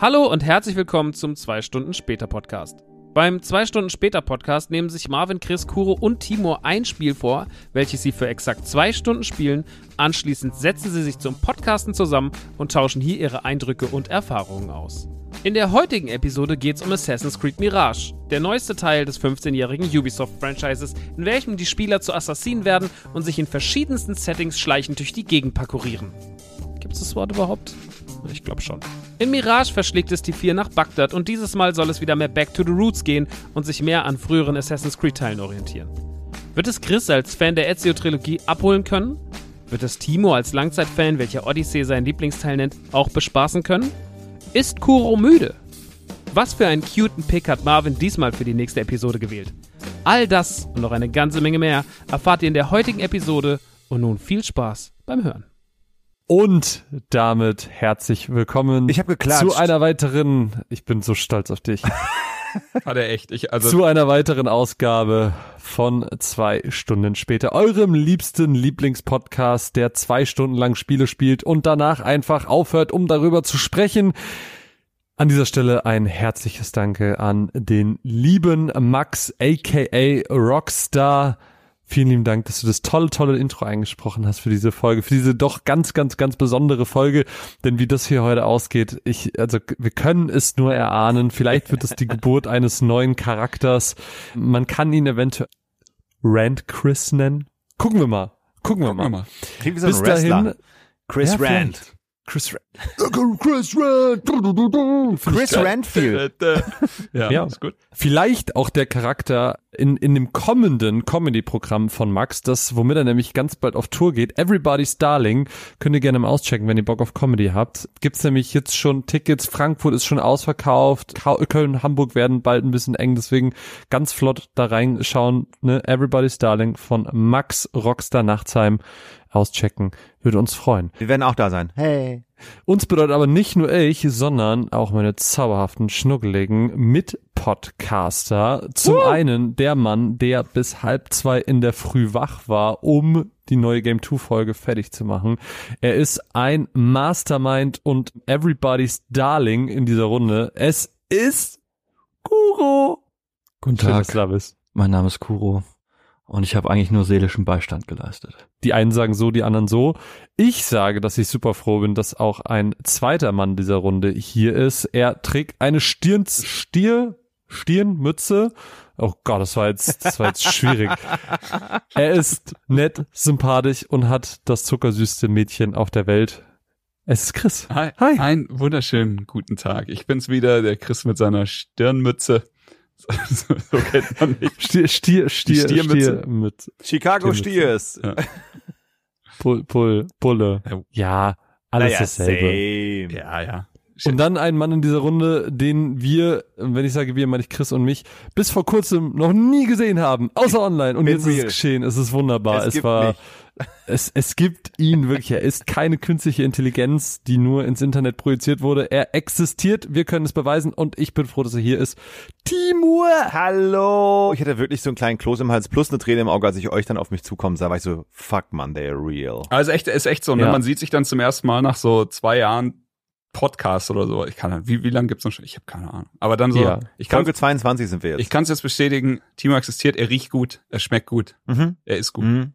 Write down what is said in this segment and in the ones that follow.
Hallo und herzlich willkommen zum 2 Stunden später Podcast. Beim 2 Stunden später Podcast nehmen sich Marvin, Chris, Kuro und Timur ein Spiel vor, welches sie für exakt zwei Stunden spielen. Anschließend setzen sie sich zum Podcasten zusammen und tauschen hier ihre Eindrücke und Erfahrungen aus. In der heutigen Episode geht es um Assassin's Creed Mirage, der neueste Teil des 15-jährigen Ubisoft-Franchises, in welchem die Spieler zu Assassinen werden und sich in verschiedensten Settings schleichend durch die Gegend parkourieren. Gibt es das Wort überhaupt? Ich glaube schon. In Mirage verschlägt es die vier nach Bagdad und dieses Mal soll es wieder mehr Back to the Roots gehen und sich mehr an früheren Assassin's Creed-Teilen orientieren. Wird es Chris als Fan der Ezio-Trilogie abholen können? Wird es Timo als Langzeitfan, welcher Odyssey seinen Lieblingsteil nennt, auch bespaßen können? Ist Kuro müde? Was für einen cuten Pick hat Marvin diesmal für die nächste Episode gewählt? All das und noch eine ganze Menge mehr erfahrt ihr in der heutigen Episode und nun viel Spaß beim Hören. Und damit herzlich willkommen Ich geklatscht. zu einer weiteren, ich bin so stolz auf dich, Hat er echt. Ich, also, zu einer weiteren Ausgabe von zwei Stunden später, eurem liebsten Lieblingspodcast, der zwei Stunden lang Spiele spielt und danach einfach aufhört, um darüber zu sprechen. An dieser Stelle ein herzliches Danke an den lieben Max, aka Rockstar. Vielen lieben Dank, dass du das tolle, tolle Intro eingesprochen hast für diese Folge, für diese doch ganz, ganz, ganz besondere Folge. Denn wie das hier heute ausgeht, ich, also wir können es nur erahnen. Vielleicht wird es die Geburt eines neuen Charakters. Man kann ihn eventuell Rand Chris nennen. Gucken wir mal. Gucken wir gucken wir mal. mal. Wie so Bis dahin. Chris Ja, Rand. vielleicht. Chris Rand. Chris Rand. Chris Randfield. Ja, Ja. ist gut. Vielleicht auch der Charakter in, in dem kommenden Comedy-Programm von Max, das, womit er nämlich ganz bald auf Tour geht. Everybody's Darling. Könnt ihr gerne mal auschecken, wenn ihr Bock auf Comedy habt. Gibt's nämlich jetzt schon Tickets. Frankfurt ist schon ausverkauft. Ka- Köln, Hamburg werden bald ein bisschen eng. Deswegen ganz flott da reinschauen. Ne? Everybody's Darling von Max Rockstar Nachtsheim auschecken. Würde uns freuen. Wir werden auch da sein. Hey. Uns bedeutet aber nicht nur ich, sondern auch meine zauberhaften, schnuckeligen Mit-Podcaster. Zum einen der Mann, der bis halb zwei in der Früh wach war, um die neue Game 2 Folge fertig zu machen. Er ist ein Mastermind und Everybody's Darling in dieser Runde. Es ist Kuro. Guten Schön, Tag, dass du da bist. mein Name ist Kuro und ich habe eigentlich nur seelischen Beistand geleistet. Die einen sagen so, die anderen so. Ich sage, dass ich super froh bin, dass auch ein zweiter Mann dieser Runde hier ist. Er trägt eine Stirn, Stier, Stirnmütze. Oh Gott, das war jetzt, das war jetzt schwierig. Er ist nett, sympathisch und hat das zuckersüßte Mädchen auf der Welt. Es ist Chris. Hi. Hi. Einen wunderschönen guten Tag. Ich bin's wieder, der Chris mit seiner Stirnmütze. So, so kennt man mich. Stier, Stier, Stier, Stiermütze. Stiermütze. Chicago Stimmt. Stiers. Pull, Pull, Bulle. Ja. Ja, alles Naja, dasselbe. same. Ja, ja. Und dann ein Mann in dieser Runde, den wir, wenn ich sage wir, meine ich Chris und mich, bis vor kurzem noch nie gesehen haben, außer online. Und Bin jetzt ist es geschehen. Es ist wunderbar. Es Es, gibt war, mich. Es, es gibt ihn wirklich. Er ist keine künstliche Intelligenz, die nur ins Internet projiziert wurde. Er existiert. Wir können es beweisen. Und ich bin froh, dass er hier ist. Timur! Hallo. Ich hatte wirklich so einen kleinen Kloß im Hals plus eine Träne im Auge, als ich euch dann auf mich zukommen sah, war ich so, fuck man, they're real. Also echt, ist echt so, ne? Ja. Man sieht sich dann zum ersten Mal nach so zwei Jahren Podcast oder so. Ich kann, wie, wie lange gibt's noch schon? Ich habe keine Ahnung. Aber dann so, Ja. ich kann Folge 22 sind wir jetzt. ich kann's jetzt bestätigen, Timo existiert, er riecht gut, er schmeckt gut, mhm. er ist gut. Mhm.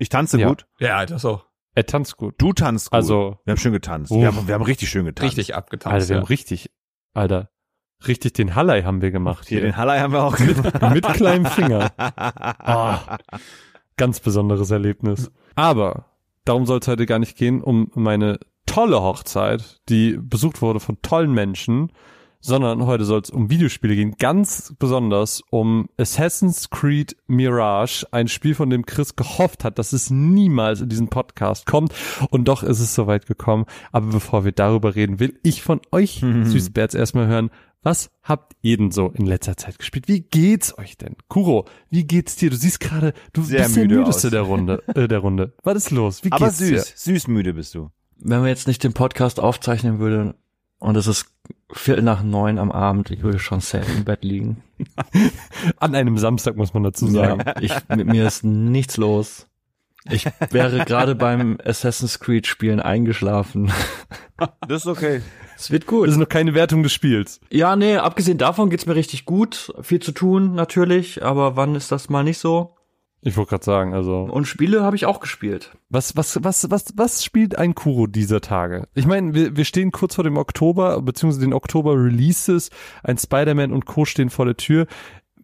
Ich tanze Ja. gut. Ja, das auch. Er tanzt gut. Du tanzt gut. Also, wir haben schön getanzt. Wir haben, wir haben richtig schön getanzt. Richtig abgetanzt. Alter, wir ja. haben richtig, Alter, richtig den Hallei haben wir gemacht. Hier, den Hallei haben wir auch gemacht. mit kleinem Finger. Ah, ganz besonderes Erlebnis. Aber darum soll es heute gar nicht gehen, um meine tolle Hochzeit, die besucht wurde von tollen Menschen, sondern heute soll es um Videospiele gehen. Ganz besonders um Assassin's Creed Mirage, ein Spiel, von dem Chris gehofft hat, dass es niemals in diesen Podcast kommt. Und doch ist es soweit gekommen. Aber bevor wir darüber reden, will ich von euch, Mhm. Süßbärts, erstmal hören, was habt ihr denn so in letzter Zeit gespielt? Wie geht's euch denn? Kuro, wie geht's dir? Du siehst gerade, du Sehr bist der müde müdeste aus. der Runde, äh, der Runde. Was ist los? Wie Aber geht's dir? süß, süß müde bist du. Wenn wir jetzt nicht den Podcast aufzeichnen würden und es ist Viertel nach neun am Abend, ich würde schon safe im Bett liegen. An einem Samstag muss man dazu sagen. Ja, ich, mit mir ist nichts los. Ich wäre gerade beim Assassin's Creed Spielen eingeschlafen. Das ist okay. Es wird gut. Das ist noch keine Wertung des Spiels. Ja, nee, abgesehen davon geht's mir richtig gut. Viel zu tun, natürlich, aber wann ist das mal nicht so? Ich wollte gerade sagen, also Und Spiele habe ich auch gespielt. was was was was was spielt ein Kuro dieser Tage? Ich meine, wir, wir stehen kurz vor dem Oktober beziehungsweise den Oktober Releases. Ein Spider-Man und Co stehen vor der Tür.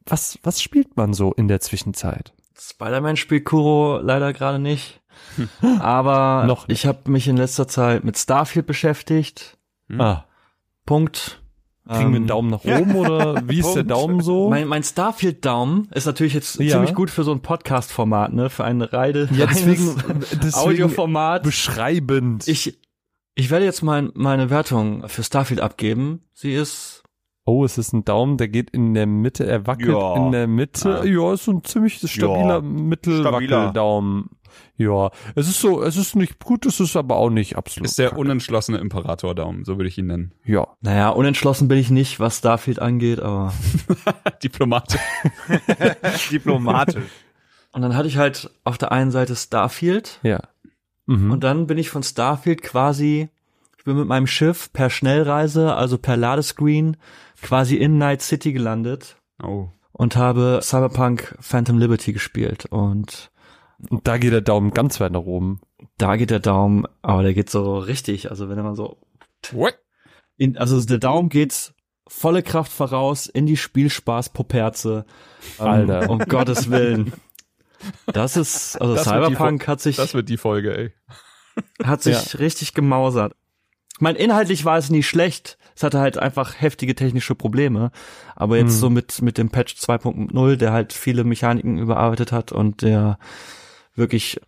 Was was spielt man so in der Zwischenzeit? Spider-Man spielt Kuro leider gerade nicht. Aber Noch nicht. ich habe mich in letzter Zeit mit Starfield beschäftigt. Hm. Ah, Punkt. Kriegen wir einen Ähm, Daumen nach oben oder wie ist der. Daumen so? Mein, mein Starfield-Daumen ist natürlich jetzt Ja. ziemlich gut für so ein Podcast-Format, ne? Für ein Reide, ja, deswegen, deswegen Audioformat. beschreibend. Ich, ich werde jetzt mein, meine Wertung für Starfield abgeben. Sie ist, Oh, es ist ein Daumen, der geht in der Mitte, er wackelt Ja. in der Mitte. Ja, ist so ein ziemlich stabiler Ja. Mittelwackeldaumen. Ja, es ist so, es ist nicht gut, es ist aber auch nicht absolut. Ist der kacke. unentschlossene Imperator-Daumen, so würde ich ihn nennen. Ja. naja, unentschlossen bin ich nicht, was Starfield angeht, aber. Diplomatisch. Diplomatisch. Und dann hatte ich halt auf der einen Seite Starfield Ja. Mhm. und dann bin ich von Starfield quasi, ich bin mit meinem Schiff per Schnellreise, also per Ladescreen, quasi in Night City gelandet Oh. und habe Cyberpunk Phantom Liberty gespielt und Und da geht der Daumen ganz weit nach oben. da geht der Daumen, aber der geht so richtig, also wenn man so What? in, also der Daumen geht volle Kraft voraus in die Spielspaß-Poperze. Ähm, Alter. Um Gottes Willen. Das ist, also Das Cyberpunk hat sich, Das wird die Folge, ey. hat sich richtig gemausert. Ich meine, inhaltlich war es nie schlecht. Es hatte halt einfach heftige technische Probleme. Aber jetzt Hm. so mit, mit dem Patch 2.0, der halt viele Mechaniken überarbeitet hat und der wirklich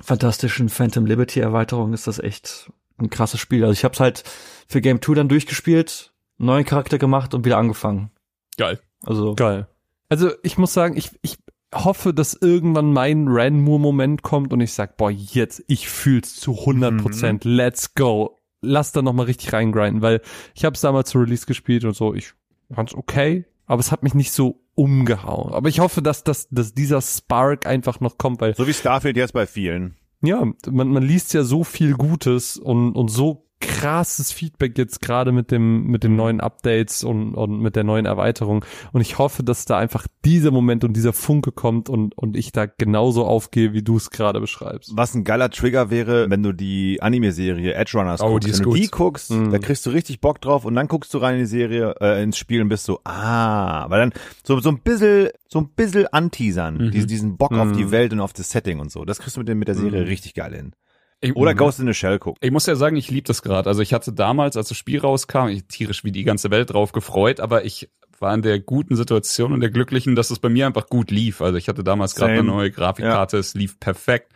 fantastischen Phantom Liberty Erweiterung ist das echt ein krasses Spiel. Also ich habe es halt für Game 2 dann durchgespielt, neuen Charakter gemacht und wieder angefangen. Geil. Also Geil. Also ich muss sagen, ich, ich hoffe, dass irgendwann mein Ranmore-Moment kommt und ich sag, boah, jetzt, ich fühl's zu 100 Prozent. Let's go. Lass da nochmal richtig reingrinden, weil ich habe es damals zu Release gespielt und so, ich fand's okay, aber es hat mich nicht so umgehauen. Aber ich hoffe, dass, dass, dass dieser Spark einfach noch kommt, weil So wie Starfield jetzt bei vielen. ja, man, man liest ja so viel Gutes und, und so krasses Feedback jetzt gerade mit dem, mit den neuen Updates und, und mit der neuen Erweiterung. Und ich hoffe, dass da einfach dieser Moment und dieser Funke kommt und, und ich da genauso aufgehe, wie du es gerade beschreibst. Was ein geiler Trigger wäre, wenn du die Anime-Serie Edge Runners Oh, guckst. die ist wenn du die guckst, Mhm. da kriegst du richtig Bock drauf und dann guckst du rein in die Serie, äh, ins Spiel und bist so, ah, weil dann so, so ein bisschen, so ein bisschen anteasern, Mhm. diesen, diesen Bock auf Mhm. die Welt und auf das Setting und so. Das kriegst du mit, dem, mit der Serie richtig geil hin. Ich, Oder Ghost in the Shell gucken. Ich muss ja sagen, ich liebe das gerade. Also ich hatte damals, als das Spiel rauskam, ich tierisch wie die ganze Welt drauf gefreut, aber ich war in der guten Situation und der glücklichen, dass es bei mir einfach gut lief. Also ich hatte damals gerade eine neue Grafikkarte, es lief perfekt.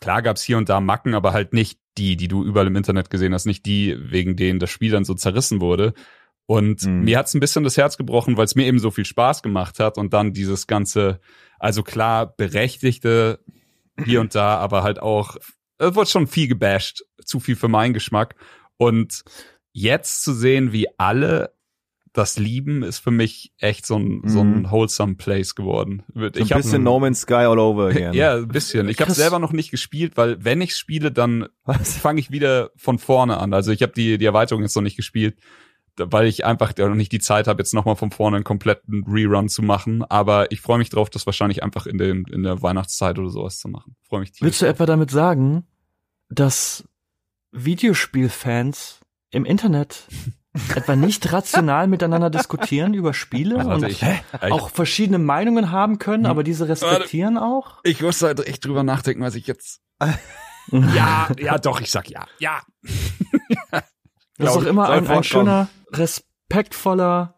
Klar gab's hier und da Macken, aber halt nicht die, die du überall im Internet gesehen hast, nicht die, wegen denen das Spiel dann so zerrissen wurde. Und Mhm. mir hat's ein bisschen das Herz gebrochen, weil es mir eben so viel Spaß gemacht hat und dann dieses ganze, also klar, berechtigte hier und da, aber halt auch, es wurde schon viel gebasht, zu viel für meinen Geschmack. Und jetzt zu sehen, wie alle das lieben, ist für mich echt so ein, so ein Mhm. wholesome Place geworden. So ein Ich bisschen No Man's Sky all over again. ja, ein bisschen. Ich habe selber noch nicht gespielt, weil wenn ich spiele, dann fange ich wieder von vorne an. Also ich habe die die Erweiterung jetzt noch nicht gespielt, weil ich einfach noch nicht die Zeit habe, jetzt nochmal von vorne einen kompletten Rerun zu machen. Aber ich freue mich drauf, das wahrscheinlich einfach in, den, in der Weihnachtszeit oder sowas zu machen. Freue mich tierisch. Willst du etwa damit sagen, dass Videospielfans im Internet etwa nicht rational miteinander diskutieren über Spiele Warte, und ich, ich, auch verschiedene Meinungen haben können, aber diese respektieren auch? ich muss halt echt drüber nachdenken, was ich jetzt. ja, ja, doch, ich sag ja. Ja. Das ist doch immer ein, ein schöner, respektvoller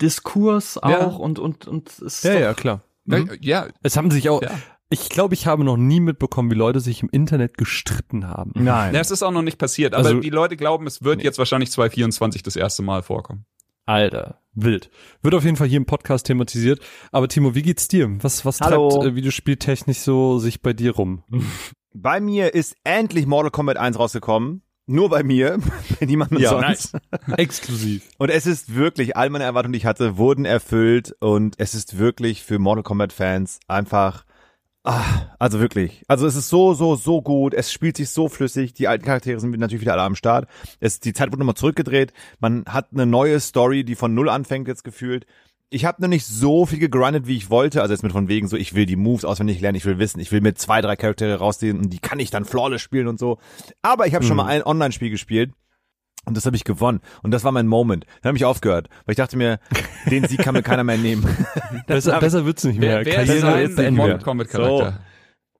Diskurs auch Ja. und, und, und es ist Ja, doch, ja, klar. Ja, ja, Es haben sich auch, Ja. Ich glaube, ich habe noch nie mitbekommen, wie Leute sich im Internet gestritten haben. Nein. Ja, es ist auch noch nicht passiert, aber Also- die Leute glauben, es wird jetzt wahrscheinlich 2024 das erste Mal vorkommen. Alter, wild. Wird auf jeden Fall hier im Podcast thematisiert. Aber Timo, wie geht's dir? Was, was Hallo. treibt äh, Videospieltechnisch so sich bei dir rum? Bei mir ist endlich Mortal Kombat 1 rausgekommen. Nur bei mir, bei niemandem Ja, sonst. Exklusiv. Und es ist wirklich, all meine Erwartungen, die ich hatte, wurden erfüllt und es ist wirklich für Mortal Kombat Fans einfach Ah, also wirklich. Also es ist so, so, so gut. Es spielt sich so flüssig. Die alten Charaktere sind natürlich wieder alle am Start. Es, die Zeit wurde nochmal zurückgedreht. Man hat eine neue Story, die von Null anfängt jetzt gefühlt. Ich habe noch nicht so viel gegrindet, wie ich wollte. Also jetzt mit von wegen so, ich will die Moves auswendig lernen, ich will wissen, ich will mir zwei, drei Charaktere rausziehen und die kann ich dann flawless spielen und so. Aber ich habe schon mal ein Online-Spiel gespielt und das habe ich gewonnen. Und das war mein Moment. Dann habe ich aufgehört, weil ich dachte mir, den Sieg kann mir keiner mehr nehmen. Besser, besser wird's nicht mehr. Wer, wer ist Karriere dein jetzt beenden Mortal wir. Kombat Charakter?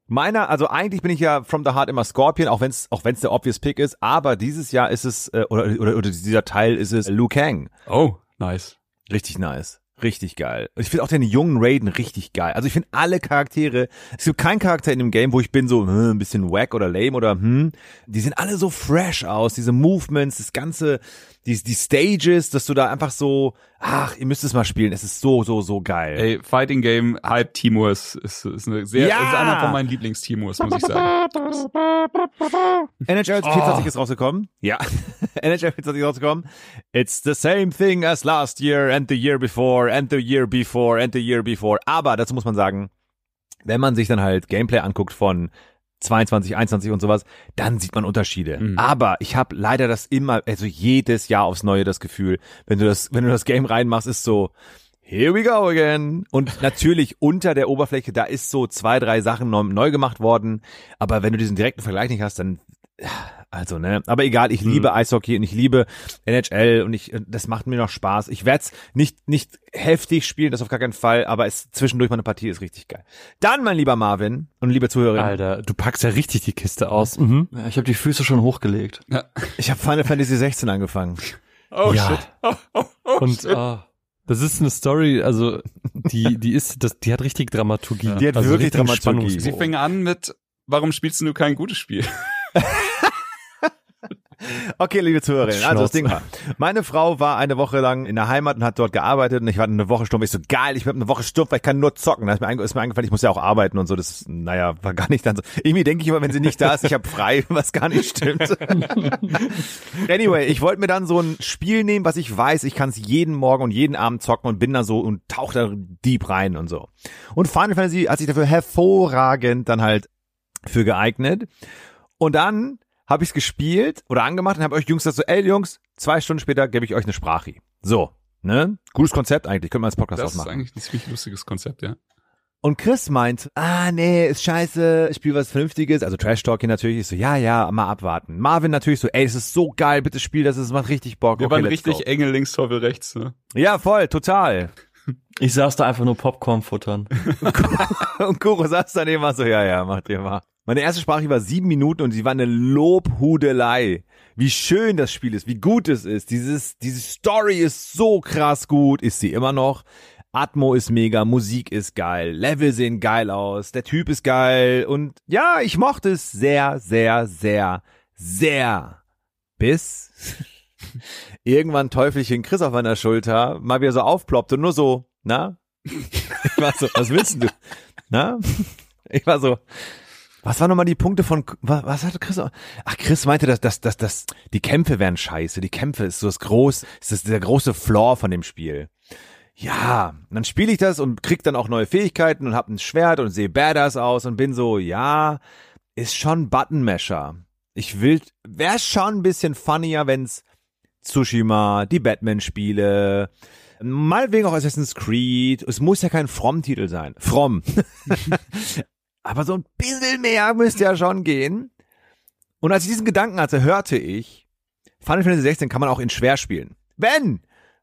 Meiner, also eigentlich bin ich ja from the heart immer Scorpion, auch wenn es auch wenn's der obvious Pick ist, aber dieses Jahr ist es äh, oder, oder oder dieser Teil ist es Liu Kang. Oh, nice. Richtig nice. Richtig geil. Ich finde auch den jungen Raiden richtig geil. Also ich finde alle Charaktere, es gibt keinen Charakter in dem Game, wo ich bin so hm, ein bisschen wack oder lame oder hm. Die sehen alle so fresh aus, diese Movements, das ganze, die, die Stages, dass du da einfach so, ach, ihr müsst es mal spielen, es ist so, so, so geil. Ey, Fighting Game Hype Timurs ist, ist, eine sehr, Ja! ist einer von meinen Lieblingstimurs, muss ich sagen. NHL 24 ist rausgekommen. Ja. NHL 24 ist rausgekommen. It's the same thing as last year and the year before and the year before and the year before. Aber dazu muss man sagen, wenn man sich dann halt Gameplay anguckt von 22, 21 und sowas, dann sieht man Unterschiede. Mhm. Aber ich habe leider das immer, also jedes Jahr aufs Neue das Gefühl, wenn du das, wenn du das Game reinmachst, ist so, Here we go again. Und natürlich unter der Oberfläche, da ist so zwei, drei Sachen neu, neu gemacht worden. Aber wenn du diesen direkten Vergleich nicht hast, dann, also, ne. Aber egal, ich liebe Eishockey und ich liebe NHL und ich, das macht mir noch Spaß. Ich werde es nicht, nicht heftig spielen, das auf gar keinen Fall, aber es zwischendurch mal eine Partie ist richtig geil. Dann, mein lieber Marvin und liebe Zuhörerin, Alter, du packst ja richtig die Kiste aus. Mhm. Ja, ich habe die Füße schon hochgelegt. ich habe Final Fantasy 16 angefangen. Oh Ja. shit. Oh, oh, oh, Und shit. ah, das ist eine Story, also die, die ist, das, die hat richtig Dramaturgie. Die hat also wirklich Dramaturgie. Sie fing an mit, warum spielst du nur kein gutes Spiel? Okay, liebe Zuhörerinnen, also das. Ding war, meine Frau war eine Woche lang in der Heimat und hat dort gearbeitet und ich war eine Woche stumpf. Ich so, geil, ich bin eine Woche stumpf, weil ich kann nur zocken. Da ist mir, ist mir eingefallen, ich muss ja auch arbeiten und so. Das, naja, war gar nicht dann so. Irgendwie denke ich immer, wenn sie nicht da ist, ich habe frei, was gar nicht stimmt. anyway, ich wollte mir dann so ein Spiel nehmen, was ich weiß, ich kann es jeden Morgen und jeden Abend zocken und bin da so und tauche da deep rein und so. Und Final Fantasy hat sich dafür hervorragend dann halt für geeignet. Und dann habe ich es gespielt oder angemacht und habe euch Jungs gesagt so, ey Jungs, zwei Stunden später gebe ich euch eine Sprache. So, ne? Gutes Konzept eigentlich, können wir als Podcast Das ist ausmachen. eigentlich ein ziemlich lustiges Konzept, ja. Und Chris meint, ah nee, ist scheiße, ich spiel was Vernünftiges, also Trash Talking natürlich. Ich so, ja, ja, mal abwarten. Marvin natürlich so, ey, es ist so geil, bitte spiel das, es macht richtig Bock. Wir okay, waren richtig go. Engel links, Teufel rechts, ne? Ja, voll, total. Ich saß da einfach nur Popcorn futtern. Und Kuro saß daneben war so, ja, ja, macht ihr mal. Meine erste Sprache war sieben Minuten und sie war eine Lobhudelei. Wie schön das Spiel ist, wie gut es ist. Dieses, diese Story ist so krass gut, ist sie immer noch. Atmo ist mega, Musik ist geil, Level sehen geil aus, der Typ ist geil und ja, ich mochte es sehr, sehr, sehr, sehr. Bis irgendwann Teufelchen Chris auf meiner Schulter mal wieder so aufploppt und nur so, na? Ich war so, was willst du? Na? Ich war so, was waren nochmal die Punkte von, was, was hatte Chris? Ach, Chris meinte, dass, dass, dass, dass die Kämpfe wären scheiße. Die Kämpfe ist so das groß, ist das der große Flaw von dem Spiel. Ja, und dann spiele ich das und krieg dann auch neue Fähigkeiten und hab ein Schwert und sehe badass aus und bin so, ja, ist schon Buttonmasher. Ich will, wäre schon ein bisschen funnier, wenn's Tsushima, die Batman-Spiele, mal wegen auch Assassin's Creed. Es muss ja kein From-Titel sein. From. Aber so ein bisschen mehr müsste ja schon gehen. Und als ich diesen Gedanken hatte, hörte ich, Final Fantasy 16 kann man auch in schwer spielen. Wenn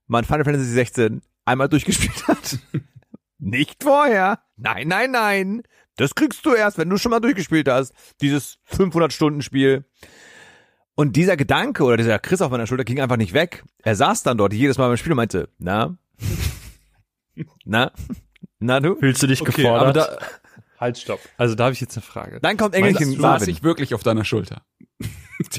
man Final Fantasy 16 einmal durchgespielt hat. Nicht vorher. Nein, nein, nein. Das kriegst du erst, wenn du schon mal durchgespielt hast. Dieses 500-Stunden-Spiel. Und dieser Gedanke oder dieser Chris auf meiner Schulter ging einfach nicht weg. Er saß dann dort jedes Mal beim Spiel und meinte, na? Na? Na du? Fühlst du dich Okay, gefordert? Halt, stopp. Also da habe ich jetzt eine Frage. Dann kommt Engelchen Saß Marvin. ich wirklich auf deiner Schulter?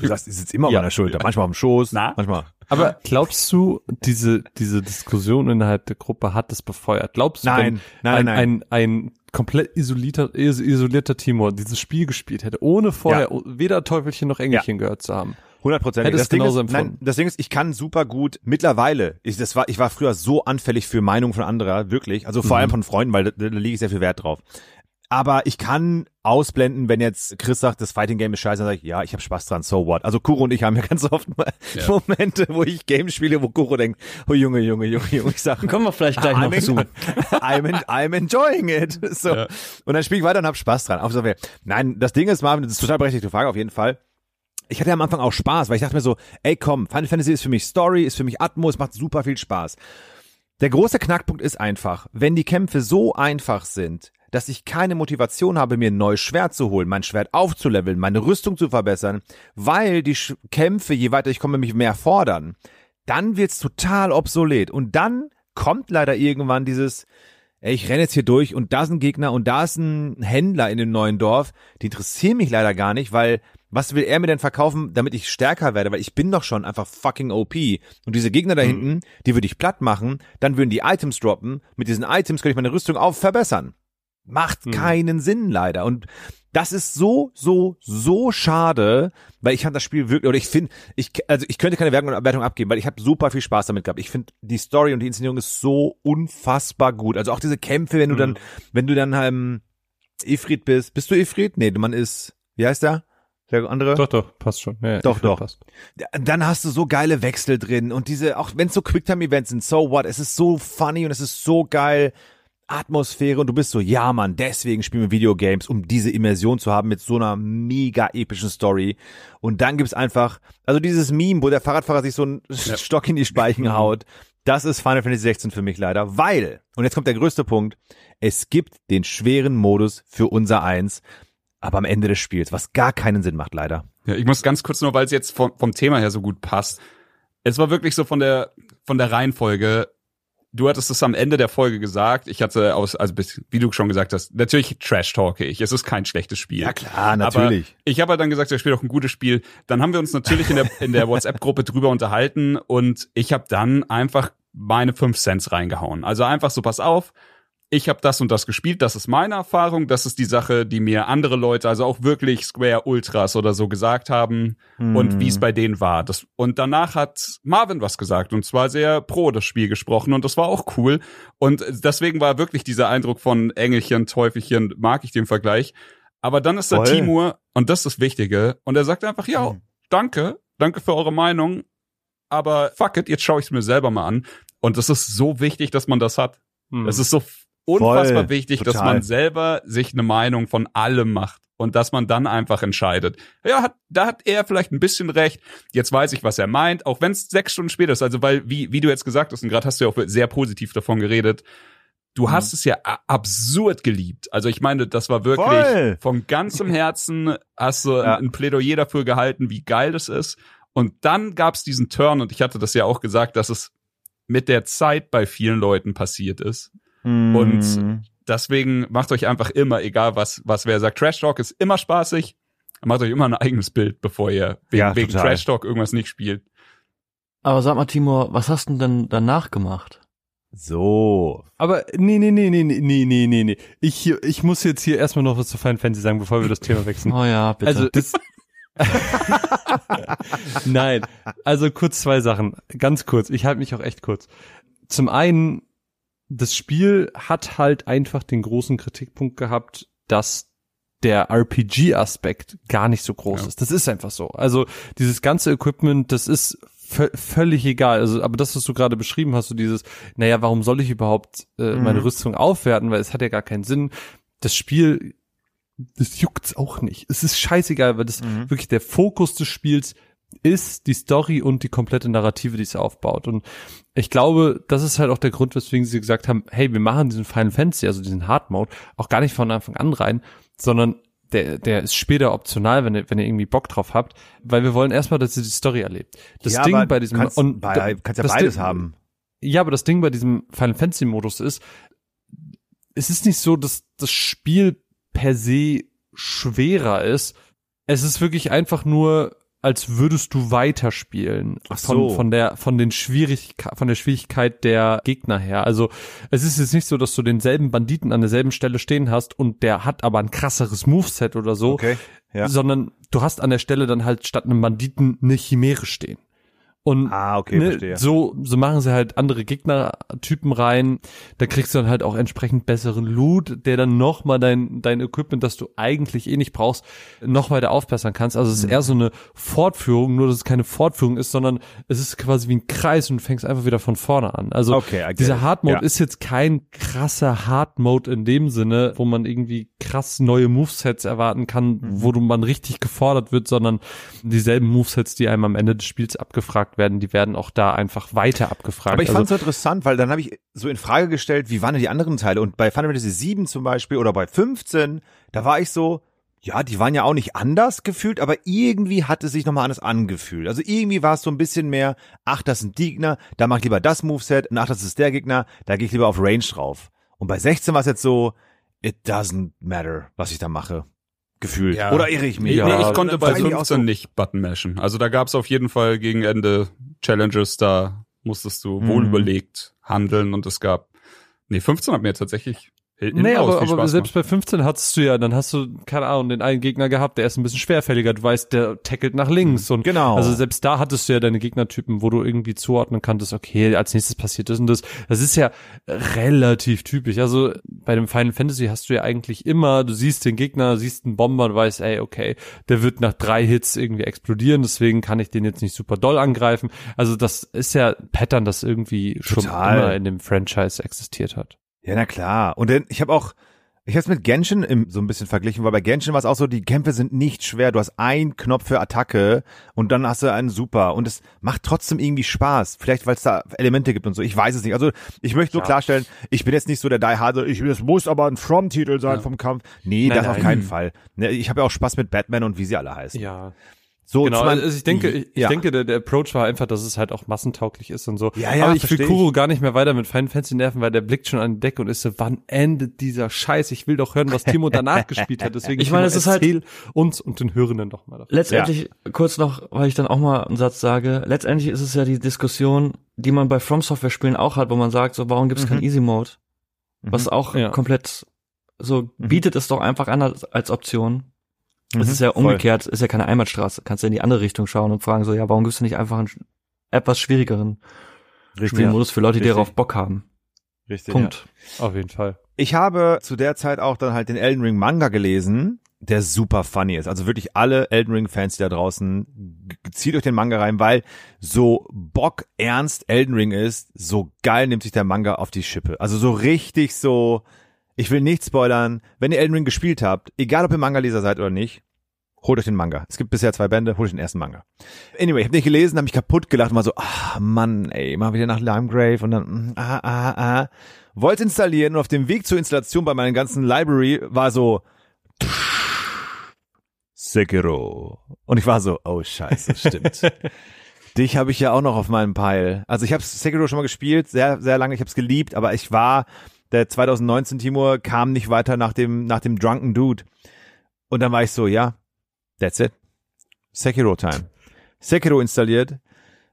Du sagst, ich sitze immer auf Ja. meiner Schulter. Manchmal auf dem Schoß, Na? manchmal. Aber glaubst du, diese, diese Diskussion innerhalb der Gruppe hat das befeuert? Glaubst du, Nein, wenn nein, ein, nein. ein, ein komplett isolierter, is- isolierter Timor dieses Spiel gespielt hätte, ohne vorher weder Teufelchen noch Engelchen gehört zu haben? Hundertprozentig. Hätte es Das Ding genauso ist, nein, das Ding ist, ich kann super gut mittlerweile. Ich, das war, ich war früher so anfällig für Meinungen von anderer, wirklich. Also vor allem von Freunden, weil da, da lege ich sehr viel Wert drauf. Aber ich kann ausblenden, wenn jetzt Chris sagt, das Fighting Game ist scheiße, dann sage ich, ja, ich habe Spaß dran, so what. Also Kuro und ich haben ja ganz oft mal Ja. Momente, wo ich Games spiele, wo Kuro denkt, oh Junge, Junge, Junge, Junge, ich sage, Kommen wir vielleicht gleich noch I'm, zu. I'm, en- I'm enjoying it. So. Ja. Und dann spiele ich weiter und hab Spaß dran. Auf so viel. Nein, das Ding ist, Marvin, das ist total berechtigte Frage auf jeden Fall. Ich hatte am Anfang auch Spaß, weil ich dachte mir so, ey komm, Final Fantasy ist für mich Story, ist für mich Atmos, macht super viel Spaß. Der große Knackpunkt ist einfach, wenn die Kämpfe so einfach sind, dass ich keine Motivation habe, mir ein neues Schwert zu holen, mein Schwert aufzuleveln, meine Rüstung zu verbessern, weil die Sch Kämpfe, je weiter ich komme, mich mehr fordern, dann wird's total obsolet. Und dann kommt leider irgendwann dieses, ey, ich renne jetzt hier durch und da ist ein Gegner und da ist ein Händler in dem neuen Dorf, die interessieren mich leider gar nicht, weil was will er mir denn verkaufen, damit ich stärker werde? Weil ich bin doch schon einfach fucking OP. Und diese Gegner da hinten, die würde ich platt machen, dann würden die Items droppen. Mit diesen Items könnte ich meine Rüstung auf verbessern. Macht keinen Sinn leider. Und das ist so, so, so schade, weil ich fand das Spiel wirklich, oder ich finde, ich, also ich könnte keine Wertung abgeben, weil ich habe super viel Spaß damit gehabt. Ich finde, die Story und die Inszenierung ist so unfassbar gut. Also auch diese Kämpfe, wenn du dann, wenn du dann ähm, Ifrit bist. Bist du Ifrit? Nee, man ist, wie heißt der? Der andere? Doch, doch, passt schon. Ja, Doch, doch. Passt. dann hast du so geile Wechsel drin und diese, auch wenn es so Quicktime-Events sind, so what, es ist so funny und es ist so geil. Atmosphäre und du bist so, ja Mann, deswegen spielen wir Videogames, um diese Immersion zu haben mit so einer mega epischen Story. Und dann gibt's einfach, also dieses Meme, wo der Fahrradfahrer sich so einen Stock in die Speichen haut, das ist Final Fantasy 16 für mich leider, weil, und jetzt kommt der größte Punkt, es gibt den schweren Modus für unser Eins, aber am Ende des Spiels, was gar keinen Sinn macht leider. Ja, ich muss ganz kurz nur, weil es jetzt vom, vom Thema her so gut passt. Es war wirklich so von der, von der Reihenfolge. Du hattest es am Ende der Folge gesagt. Ich hatte aus, also bis, wie du schon gesagt hast, natürlich trash-talke ich. Es ist kein schlechtes Spiel. klar, Aber ich habe halt dann gesagt, der spielt auch ein gutes Spiel. Dann haben wir uns natürlich in der, in der WhatsApp-Gruppe drüber unterhalten und ich habe dann einfach meine 5 Cents reingehauen. Also einfach so, pass auf, ich habe das und das gespielt, das ist meine Erfahrung, das ist die Sache, die mir andere Leute, also auch wirklich Square Ultras oder so gesagt haben und wie es bei denen war. Das, und danach hat Marvin was gesagt und zwar sehr pro das Spiel gesprochen und das war auch cool. Und deswegen war wirklich dieser Eindruck von Engelchen, Teufelchen, mag ich den Vergleich. Aber dann ist da Voll. Timur und das ist das Wichtige und er sagt einfach, ja, danke, danke für eure Meinung, aber fuck it, jetzt schaue ich es mir selber mal an. Und es ist so wichtig, dass man das hat. Hm. Es ist so unfassbar Voll, wichtig, dass total. man selber sich eine Meinung von allem macht und dass man dann einfach entscheidet. Ja, hat, da hat er vielleicht ein bisschen recht. Jetzt weiß ich, was er meint, auch wenn es sechs Stunden später ist. Also weil, wie, wie du jetzt gesagt hast, und gerade hast du ja auch sehr positiv davon geredet, du Mhm. hast es ja absurd geliebt. Also ich meine, das war wirklich Voll. von ganzem Herzen hast du Ja. ein Plädoyer dafür gehalten, wie geil das ist. Und dann gab es diesen Turn, und ich hatte das ja auch gesagt, dass es mit der Zeit bei vielen Leuten passiert ist. Mhm. Und deswegen macht euch einfach immer, egal was, was wer sagt, Trash Talk ist immer spaßig. Macht euch immer ein eigenes Bild, bevor ihr wegen, Ja, wegen. Trash Talk irgendwas nicht spielt. Aber sag mal, Timur, was hast du denn danach gemacht? So. Aber nee, nee, nee, nee, nee, nee, nee, nee. Ich, ich muss jetzt hier erstmal noch was zu Final Fantasy sagen, bevor wir das Thema wechseln. Oh ja, bitte. Also das Nein, also kurz zwei Sachen, ganz kurz. Ich halte mich auch echt kurz. Zum einen, das Spiel hat halt einfach den großen Kritikpunkt gehabt, dass der RPG-Aspekt gar nicht so groß Ja. ist. Das ist einfach so. Also dieses ganze Equipment, das ist vö- völlig egal. Also, aber das, was du gerade beschrieben hast, so dieses, naja, warum soll ich überhaupt äh, meine Mhm. Rüstung aufwerten, weil es hat ja gar keinen Sinn. Das Spiel, das juckt's auch nicht. Es ist scheißegal, weil das Mhm. wirklich der Fokus des Spiels ist die Story und die komplette Narrative, die es aufbaut. Und ich glaube, das ist halt auch der Grund, weswegen sie gesagt haben, hey, wir machen diesen Final Fantasy, also diesen Hard Mode, auch gar nicht von Anfang an rein, sondern der, der ist später optional, wenn ihr, wenn ihr irgendwie Bock drauf habt, weil wir wollen erstmal, dass ihr die Story erlebt. Das ja, Ding aber bei diesem kannst, und bei, kannst ja beides Ding- haben. ja, aber das Ding bei diesem Final Fantasy Modus ist, es ist nicht so, dass das Spiel per se schwerer ist. Es ist wirklich einfach nur, als würdest du weiterspielen. Ach Von, so. von der, von den Schwierigkeit, von der Schwierigkeit der Gegner her. Also, es ist jetzt nicht so, dass du denselben Banditen an derselben Stelle stehen hast und der hat aber ein krasseres Moveset oder so Okay. Ja. sondern du hast an der Stelle dann halt statt einem Banditen eine Chimäre stehen. Und Ah, okay, ne, so, so machen sie halt andere Gegnertypen rein. Da kriegst du dann halt auch entsprechend besseren Loot, der dann nochmal dein, dein Equipment, das du eigentlich eh nicht brauchst, noch weiter aufbessern kannst. Also es Mhm. ist eher so eine Fortführung, nur dass es keine Fortführung ist, sondern es ist quasi wie ein Kreis und du fängst einfach wieder von vorne an. Also Okay, dieser. Hard Mode Ja. ist jetzt kein krasser Hard Mode in dem Sinne, wo man irgendwie krass neue Movesets erwarten kann, Mhm. wo du man richtig gefordert wird, sondern dieselben Movesets, die einem am Ende des Spiels abgefragt werden, die werden auch da einfach weiter abgefragt. Aber ich also, fand es so interessant, weil dann habe ich so in Frage gestellt, wie waren denn die anderen Teile? Und bei Final Fantasy 7 zum Beispiel oder bei 15, da war ich so, ja, die waren ja auch nicht anders gefühlt, aber irgendwie hat es sich nochmal anders angefühlt. Also irgendwie war es so ein bisschen mehr, ach, das sind die Gegner, da mach ich lieber das Moveset, und ach, das ist der Gegner, da gehe ich lieber auf Range drauf. Und bei 16 war es jetzt so, it doesn't matter, was ich da mache. Gefühlt. Ja. Oder irre ich mich? Nee, Ja, nee, ich konnte bei Weiß ich auch 15 so. nicht Button mashen. Also da gab es auf jeden Fall gegen Ende Challenges, da musstest du Mhm. wohl überlegt handeln und es gab, nee, 15 hat mir tatsächlich hinten Nee, aber, aber selbst gemacht. bei 15 hattest du ja, dann hast du, keine Ahnung, den einen Gegner gehabt, der ist ein bisschen schwerfälliger. Du weißt, der tackelt nach links. Und Genau. Also selbst da hattest du ja deine Gegnertypen, wo du irgendwie zuordnen kanntest, okay, als nächstes passiert das und das. Das ist ja relativ typisch. Also bei dem Final Fantasy hast du ja eigentlich immer, du siehst den Gegner, siehst einen Bomber und weißt, ey, okay, der wird nach drei Hits irgendwie explodieren, deswegen kann ich den jetzt nicht super doll angreifen. Also das ist ja ein Pattern, das irgendwie schon Total. immer in dem Franchise existiert hat. Ja, na klar. Und dann, ich habe auch, ich habe es mit Genshin im, so ein bisschen verglichen, weil bei Genshin war es auch so, die Kämpfe sind nicht schwer. Du hast einen Knopf für Attacke und dann hast du einen Super. Und es macht trotzdem irgendwie Spaß. Vielleicht, weil es da Elemente gibt und so. Ich weiß es nicht. Also ich möchte nur klarstellen, ich bin jetzt nicht so der Die Hard, ich, das muss aber ein From-Titel sein vom Kampf. Nee, Nein, das auf nein. keinen Fall. Ne, Ich habe ja auch Spaß mit Batman und wie sie alle heißen. Ja. So, Genau, also ich denke, ich, ich ja. denke, der, der Approach war einfach, dass es halt auch massentauglich ist und so. Ja, ja, Aber ich will ich. Kuro gar nicht mehr weiter mit Final Fantasy nerven, weil der blickt schon an die Decke und ist so, wann endet dieser Scheiß? Ich will doch hören, was Timo danach gespielt hat. Deswegen Ich meine, es ist halt- uns und den Hörenden doch mal. davon. Letztendlich, kurz noch, weil ich dann auch mal einen Satz sage, letztendlich ist es ja die Diskussion, die man bei From Software Spielen auch hat, wo man sagt, so, warum gibt es kein Easy Mode? Was auch Ja. komplett so bietet es doch einfach an als, als Option. Es Mhm, ist ja voll. umgekehrt, ist ja keine Einbahnstraße. Kannst ja in die andere Richtung schauen und fragen so, ja, warum gibst du nicht einfach einen etwas schwierigeren Spielmodus für Leute, die Richtig. darauf Bock haben? Richtig. Punkt. Auf jeden Fall. Ich habe zu der Zeit auch dann halt den Elden Ring Manga gelesen, der super funny ist. Also wirklich alle Elden Ring Fans, die da draußen, zieht euch den Manga rein, weil so Bock ernst Elden Ring ist, so geil nimmt sich der Manga auf die Schippe. Also so richtig so, ich will nicht spoilern, wenn ihr Elden Ring gespielt habt, egal ob ihr Manga-Leser seid oder nicht, holt euch den Manga. Es gibt bisher zwei Bände, holt euch den ersten Manga. Anyway, ich habe nicht gelesen, habe mich kaputt gelacht und war so, ah Mann, ey, mal wieder nach Limegrave und dann, mm, ah, ah, ah. Wollte installieren und auf dem Weg zur Installation bei meiner ganzen Library war so Sekiro. Und ich war so, oh scheiße, stimmt. Dich habe ich ja auch noch auf meinem Pile. Also ich habe Sekiro schon mal gespielt, sehr, sehr lange, ich habe es geliebt, aber ich war, der 2019 Timur kam nicht weiter nach dem, nach dem Drunken Dude. Und dann war ich so, ja, that's it. Sekiro Time. Sekiro installiert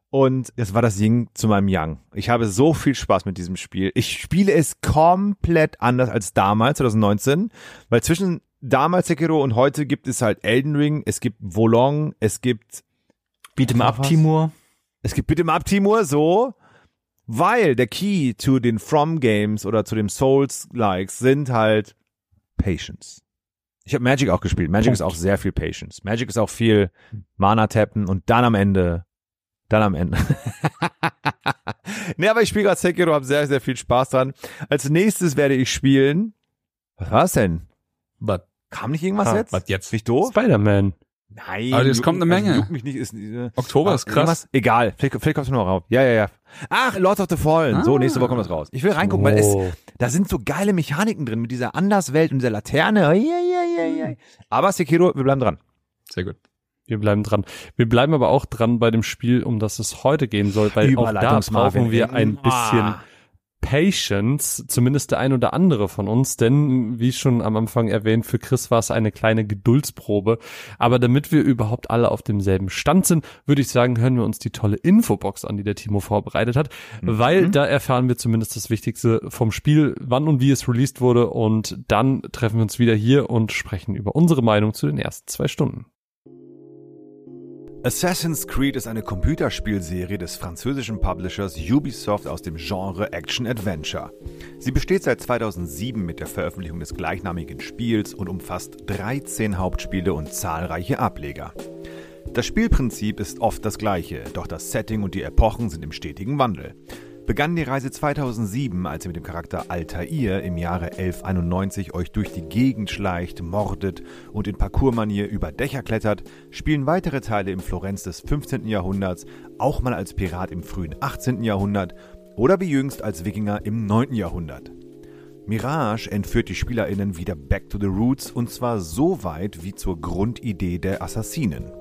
und es war das Ying zu meinem Yang. Ich habe so viel Spaß mit diesem Spiel. Ich spiele es komplett anders als damals, 2019, weil zwischen damals Sekiro und heute gibt es halt Elden Ring, es gibt Volong, es gibt ab, Was? Timur. es gibt bitte mal ab, Timur, so, weil der Key zu den From Games oder zu dem Souls-Likes sind halt Patience. Ich habe Magic auch gespielt. Magic ist auch sehr viel Patience. Magic ist auch viel Mana tappen und dann am Ende, dann am Ende. nee, aber ich spiele gerade Sekiro, habe sehr, sehr viel Spaß dran. Als nächstes werde ich spielen. Was war's denn? But, Kam nicht irgendwas Ah, jetzt? was jetzt? Bin ich doof? Spider-Man. Nein. Aber es kommt eine also Menge. Juckt mich nicht, ist, äh, Oktober ist krass. Egal, vielleicht, vielleicht kommst du noch raus. Ja, ja, ja. Ach, Lords of the Fallen. So, Ah. nächste Woche kommt das raus. Ich will reingucken, weil es, Oh. da sind so geile Mechaniken drin mit dieser Anderswelt und dieser Laterne. Ja, ja, ja, ja. Aber Sekiro, wir bleiben dran. Sehr gut. Wir bleiben dran. Wir bleiben aber auch dran bei dem Spiel, um das es heute gehen soll, weil auch da brauchen wir ein bisschen Ah. Patience, zumindest der ein oder andere von uns, denn wie schon am Anfang erwähnt, für Chris war es eine kleine Geduldsprobe. Aber damit wir überhaupt alle auf demselben Stand sind, würde ich sagen, hören wir uns die tolle Infobox an, die der Timo vorbereitet hat, weil da erfahren wir zumindest das Wichtigste vom Spiel, wann und wie es released wurde und dann treffen wir uns wieder hier und sprechen über unsere Meinung zu den ersten zwei Stunden. Assassin's Creed ist eine Computerspielserie des französischen Publishers Ubisoft aus dem Genre Action Adventure. Sie besteht seit 2007 mit der Veröffentlichung des gleichnamigen Spiels und umfasst 13 Hauptspiele und zahlreiche Ableger. Das Spielprinzip ist oft das gleiche, doch das Setting und die Epochen sind im stetigen Wandel. Begann die Reise 2007, als ihr mit dem Charakter Altair im Jahre 1191 euch durch die Gegend schleicht, mordet und in Parkourmanier über Dächer klettert, spielen weitere Teile im Florenz des 15. Jahrhunderts, auch mal als Pirat im frühen 18. Jahrhundert oder wie jüngst als Wikinger im 9. Jahrhundert. Mirage entführt die SpielerInnen wieder back to the roots und zwar so weit wie zur Grundidee der Assassinen.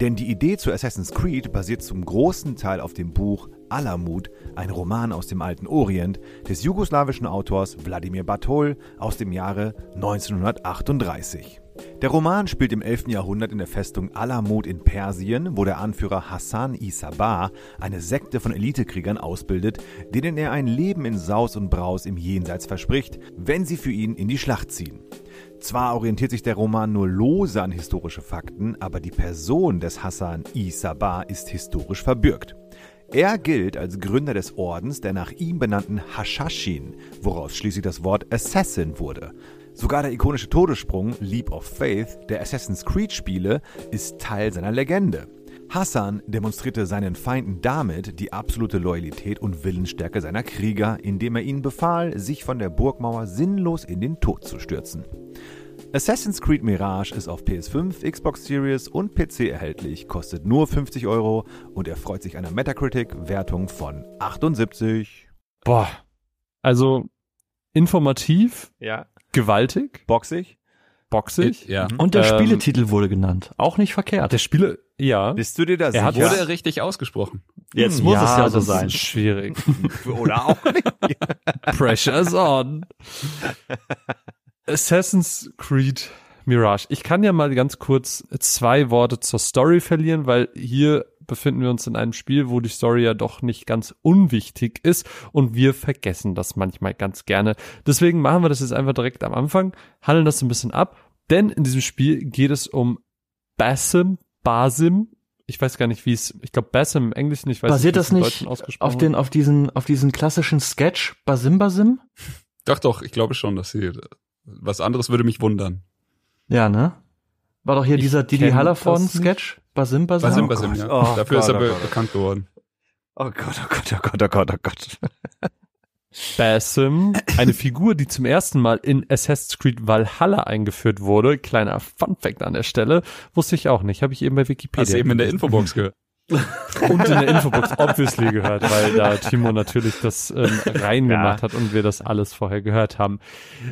Denn die Idee zu Assassin's Creed basiert zum großen Teil auf dem Buch Alamut, ein Roman aus dem alten Orient des jugoslawischen Autors Wladimir Bartol aus dem Jahre 1938. Der Roman spielt im 11. Jahrhundert in der Festung Alamut in Persien, wo der Anführer Hassan Isabar eine Sekte von Elitekriegern ausbildet, denen er ein Leben in Saus und Braus im Jenseits verspricht, wenn sie für ihn in die Schlacht ziehen. Zwar orientiert sich der Roman nur lose an historische Fakten, aber die Person des Hassan Isabar ist historisch verbürgt. Er gilt als Gründer des Ordens der nach ihm benannten Hashashin, woraus schließlich das Wort Assassin wurde. Sogar der ikonische Todessprung Leap of Faith der Assassin's Creed Spiele ist Teil seiner Legende. Hassan demonstrierte seinen Feinden damit die absolute Loyalität und Willensstärke seiner Krieger, indem er ihnen befahl, sich von der Burgmauer sinnlos in den Tod zu stürzen. Assassin's Creed Mirage ist auf PS5, Xbox Series und PC erhältlich, kostet nur 50 Euro und erfreut sich einer Metacritic-Wertung von 78. Boah. Also informativ, Ja. gewaltig, Boxig? boxig. Ja. Und der Ähm, Spieletitel wurde genannt. Auch nicht verkehrt. Der Spiele, ja. Bist du dir da Er hat- sicher? Wurde er richtig ausgesprochen? Jetzt muss es ja so das sein. Ist schwierig. Oder auch nicht? Pressure's on. Assassin's Creed Mirage. Ich kann ja mal ganz kurz zwei Worte zur Story verlieren, weil hier befinden wir uns in einem Spiel, wo die Story ja doch nicht ganz unwichtig ist und wir vergessen das manchmal ganz gerne. Deswegen machen wir das jetzt einfach direkt am Anfang, handeln das ein bisschen ab, denn in diesem Spiel geht es um Basim, Basim, ich weiß gar nicht, wie es, ich glaube Basim im Englischen, ich weiß Basiert nicht, wie das es im nicht Deutschen ausgesprochen auf den, auf diesen, auf diesen klassischen Sketch Basim Basim? Doch, doch, ich glaube schon, dass sie, was anderes würde mich wundern. Ja, ne? War doch hier Ich dieser Didi kenn Hallervorden das nicht. Sketch? Basim Basim? Basim, Oh Basim, Gott, ja. oh Dafür ist Gott, er oh be Gott. bekannt geworden. Oh Gott, oh Gott, oh Gott, oh Gott, oh Gott. Basim, eine Figur, die zum ersten Mal in Assassin's Creed Valhalla eingeführt wurde. Kleiner Fun Fact an der Stelle. Wusste ich auch nicht. Habe ich eben bei Wikipedia. Hast du eben in der. Infobox gehört. Und in der Infobox obviously gehört, weil da Timo natürlich das ähm, reingemacht hat und wir das alles vorher gehört haben.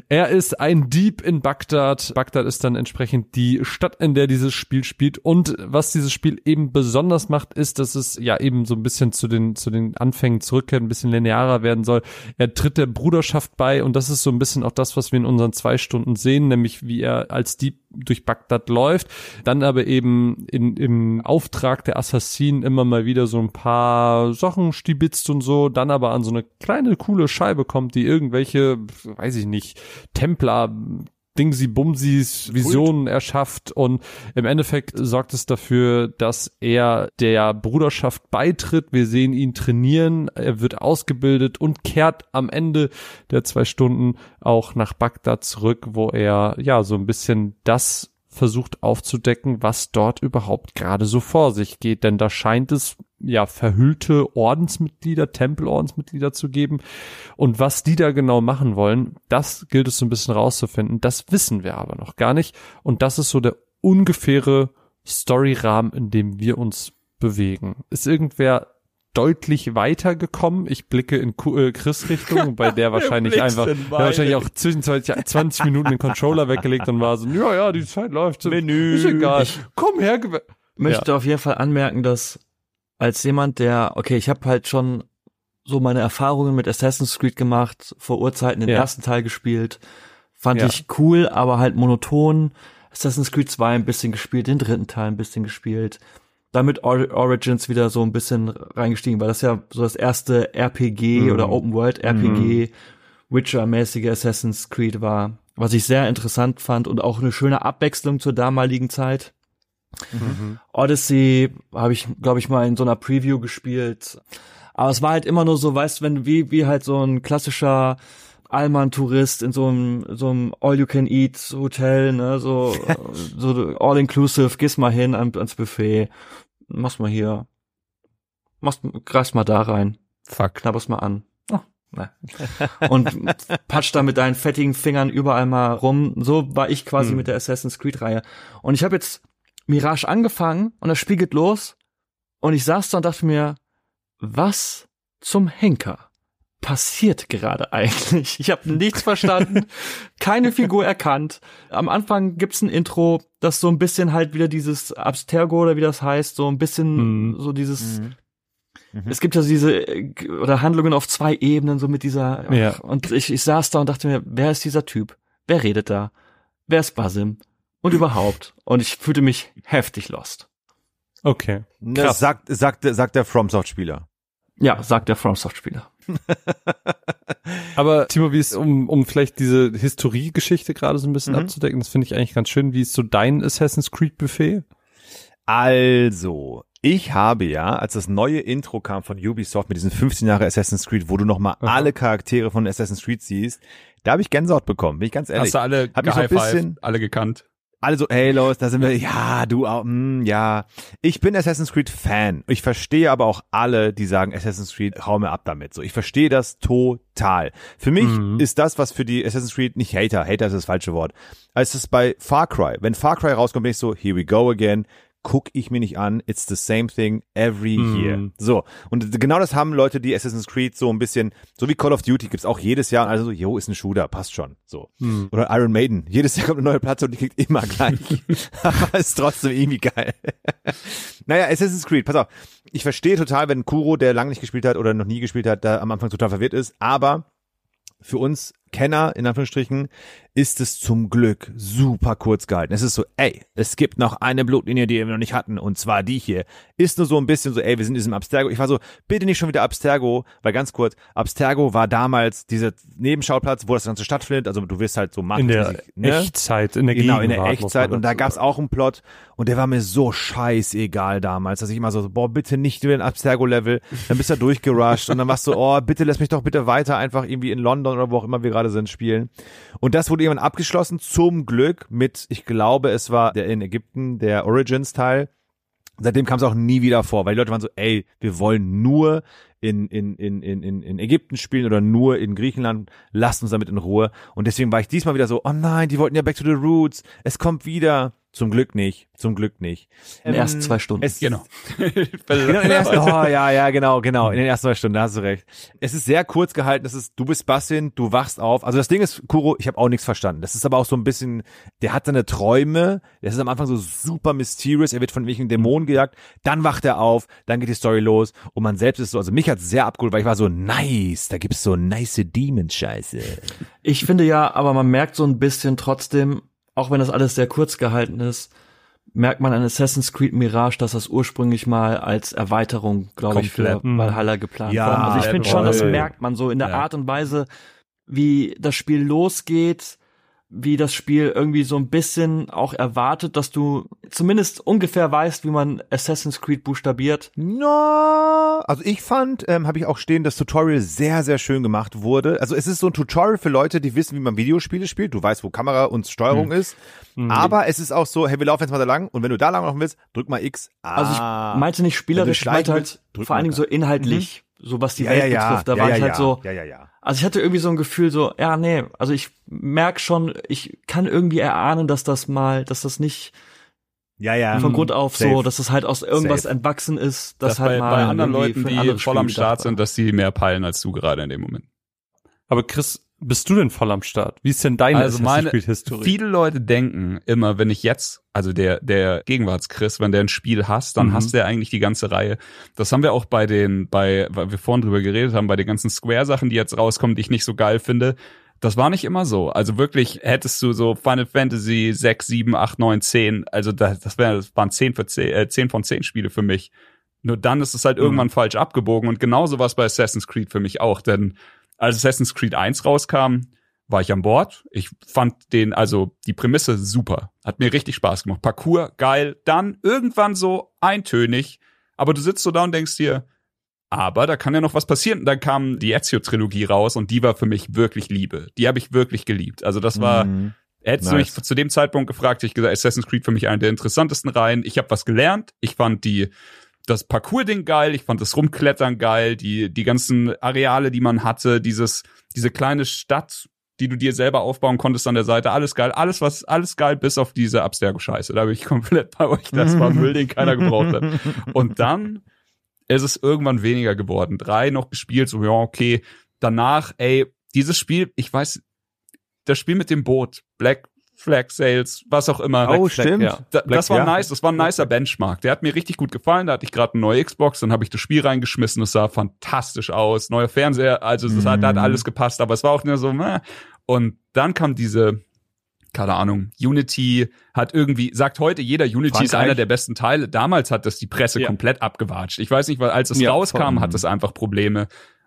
Er ist ein Dieb in Bagdad. Bagdad ist dann entsprechend die Stadt, in der dieses Spiel spielt. Und was dieses Spiel eben besonders macht, ist, dass es ja eben so ein bisschen zu den, zu den Anfängen zurückkehrt, ein bisschen linearer werden soll. Er tritt der Bruderschaft bei und das ist so ein bisschen auch das, was wir in unseren zwei Stunden sehen, nämlich wie er als Dieb durch Bagdad läuft, dann aber eben in, im Auftrag der Assassinen immer mal wieder so ein paar Sachen stibitzt und so, dann aber an so eine kleine coole Scheibe kommt, die irgendwelche, weiß ich nicht, Templer Dingsi Bumsis Visionen erschafft und im Endeffekt sorgt es dafür, dass er der Bruderschaft beitritt. Wir sehen ihn trainieren, er wird ausgebildet und kehrt am Ende der zwei Stunden auch nach Bagdad zurück, wo er ja so ein bisschen das versucht aufzudecken, was dort überhaupt gerade so vor sich geht. Denn da scheint es ja verhüllte Ordensmitglieder, Tempelordensmitglieder zu geben. Und was die da genau machen wollen, das gilt es so ein bisschen rauszufinden. Das wissen wir aber noch gar nicht. Und das ist so der ungefähre Storyrahmen, in dem wir uns bewegen. Ist irgendwer deutlich weitergekommen. Ich blicke in Ku- äh, Chris Richtung, bei der wahrscheinlich einfach, in der wahrscheinlich auch zwischenzeitlich 20 Minuten den Controller weggelegt und war so, ja, ja, die Zeit läuft. Menü. Ist egal. Ich- Komm her. möchte auf jeden Fall anmerken, dass als jemand, der, okay, ich habe halt schon so meine Erfahrungen mit Assassin's Creed gemacht, vor Urzeiten den Ja. ersten Teil gespielt, fand Ja. ich cool, aber halt monoton. Assassin's Creed 2 ein bisschen gespielt, den dritten Teil ein bisschen gespielt. Damit Or Origins wieder so ein bisschen reingestiegen, weil das ja so das erste RPG Mhm. oder Open World RPG Witcher-mäßige Assassin's Creed war, was ich sehr interessant fand und auch eine schöne Abwechslung zur damaligen Zeit. Odyssey habe ich, glaube ich, mal in so einer Preview gespielt. Aber es war halt immer nur so, weißt wenn wie, wie halt so ein klassischer Allmann-Tourist in so einem, so einem All-You-Can-Eat-Hotel, ne, so, so all-inclusive, gehst mal hin an, ans Buffet, machst mal hier, machst, greifst mal da rein, Fuck. knabberst mal an. Oh, ne. Und patsch da mit deinen fettigen Fingern überall mal rum. So war ich quasi Hm. mit der Assassin's Creed-Reihe. Und ich habe jetzt Mirage angefangen und das Spiel geht los. Und ich saß da und dachte mir, was zum Henker passiert gerade eigentlich? Ich habe nichts verstanden, keine Figur erkannt. Am Anfang gibt's ein Intro, das so ein bisschen halt wieder dieses Abstergo oder wie das heißt, so ein bisschen Mhm. so dieses Mhm. es gibt ja diese äh, g- oder Handlungen auf zwei Ebenen so mit dieser Ja. und ich, ich saß da und dachte mir, wer ist dieser Typ? Wer redet da? Wer ist Basim? Und überhaupt. Und ich fühlte mich heftig lost. Okay. Das Krass. sagt, sagt, sagt der FromSoft-Spieler. Ja, sagt der FromSoft-Spieler. Aber Timo, wie ist, um, um vielleicht diese Historiegeschichte gerade so ein bisschen Mhm. abzudecken, das finde ich eigentlich ganz schön. Wie ist so dein Assassin's Creed Buffet? Also, ich habe ja, als das neue Intro kam von Ubisoft mit diesen 15 Jahre Assassin's Creed, wo du nochmal Aha. alle Charaktere von Assassin's Creed siehst, da habe ich Gänsehaut bekommen, bin ich ganz ehrlich. Hast du alle Hab mich so ein bisschen- alle gekannt? Alle so, hey los, da sind wir, ja, du auch, mm, ja. Ich bin Assassin's Creed Fan. Ich verstehe aber auch alle, die sagen, Assassin's Creed, hau mir ab damit. So, ich verstehe das total. Für mich Mhm. ist das, was für die Assassin's Creed, nicht Hater, Hater ist das falsche Wort. Als es bei Far Cry, wenn Far Cry rauskommt, bin ich so, here we go again. Guck ich mir nicht an, it's the same thing every Mhm. year. So. Und genau das haben Leute, die Assassin's Creed so ein bisschen, so wie Call of Duty gibt's auch jedes Jahr, also so, yo, ist ein Shooter, passt schon. So. Hm. Oder Iron Maiden. Jedes Jahr kommt eine neue Platte und die klingt immer gleich. Aber ist trotzdem irgendwie geil. naja, Assassin's Creed, pass auf. Ich verstehe total, wenn Kuro, der lange nicht gespielt hat oder noch nie gespielt hat, da am Anfang total verwirrt ist. Aber für uns Kenner, in Anführungsstrichen, ist es zum Glück super kurz gehalten. Es ist so, ey, es gibt noch eine Blutlinie, die wir noch nicht hatten, und zwar die hier. Ist nur so ein bisschen so, ey, wir sind in diesem Abstergo. Ich war so, bitte nicht schon wieder Abstergo, weil ganz kurz, Abstergo war damals dieser Nebenschauplatz, wo das Ganze stattfindet. Also du wirst halt so machen. In der Echtzeit, in der Genau, in der Gegenwart, Echtzeit. Und da gab's sagen. auch einen Plot und der war mir so scheißegal damals, dass ich immer so, boah, bitte nicht über den Abstergo-Level. Dann bist du da durchgerusht und dann warst du, oh, bitte lass mich doch bitte weiter einfach irgendwie in London oder wo auch immer wir gerade sind spielen. Und das wurde irgendwann abgeschlossen, zum Glück mit, ich glaube, es war der in Ägypten, der Origins-Teil. Seitdem kam es auch nie wieder vor, weil die Leute waren so, ey, wir wollen nur in, in, in, in, in Ägypten spielen oder nur in Griechenland, lasst uns damit in Ruhe. Und deswegen war ich diesmal wieder so, oh nein, die wollten ja back to the roots, es kommt wieder. Zum Glück nicht, zum Glück nicht. In den ersten zwei Stunden. Es, Genau. Genau, in den ersten, oh, ja, ja, genau, genau, in den ersten zwei Stunden, da hast du recht. Es ist sehr kurz gehalten, es ist, du bist Bastian, du wachst auf. Also das Ding ist, Kuro, ich habe auch nichts verstanden. Das ist aber auch so ein bisschen, der hat seine Träume, das ist am Anfang so super mysterious, er wird von welchen Dämonen gejagt, dann wacht er auf, dann geht die Story los und man selbst ist so, also mich hat's sehr abgeholt, weil ich war so, nice, da gibt's so nice Demon-Scheiße. Ich finde ja, aber man merkt so ein bisschen trotzdem, auch wenn das alles sehr kurz gehalten ist, merkt man an Assassin's Creed Mirage, dass das ursprünglich mal als Erweiterung, glaube ich, für. Valhalla geplant Ja, war. Also ich finde schon, das merkt man so in der Ja. Art und Weise, wie das Spiel losgeht, wie das Spiel irgendwie so ein bisschen auch erwartet, dass du zumindest ungefähr weißt, wie man Assassin's Creed buchstabiert. No, also ich fand, ähm, habe ich auch stehen, das Tutorial sehr, sehr schön gemacht wurde. Also es ist so ein Tutorial für Leute, die wissen, wie man Videospiele spielt. Du weißt, wo Kamera und Steuerung ist. Aber es ist auch so, hey, wir laufen jetzt mal da lang und wenn du da lang laufen willst, drück mal X. Ah. Also ich meinte nicht spielerisch, ich meinte halt vor allen Dingen so inhaltlich, so was die ja, Welt ja, betrifft. Da ja, war ja, ich halt ja, so, Ja, ja, ja. Also ich hatte irgendwie so ein Gefühl so, ja, nee, also ich merk schon, ich kann irgendwie erahnen, dass das mal, dass das nicht Ja, ja. von Grund auf so, Safe. dass das halt aus irgendwas Safe. entwachsen ist, das dass halt bei, mal bei anderen Leuten, die voll am Start sind, dass sie mehr peilen als du gerade in dem Moment. Aber Chris, bist du denn voll am Start? Wie ist denn deine Also Assassin's meine, Creed Historie? viele Leute denken immer, wenn ich jetzt, also der, der Gegenwarts-Chris, wenn der ein Spiel hasst, dann Mhm. hasst der eigentlich die ganze Reihe. Das haben wir auch bei den, bei, weil wir vorhin drüber geredet haben, bei den ganzen Square-Sachen, die jetzt rauskommen, die ich nicht so geil finde. Das war nicht immer so. Also wirklich hättest du so Final Fantasy 6, 7, 8, 9, 10, also das, das, wär, das waren 10, für 10, äh, 10 von 10 Spiele für mich. Nur dann ist es halt irgendwann falsch abgebogen und genauso war es bei Assassin's Creed für mich auch, denn als Assassin's Creed 1 rauskam, war ich an Bord. Ich fand den, also die Prämisse super. Hat mir richtig Spaß gemacht. Parcours, geil. Dann irgendwann so eintönig. Aber du sitzt so da und denkst dir, aber da kann ja noch was passieren. Und dann kam die Ezio-Trilogie raus und die war für mich wirklich Liebe. Die habe ich wirklich geliebt. Also das war, Mhm. hättest Nice. du mich zu dem Zeitpunkt gefragt, hätte ich gesagt, Assassin's Creed für mich eine der interessantesten Reihen. Ich habe was gelernt. Ich fand die das Parcours-Ding geil, ich fand das Rumklettern geil, die, die ganzen Areale, die man hatte, dieses, diese kleine Stadt, die du dir selber aufbauen konntest an der Seite, alles geil, alles was, alles geil, bis auf diese Abstergo-Scheiße. Da bin ich komplett bei euch. Das war Müll, den keiner gebraucht hat. Und dann ist es irgendwann weniger geworden. Drei noch gespielt, so, ja, okay. Danach, ey, dieses Spiel, ich weiß, das Spiel mit dem Boot, Black Flag Sales, was auch immer. Oh, Black Flag, stimmt. ja. Da, das war ja. nice, das war ein nicer Benchmark. Der hat mir richtig gut gefallen. Da hatte ich gerade eine neue Xbox, dann habe ich das Spiel reingeschmissen. Es sah fantastisch aus. Neuer Fernseher, also es hat, hat Mhm. alles gepasst, aber es war auch nur so, meh. Und dann kam diese, keine Ahnung, Unity hat irgendwie, sagt heute jeder, Unity ist Frankreich. einer der besten Teile. Damals hat das die Presse Ja. komplett abgewatscht. Ich weiß nicht, weil als es Ja, rauskam, voll. hat es einfach Probleme.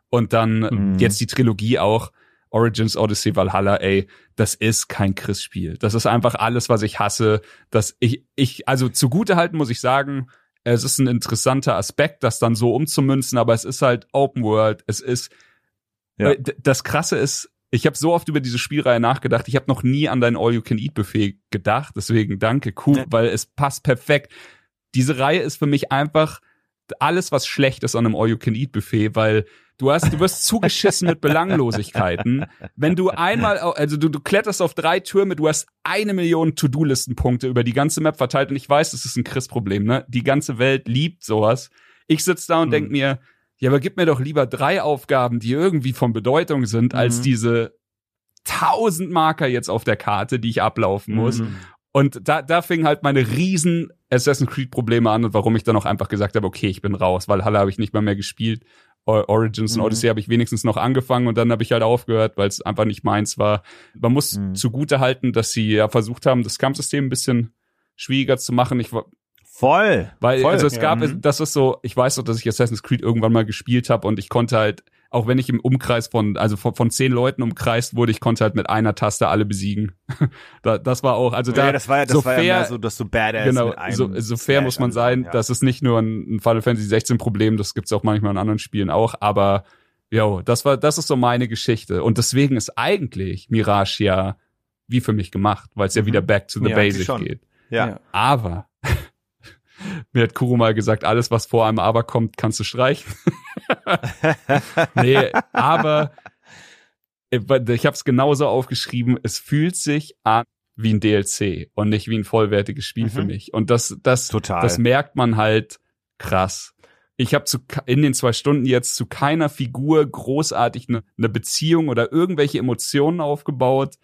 Und dann Mhm. jetzt die Trilogie auch. Origins, Odyssey, Valhalla, ey, das ist kein Chris-Spiel. Das ist einfach alles, was ich hasse. Dass ich, ich, also zugute halten muss ich sagen, es ist ein interessanter Aspekt, das dann so umzumünzen, aber es ist halt Open World. Es ist, Ja. D- das Krasse ist, ich habe so oft über diese Spielreihe nachgedacht. Ich habe noch nie an dein All-You-Can-Eat-Buffet gedacht. Deswegen danke, cool, Ja. weil es passt perfekt. Diese Reihe ist für mich einfach alles, was schlecht ist an einem All-You-Can-Eat-Buffet, weil du hast, du wirst zugeschissen mit Belanglosigkeiten. Wenn du einmal, also du, du kletterst auf drei Türme, du hast eine Million To-Do-Listenpunkte über die ganze Map verteilt und ich weiß, das ist ein Chris-Problem, ne? Die ganze Welt liebt sowas. Ich sitz da und denk mir, ja, aber gib mir doch lieber drei Aufgaben, die irgendwie von Bedeutung sind, als Mhm. diese tausend Marker jetzt auf der Karte, die ich ablaufen muss. Mhm. Und da, da fingen halt meine riesen Assassin's Creed Probleme an und warum ich dann auch einfach gesagt habe, okay, ich bin raus, weil Halle habe ich nicht mal mehr gespielt. Origins Mhm. und Odyssey habe ich wenigstens noch angefangen und dann habe ich halt aufgehört, weil es einfach nicht meins war. Man muss Mhm. zugute halten, dass sie ja versucht haben, das Kampfsystem ein bisschen schwieriger zu machen. Ich war, Voll. weil Voll. also es Ja. gab, Mhm. das ist so, ich weiß doch, dass ich Assassin's Creed irgendwann mal gespielt habe und ich konnte halt, auch wenn ich im Umkreis von, also von, von zehn Leuten umkreist wurde, ich konnte halt mit einer Taste alle besiegen. da, das war auch, also da, ja, das war ja, das so war ja fair- mehr so, dass du Badass genau, mit einem so, so fair muss man sein. ja. Das ist nicht nur ein, ein Final Fantasy 16 Problem, das gibt's auch manchmal in anderen Spielen auch, aber jo, das war, das ist so meine Geschichte. Und deswegen ist eigentlich Mirage ja wie für mich gemacht, weil es ja Mhm. wieder back to the Ja, basic geht. ja. Aber mir hat Kuro mal gesagt, alles, was vor einem Aber kommt, kannst du streichen. nee, aber äh, ich habe es genauso aufgeschrieben, es fühlt sich an wie ein DLC und nicht wie ein vollwertiges Spiel Mhm. für mich. Und das, das, Total. das merkt man halt krass. Ich habe zu in den zwei Stunden jetzt zu keiner Figur großartig eine ne Beziehung oder irgendwelche Emotionen aufgebaut.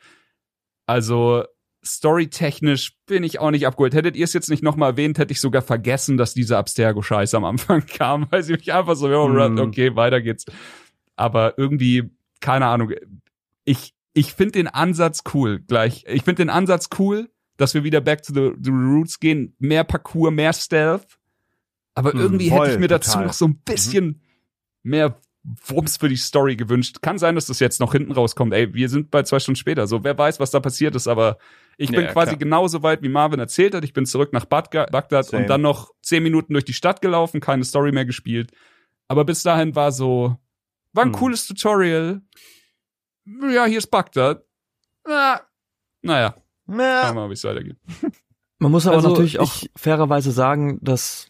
Also storytechnisch bin ich auch nicht abgeholt. Hättet ihr es jetzt nicht nochmal erwähnt, hätte ich sogar vergessen, dass diese Abstergo-Scheiße am Anfang kam, weil sie mich einfach so, ja, Mhm. okay, weiter geht's. Aber irgendwie, keine Ahnung, ich, ich finde den Ansatz cool, gleich. Ich finde den Ansatz cool, dass wir wieder back to the, the roots gehen, mehr Parkour, mehr Stealth. Aber Mhm, irgendwie voll, hätte ich mir dazu total. noch so ein bisschen mehr Wumms für die Story gewünscht. Kann sein, dass das jetzt noch hinten rauskommt. Ey, wir sind bei zwei Stunden später. So, wer weiß, was da passiert ist, aber ich bin Ja, quasi klar. genauso weit, wie Marvin erzählt hat. Ich bin zurück nach Bagdad, Bagdad Same. und dann noch zehn Minuten durch die Stadt gelaufen, keine Story mehr gespielt. Aber bis dahin war so, war ein Hm. cooles Tutorial. Ja, hier ist Bagdad. Ah, naja, schauen wir Ja. mal, wie es weitergeht. Man muss aber Also natürlich auch ich- fairerweise sagen, dass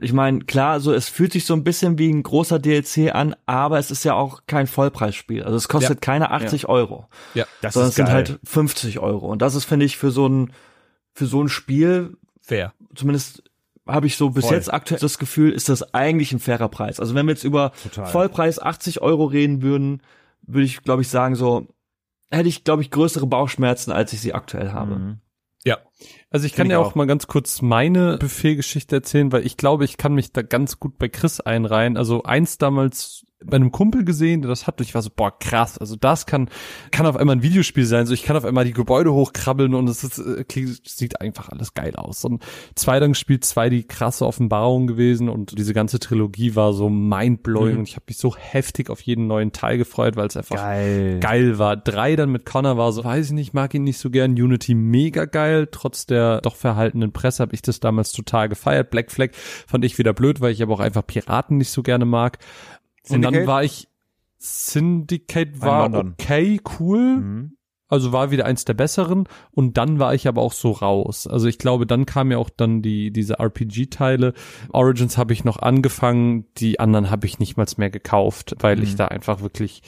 ich meine, klar, so es fühlt sich so ein bisschen wie ein großer DLC an, aber es ist ja auch kein Vollpreisspiel. Also es kostet keine 80 Euro, Das sondern ist es sind geil. halt 50 Euro. Und das ist, finde ich, für so ein für so ein Spiel, Fair. zumindest habe ich so bis Voll. jetzt aktuell das Gefühl, ist das eigentlich ein fairer Preis. Also wenn wir jetzt über Total. Vollpreis 80 Euro reden würden, würde ich, glaube ich, sagen, so hätte ich, glaube ich, größere Bauchschmerzen, als ich sie aktuell habe. Mhm. Ja. Also ich kann ja auch, auch. mal ganz kurz meine Buffet-Geschichte erzählen, weil ich glaube, ich kann mich da ganz gut bei Chris einreihen. Also eins damals bei einem Kumpel gesehen, der das hat und ich war so, boah, krass, also das kann, kann auf einmal ein Videospiel sein, so ich kann auf einmal die Gebäude hochkrabbeln und es ist, äh, sieht einfach alles geil aus. Und zwei dann gespielt, zwei die krasse Offenbarung gewesen und diese ganze Trilogie war so mindblowing mhm. und ich habe mich so heftig auf jeden neuen Teil gefreut, weil es einfach geil. geil war. Drei dann mit Connor war so, weiß ich nicht, mag ihn nicht so gern. Unity mega geil, trotz der doch verhaltenen Presse habe ich das damals total gefeiert. Black Flag fand ich wieder blöd, weil ich aber auch einfach Piraten nicht so gerne mag. Syndicate? Und dann war ich, Syndicate war okay, cool. Mhm. Also war wieder eins der besseren und dann war ich aber auch so raus. Also ich glaube, dann kam ja auch dann die diese RPG-Teile. Origins habe ich noch angefangen, die anderen habe ich nicht mal mehr gekauft, weil mhm. ich da einfach wirklich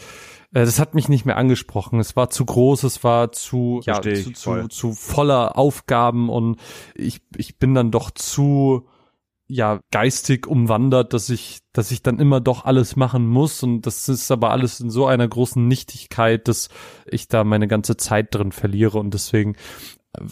äh, das hat mich nicht mehr angesprochen. Es war zu groß, es war zu, ja, zu, zu, zu voller Aufgaben und ich, ich bin dann doch zu, ja geistig umwandert, dass ich, dass ich dann immer doch alles machen muss. Und das ist aber alles in so einer großen Nichtigkeit, dass ich da meine ganze Zeit drin verliere. Und deswegen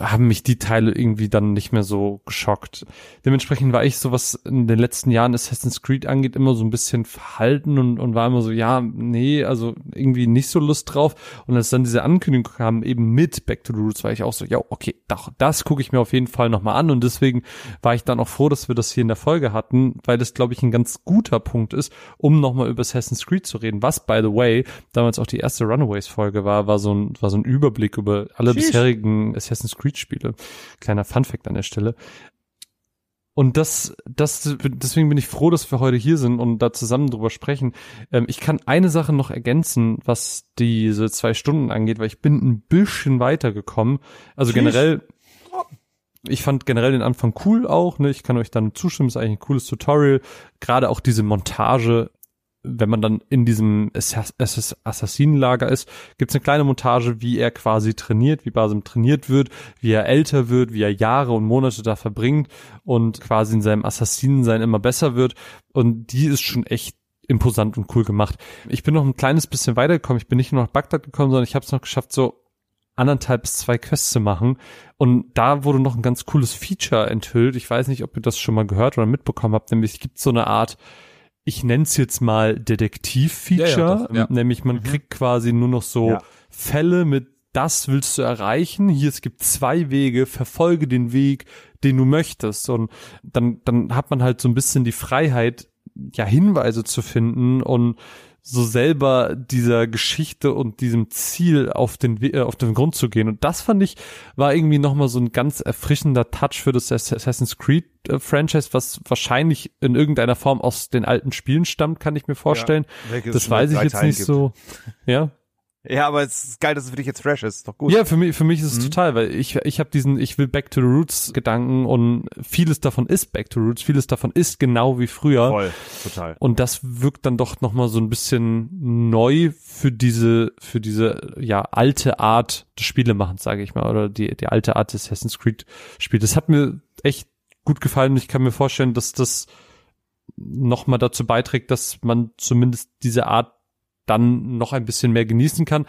haben mich die Teile irgendwie dann nicht mehr so geschockt. Dementsprechend war ich so, was in den letzten Jahren Assassin's Creed angeht, immer so ein bisschen verhalten und, und war immer so, ja, nee, also irgendwie nicht so Lust drauf. Und als dann diese Ankündigung kam, eben mit Back to the Roots, war ich auch so, ja, okay, doch, das gucke ich mir auf jeden Fall nochmal an. Und deswegen war ich dann auch froh, dass wir das hier in der Folge hatten, weil das, glaube ich, ein ganz guter Punkt ist, um nochmal über Assassin's Creed zu reden. Was, by the way, damals auch die erste Runaways-Folge war, war so ein, war so ein Überblick über alle Sheesh. bisherigen Assassin's Creed Spiele. Kleiner Funfact an der Stelle. Und das, das, deswegen bin ich froh, dass wir heute hier sind und da zusammen drüber sprechen. Ähm, ich kann eine Sache noch ergänzen, was diese zwei Stunden angeht, weil ich bin ein bisschen weitergekommen. Also generell, ich fand generell den Anfang cool auch, ne? Ich kann euch dann zustimmen, ist eigentlich ein cooles Tutorial. Gerade auch diese Montage wenn man dann in diesem Assassinenlager ist, gibt es eine kleine Montage, wie er quasi trainiert, wie Basim trainiert wird, wie er älter wird, wie er Jahre und Monate da verbringt und quasi in seinem Assassinensein immer besser wird. Und die ist schon echt imposant und cool gemacht. Ich bin noch ein kleines bisschen weitergekommen. Ich bin nicht nur nach Bagdad gekommen, sondern ich habe es noch geschafft, so anderthalb bis zwei Quests zu machen. Und da wurde noch ein ganz cooles Feature enthüllt. Ich weiß nicht, ob ihr das schon mal gehört oder mitbekommen habt, nämlich es gibt so eine Art ich nenne es jetzt mal Detektiv-Feature, ja, ja, ja. nämlich man mhm. kriegt quasi nur noch so Fälle mit das willst du erreichen. Hier, es gibt zwei Wege, verfolge den Weg, den du möchtest. Und dann, dann hat man halt so ein bisschen die Freiheit, ja, Hinweise zu finden und so selber dieser Geschichte und diesem Ziel auf den äh, auf den Grund zu gehen. Und das fand ich war irgendwie noch mal so ein ganz erfrischender Touch für das Assassin's Creed äh, Franchise was wahrscheinlich in irgendeiner Form aus den alten Spielen stammt kann ich mir vorstellen. Ja, das weiß ich jetzt nicht gibt. so. Ja ja, aber es ist geil, dass es für dich jetzt fresh ist. Doch gut. Ja, für mich, für mich ist es mhm. total, weil ich, ich habe diesen, ich will Back to the Roots Gedanken und vieles davon ist Back to the Roots, vieles davon ist genau wie früher. Voll, total. Und das wirkt dann doch nochmal so ein bisschen neu für diese, für diese, ja, alte Art des Spielemachens, sage ich mal, oder die, die alte Art des Assassin's Creed Spiels. Das hat mir echt gut gefallen und ich kann mir vorstellen, dass das nochmal dazu beiträgt, dass man zumindest diese Art dann noch ein bisschen mehr genießen kann.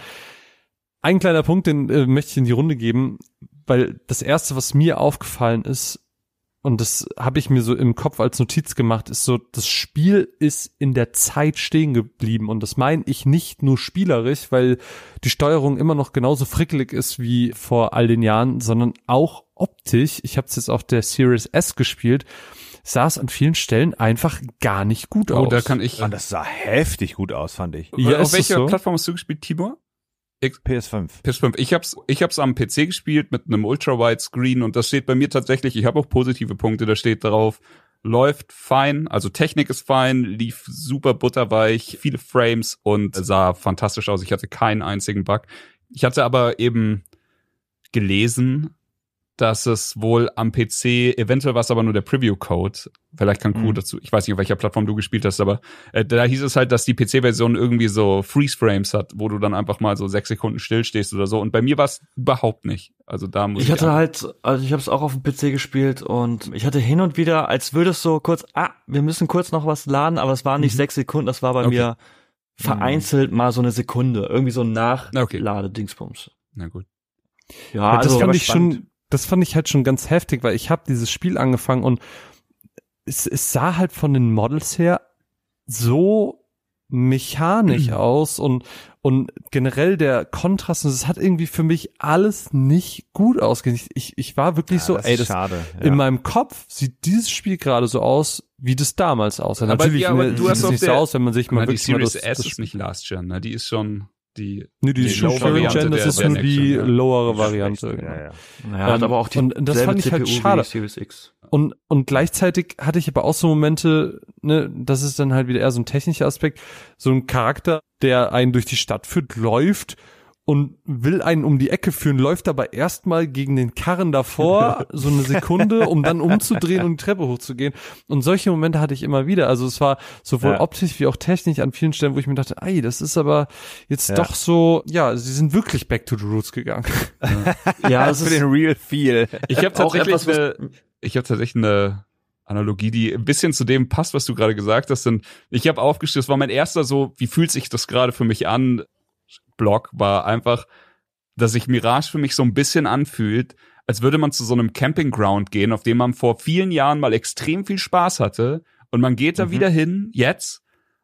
Ein kleiner Punkt, den äh, möchte ich in die Runde geben, weil das erste, was mir aufgefallen ist, und das habe ich mir so im Kopf als Notiz gemacht, ist so, das Spiel ist in der Zeit stehen geblieben. Und das meine ich nicht nur spielerisch, weil die Steuerung immer noch genauso frickelig ist wie vor all den Jahren, sondern auch optisch. Ich habe es jetzt auf der Series S gespielt sah es an vielen Stellen einfach gar nicht gut oh, aus. Oh, da kann ich. Und das sah heftig gut aus, fand ich. Ja, auf welcher so? Plattform hast du gespielt, Tibor? PS5. PS5. Ich hab's, ich hab's am PC gespielt mit einem Ultra-Wide Screen und das steht bei mir tatsächlich, ich habe auch positive Punkte, da steht drauf, läuft fein, also Technik ist fein, lief super butterweich, viele Frames und sah fantastisch aus. Ich hatte keinen einzigen Bug. Ich hatte aber eben gelesen, dass es wohl am PC, eventuell war es aber nur der Preview-Code, vielleicht kann Q mhm. dazu, ich weiß nicht, auf welcher Plattform du gespielt hast, aber äh, da hieß es halt, dass die PC-Version irgendwie so Freeze-Frames hat, wo du dann einfach mal so sechs Sekunden stillstehst oder so. Und bei mir war es überhaupt nicht. Also da muss ich. Ich hatte halt, also ich habe es auch auf dem PC gespielt und ich hatte hin und wieder, als würde es so kurz, ah, wir müssen kurz noch was laden, aber es waren nicht mhm. sechs Sekunden, das war bei okay. mir vereinzelt mhm. mal so eine Sekunde, irgendwie so ein Nachladedingsbums. Okay. Na gut. Ja, ja also, das fand ich schon das fand ich halt schon ganz heftig, weil ich habe dieses Spiel angefangen und es, es sah halt von den Models her so mechanisch aus und und generell der Kontrast, und es hat irgendwie für mich alles nicht gut ausgesehen. Ich, ich, war wirklich so, das ey, ist das, schade. in ja. meinem Kopf sieht dieses Spiel gerade so aus, wie das damals aussah. Aber- Natürlich ja, aber ne, du sieht hast es auf nicht so aus, wenn man sich mal mal, die wirklich mal Series das, S das ist nicht Last Gen, ne? Die ist schon die. Nee, die die Variante Gen, das der- ist der nur die ja. lowere Variante. Ja, genau. ja. Naja, hat Ähm, aber auch die und das selbe fand ich halt schade. wie Series X. Und, und gleichzeitig hatte ich aber auch so Momente, ne, das ist dann halt wieder eher so ein technischer Aspekt, so ein Charakter, der einen durch die Stadt führt, läuft und will einen um die Ecke führen, läuft aber erstmal gegen den Karren davor, so eine Sekunde, um dann umzudrehen und die Treppe hochzugehen. Und solche Momente hatte ich immer wieder. Also es war sowohl Ja. optisch wie auch technisch an vielen Stellen, wo ich mir dachte, ey, das ist aber jetzt Ja. doch so, ja, sie sind wirklich back to the roots gegangen. Ja, es Für ist den Real Feel. Ich habe Auch tatsächlich etwas, eine, ich habe tatsächlich eine Analogie, die ein bisschen zu dem passt, was du gerade gesagt hast. Und ich habe aufgeschrieben, das war mein erster so, wie fühlt sich das gerade für mich an? Blog war einfach, dass sich Mirage für mich so ein bisschen anfühlt, als würde man zu so einem Campingground gehen, auf dem man vor vielen Jahren mal extrem viel Spaß hatte und man geht da Mhm. wieder hin, jetzt,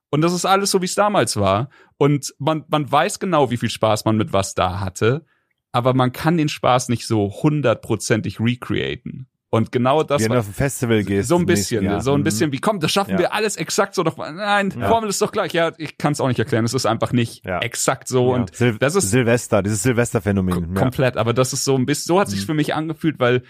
und das ist alles so, wie es damals war. Und man, man weiß genau, wie viel Spaß man mit was da hatte, aber man kann den Spaß nicht so hundertprozentig recreaten. Und genau das Wenn du auf ein Festival gehst. so ein bisschen, Jahr. so ein Mhm. bisschen wie, komm, das schaffen Ja. wir alles exakt so. Doch, nein, Ja. Formel ist doch gleich. Ja, ich kann es auch nicht erklären. Es ist einfach nicht Ja. exakt so. Und Sil das ist Silvester, dieses Silvesterphänomen. Komplett, aber das ist so ein bisschen, so hat sich Mhm. für mich angefühlt, weil,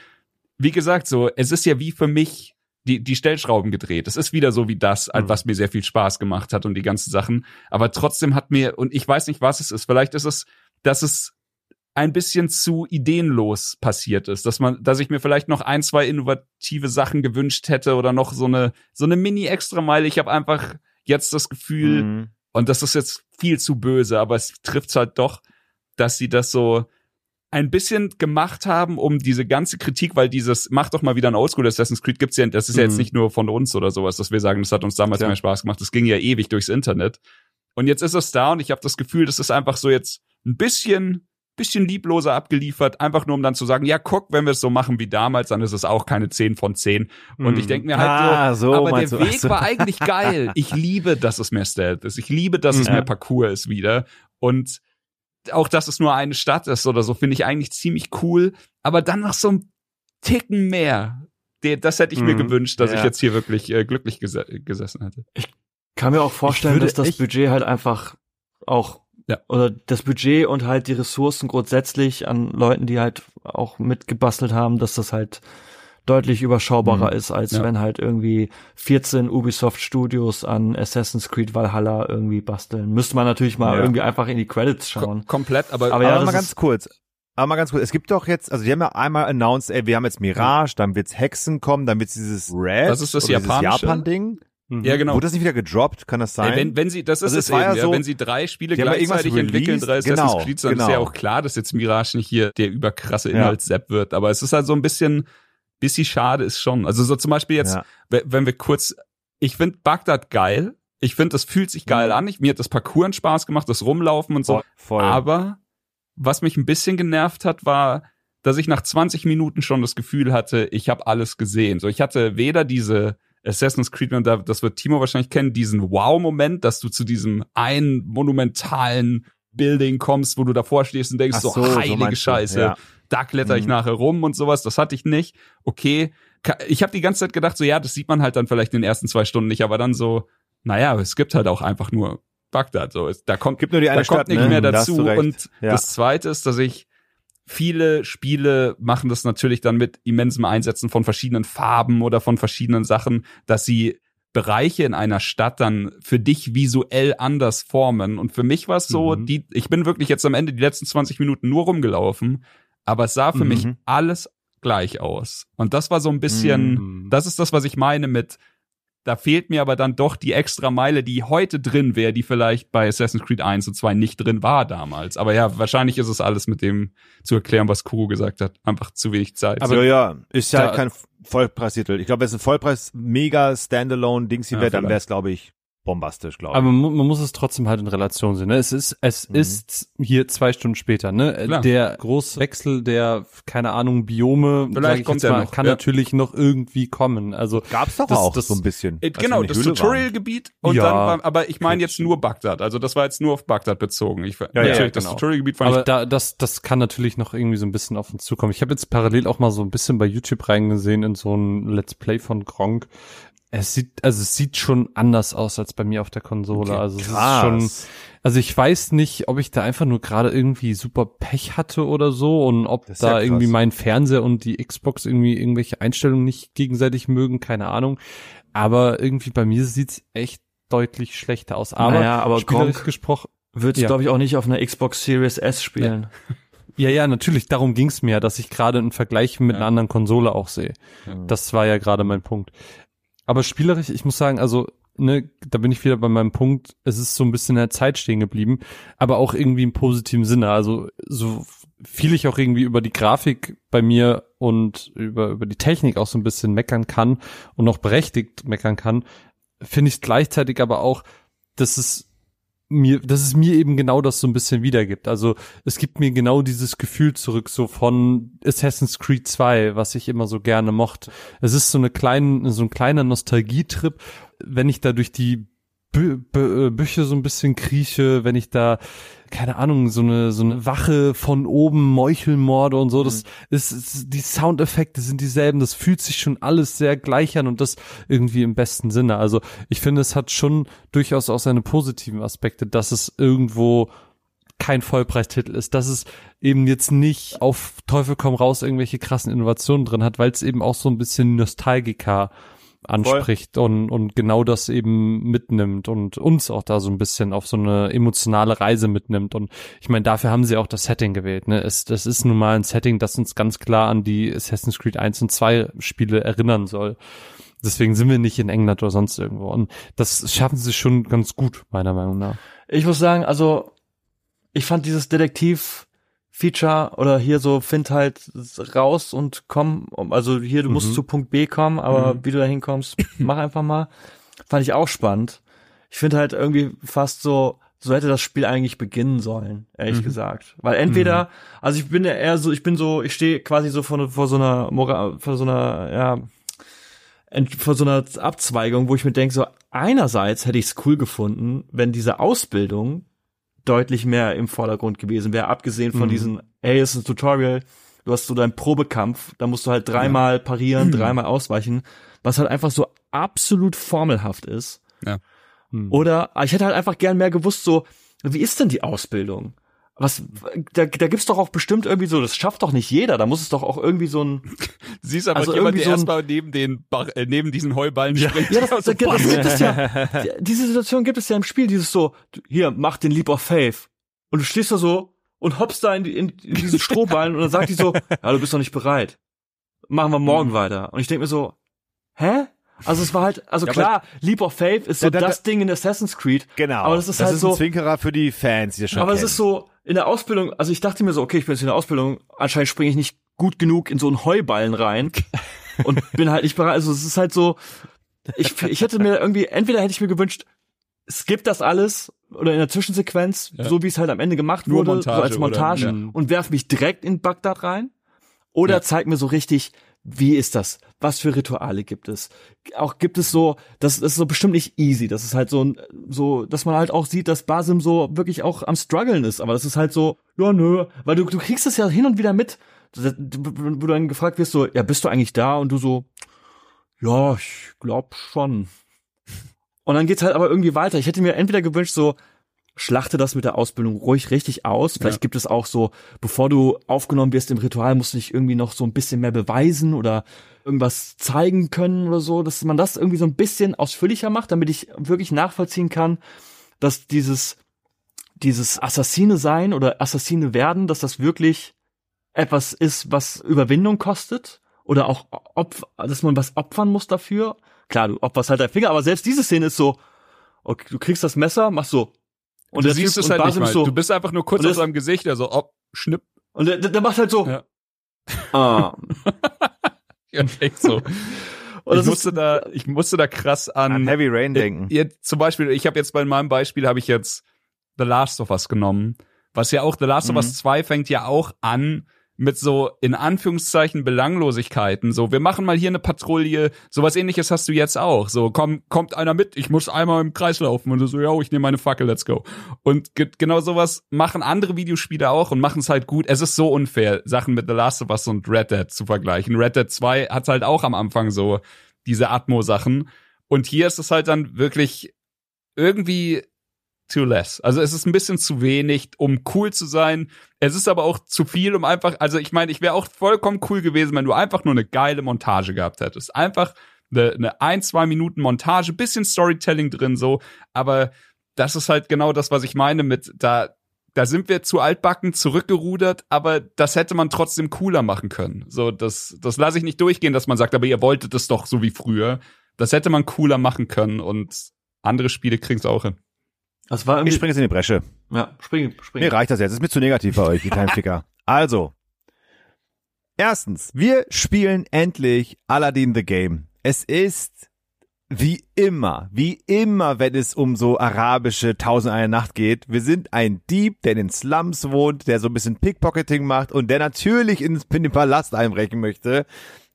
wie gesagt, so, es ist ja wie für mich die, die Stellschrauben gedreht. Es ist wieder so wie das, Mhm. was mir sehr viel Spaß gemacht hat und die ganzen Sachen. Aber trotzdem hat mir, und ich weiß nicht, was es ist, vielleicht ist es, dass es ein bisschen zu ideenlos passiert ist, dass man, dass ich mir vielleicht noch ein, zwei innovative Sachen gewünscht hätte oder noch so eine, so eine Mini-Extra-Meile. Ich habe einfach jetzt das Gefühl, Mhm. und das ist jetzt viel zu böse, aber es trifft halt doch, dass sie das so ein bisschen gemacht haben, um diese ganze Kritik, weil dieses, mach doch mal wieder ein Oldschool Assassin's Creed gibt's ja, das ist ja jetzt Mhm. nicht nur von uns oder sowas, dass wir sagen, das hat uns damals Klar. mehr Spaß gemacht. Das ging ja ewig durchs Internet. Und jetzt ist es da und ich habe das Gefühl, das ist einfach so jetzt ein bisschen, bisschen liebloser abgeliefert, einfach nur um dann zu sagen, ja, guck, wenn wir es so machen wie damals, dann ist es auch keine 10 von 10. Und ich denke mir halt Ah, so, aber der. Weg so. war eigentlich geil. Ich liebe, dass es mehr Stealth ist. Ich liebe, dass es Ja. mehr Parcours ist wieder. Und auch, dass es nur eine Stadt ist oder so, finde ich eigentlich ziemlich cool. Aber dann noch so ein Ticken mehr. Das hätte ich mir Mhm. gewünscht, dass ich Ja. jetzt hier wirklich äh, glücklich gese gesessen hätte. kann mir auch vorstellen, würde dass das Budget halt einfach auch Ja. oder das Budget und halt die Ressourcen grundsätzlich an Leuten, die halt auch mitgebastelt haben, dass das halt deutlich überschaubarer Mhm. ist, als Ja. wenn halt irgendwie 14 Ubisoft Studios an Assassin's Creed Valhalla irgendwie basteln. Müsste man natürlich mal Ja. irgendwie einfach in die Credits schauen. komplett, aber, Aber Aber ja, mal das ganz kurz. Aber mal ganz kurz. Es gibt doch jetzt, also die haben ja einmal announced, ey, wir haben jetzt Mirage, dann wird's Hexen kommen, dann wird's dieses Red. Das ist das oder Japan-Ding. ja genau. Wurde das nicht wieder gedroppt? Kann das sein? Ey, wenn, wenn sie, das ist Also es eben, ja ja, so- wenn sie drei Spiele ja gleichzeitig entwickeln, drei Assassin's Genau, Creed, dann ist ja genau. auch klar, dass jetzt Mirage nicht hier der überkrasse Ja. Inhaltssepp wird. Aber es ist halt so ein bisschen, bisschen schade ist schon. Also so zum Beispiel jetzt, Ja. we- wenn wir kurz, ich finde Bagdad geil. Ich finde, das fühlt sich geil Mhm. an. Ich, mir hat das Parcours einen Spaß gemacht, das Rumlaufen und so. voll, voll. Aber was mich ein bisschen genervt hat, war, dass ich nach 20 Minuten schon das Gefühl hatte, ich habe alles gesehen. So, ich hatte weder diese Assassin's Creed, und da- das wird Timo wahrscheinlich kennen, diesen Wow-Moment, dass du zu diesem einen monumentalen Building kommst, wo du davor stehst und denkst, so, so, so heilige du, Scheiße, ja. da kletter ich Mhm. nachher rum und sowas. Das hatte ich nicht. Okay. Ka- Ich habe die ganze Zeit gedacht, so ja, das sieht man halt dann vielleicht in den ersten zwei Stunden nicht, aber dann so, naja, es gibt halt auch einfach nur Bagdad. So, da kommt Gibt nur die eine da kommt Stadt, nicht ne? mehr Da dazu. recht. Und Ja. das Zweite ist, dass ich viele Spiele machen das natürlich dann mit immensem Einsetzen von verschiedenen Farben oder von verschiedenen Sachen, dass sie Bereiche in einer Stadt dann für dich visuell anders formen. Und für mich war es so, Mhm. die, ich bin wirklich jetzt am Ende die letzten 20 Minuten nur rumgelaufen, aber es sah für Mhm. mich alles gleich aus. Und das war so ein bisschen, Mhm. das ist das, was ich meine mit, da fehlt mir aber dann doch die extra Meile, die heute drin wäre, die vielleicht bei Assassin's Creed 1 und 2 nicht drin war damals. Aber ja, wahrscheinlich ist es alles mit dem zu erklären, was Kuro gesagt hat. Einfach zu wenig Zeit. Aber ja, ja, ist ja da- kein Vollpreistitel. Ich glaube, wenn es ein Vollpreis mega Standalone Dings hier Ja, wäre, dann wäre es, glaube ich, bombastisch, glaube ich. Aber man, man muss es trotzdem halt in Relation sehen. Ne? Es ist, es Mhm. ist hier zwei Stunden später. Ne? Klar. Der große Wechsel der, keine Ahnung, Biome, Vielleicht kommt mal, noch, kann ja. natürlich noch irgendwie kommen. Also Gab's doch das- auch das- so ein bisschen. Äh, genau, das. Tutorial-Gebiet und Ja. dann, war- aber ich meine jetzt nur Bagdad. Also das war jetzt nur auf Bagdad bezogen. Ich, ja, natürlich, das genau. Tutorial-Gebiet fand Aber ich da, das, das kann natürlich noch irgendwie so ein bisschen auf uns zukommen. Ich habe jetzt parallel auch mal so ein bisschen bei YouTube reingesehen in so ein Let's Play von Gronk. Es sieht, also es sieht schon anders aus als bei mir auf der Konsole. Okay, also es krass. ist schon, also ich weiß nicht, ob ich da einfach nur gerade irgendwie super Pech hatte oder so und ob ja da krass. irgendwie mein Fernseher und die Xbox irgendwie irgendwelche Einstellungen nicht gegenseitig mögen, keine Ahnung. Aber irgendwie bei mir sieht's echt deutlich schlechter aus. Aber, Naja, aber spielerisch gesprochen, Wird Ja. glaube ich auch nicht auf einer Xbox Series S spielen. Ja, ja, natürlich. Darum ging's mir, dass ich gerade einen Vergleich mit Ja. einer anderen Konsole auch sehe. Das war ja gerade mein Punkt. Aber spielerisch, ich muss sagen, also, ne, da bin ich wieder bei meinem Punkt, es ist so ein bisschen in der Zeit stehen geblieben, aber auch irgendwie im positiven Sinne. Also, so viel ich auch irgendwie über die Grafik bei mir und über, über die Technik auch so ein bisschen meckern kann und auch berechtigt meckern kann, finde ich gleichzeitig aber auch, dass es mir, dass es mir eben genau das so ein bisschen wiedergibt. Also es gibt mir genau dieses Gefühl zurück, so von Assassin's Creed 2, was ich immer so gerne mochte. Es ist so eine kleine, so ein kleiner Nostalgietrip, wenn ich da durch die Bü Bü äh, Bücher so ein bisschen krieche, wenn ich da keine Ahnung, so eine, so eine Wache von oben, Meuchelmorde und so, das ist, ist, die Soundeffekte sind dieselben, das fühlt sich schon alles sehr gleich an und das irgendwie im besten Sinne. Also ich finde, es hat schon durchaus auch seine positiven Aspekte, dass es irgendwo kein Vollpreistitel ist, dass es eben jetzt nicht auf Teufel komm raus irgendwelche krassen Innovationen drin hat, weil es eben auch so ein bisschen Nostalgiker anspricht und, und genau das eben mitnimmt und uns auch da so ein bisschen auf so eine emotionale Reise mitnimmt. Und ich meine, dafür haben sie auch das Setting gewählt. Ne? Es, das ist nun mal ein Setting, das uns ganz klar an die Assassin's Creed 1 und 2 Spiele erinnern soll. Deswegen sind wir nicht in England oder sonst irgendwo. Und das schaffen sie schon ganz gut, meiner Meinung nach. Ich muss sagen, also ich fand dieses Detektiv-Feature oder hier so find halt raus und komm, also hier du musst Mhm. zu Punkt B kommen, aber Mhm. wie du da hinkommst, mach einfach mal. Fand ich auch spannend. Ich finde halt irgendwie fast so, so hätte das Spiel eigentlich beginnen sollen, ehrlich Mhm. gesagt. Weil entweder, also ich bin ja eher so, ich bin so, ich stehe quasi so vor, vor so einer Moral, vor so einer, ja, vor so einer Abzweigung, wo ich mir denke, so einerseits hätte ich es cool gefunden, wenn diese Ausbildung deutlich mehr im Vordergrund gewesen wäre, abgesehen von Mhm. diesen, es ist ein Tutorial, du hast so deinen Probekampf, da musst du halt dreimal parieren, dreimal ausweichen, was halt einfach so absolut formelhaft ist. Hm. Oder ich hätte halt einfach gern mehr gewusst, so, wie ist denn die Ausbildung? Was, da, da gibt's doch auch bestimmt irgendwie so, das schafft doch nicht jeder, da muss es doch auch irgendwie so ein, Siehst aber Also jemand, irgendwie der so ein- erstmal neben den äh, neben diesen Heuballen springt. Ja, das, das, So, das gibt es ja. Diese Situation gibt es ja im Spiel, dieses so, hier, mach den Leap of Faith. Und du stehst da so und hoppst da in, in, in diesen Strohballen und dann sagt die so, ja, du bist noch nicht bereit. Machen wir morgen Mhm. weiter. Und ich denke mir so, hä? Also es war halt, also Ja, klar, Leap of Faith ist so Da- da- das Ding in Assassin's Creed. Genau. Aber das ist halt ein so- Zwinkerer für die Fans, die das schon aber kennen. es ist so, in der Ausbildung, also ich dachte mir so, okay, ich bin jetzt in der Ausbildung, anscheinend springe ich nicht gut genug in so einen Heuballen rein und bin halt nicht bereit. Also es ist halt so, ich, ich hätte mir irgendwie, entweder hätte ich mir gewünscht, skip das alles oder in der Zwischensequenz, Ja. so wie es halt am Ende gemacht Nur wurde, Montage so als Montage oder- ja. und werf mich direkt in Bagdad rein. Oder Ja. zeig mir so richtig, wie ist das? Was für Rituale gibt es? Auch gibt es so, das ist so bestimmt nicht easy. Das ist halt so, so, dass man halt auch sieht, dass Basim so wirklich auch am struggeln ist. Aber das ist halt so, ja, nö, weil du, du kriegst es ja hin und wieder mit, wo du dann gefragt wirst, so, ja, bist du eigentlich da? Und du so, ja, ich glaub schon. Und dann geht's halt aber irgendwie weiter. Ich hätte mir entweder gewünscht, so, schlachte das mit der Ausbildung ruhig richtig aus. Vielleicht Ja. gibt es auch so, bevor du aufgenommen wirst im Ritual, musst du dich irgendwie noch so ein bisschen mehr beweisen oder irgendwas zeigen können oder so, dass man das irgendwie so ein bisschen ausführlicher macht, damit ich wirklich nachvollziehen kann, dass dieses, dieses Assassine sein oder Assassine werden, dass das wirklich etwas ist, was Überwindung kostet oder auch Opf dass man was opfern muss dafür. Klar, du opferst halt deinen Finger, aber selbst diese Szene ist so, okay, du kriegst das Messer, machst so. Und du siehst Typ- es halt nicht Basim mal. so, Du bist einfach nur kurz Und auf das- seinem Gesicht, also ob, schnipp. und der, der, der macht halt so, Ja. ah. Ja, echt so. Und ich das musste da, ich musste da krass an, An Heavy Rain denken. Äh, Jetzt, zum Beispiel, ich habe jetzt bei meinem Beispiel habe ich jetzt The Last of Us genommen, was ja auch The Last of Us 2 fängt ja auch an mit so in Anführungszeichen Belanglosigkeiten. So, wir machen mal hier eine Patrouille. Sowas ähnliches hast du jetzt auch. So, komm, kommt einer mit, ich muss einmal im Kreis laufen. Und du so, ja, ich nehme meine Fackel, let's go. Und ge genau sowas machen andere Videospiele auch und machen es halt gut. Es ist so unfair, Sachen mit The Last of Us und Red Dead zu vergleichen. Red Dead 2 hat halt auch am Anfang so diese Atmo-Sachen. Und hier ist es halt dann wirklich irgendwie too less. Also es ist ein bisschen zu wenig, um cool zu sein. Es ist aber auch zu viel, um einfach, also ich meine, ich wäre auch vollkommen cool gewesen, wenn du einfach nur eine geile Montage gehabt hättest. Einfach eine, eine ein, zwei Minuten Montage, bisschen Storytelling drin so, aber das ist halt genau das, was ich meine mit, da, da sind wir zu altbacken zurückgerudert, aber das hätte man trotzdem cooler machen können. So, das, das lasse ich nicht durchgehen, dass man sagt, aber ihr wolltet es doch so wie früher. Das hätte man cooler machen können und andere Spiele kriegen es auch hin. Das war Ich irgendwie, springe jetzt in die Bresche. ja, spring, spring. Mir reicht das jetzt. Das ist mir zu negativ bei euch, die kleinen Ficker. Also. Erstens, wir spielen endlich Aladdin the Game. Es ist wie immer, wie immer, wenn es um so arabische Tausend eine Nacht geht. Wir sind ein Dieb, der in den Slums wohnt, der so ein bisschen Pickpocketing macht und der natürlich ins, in den Palast einbrechen möchte.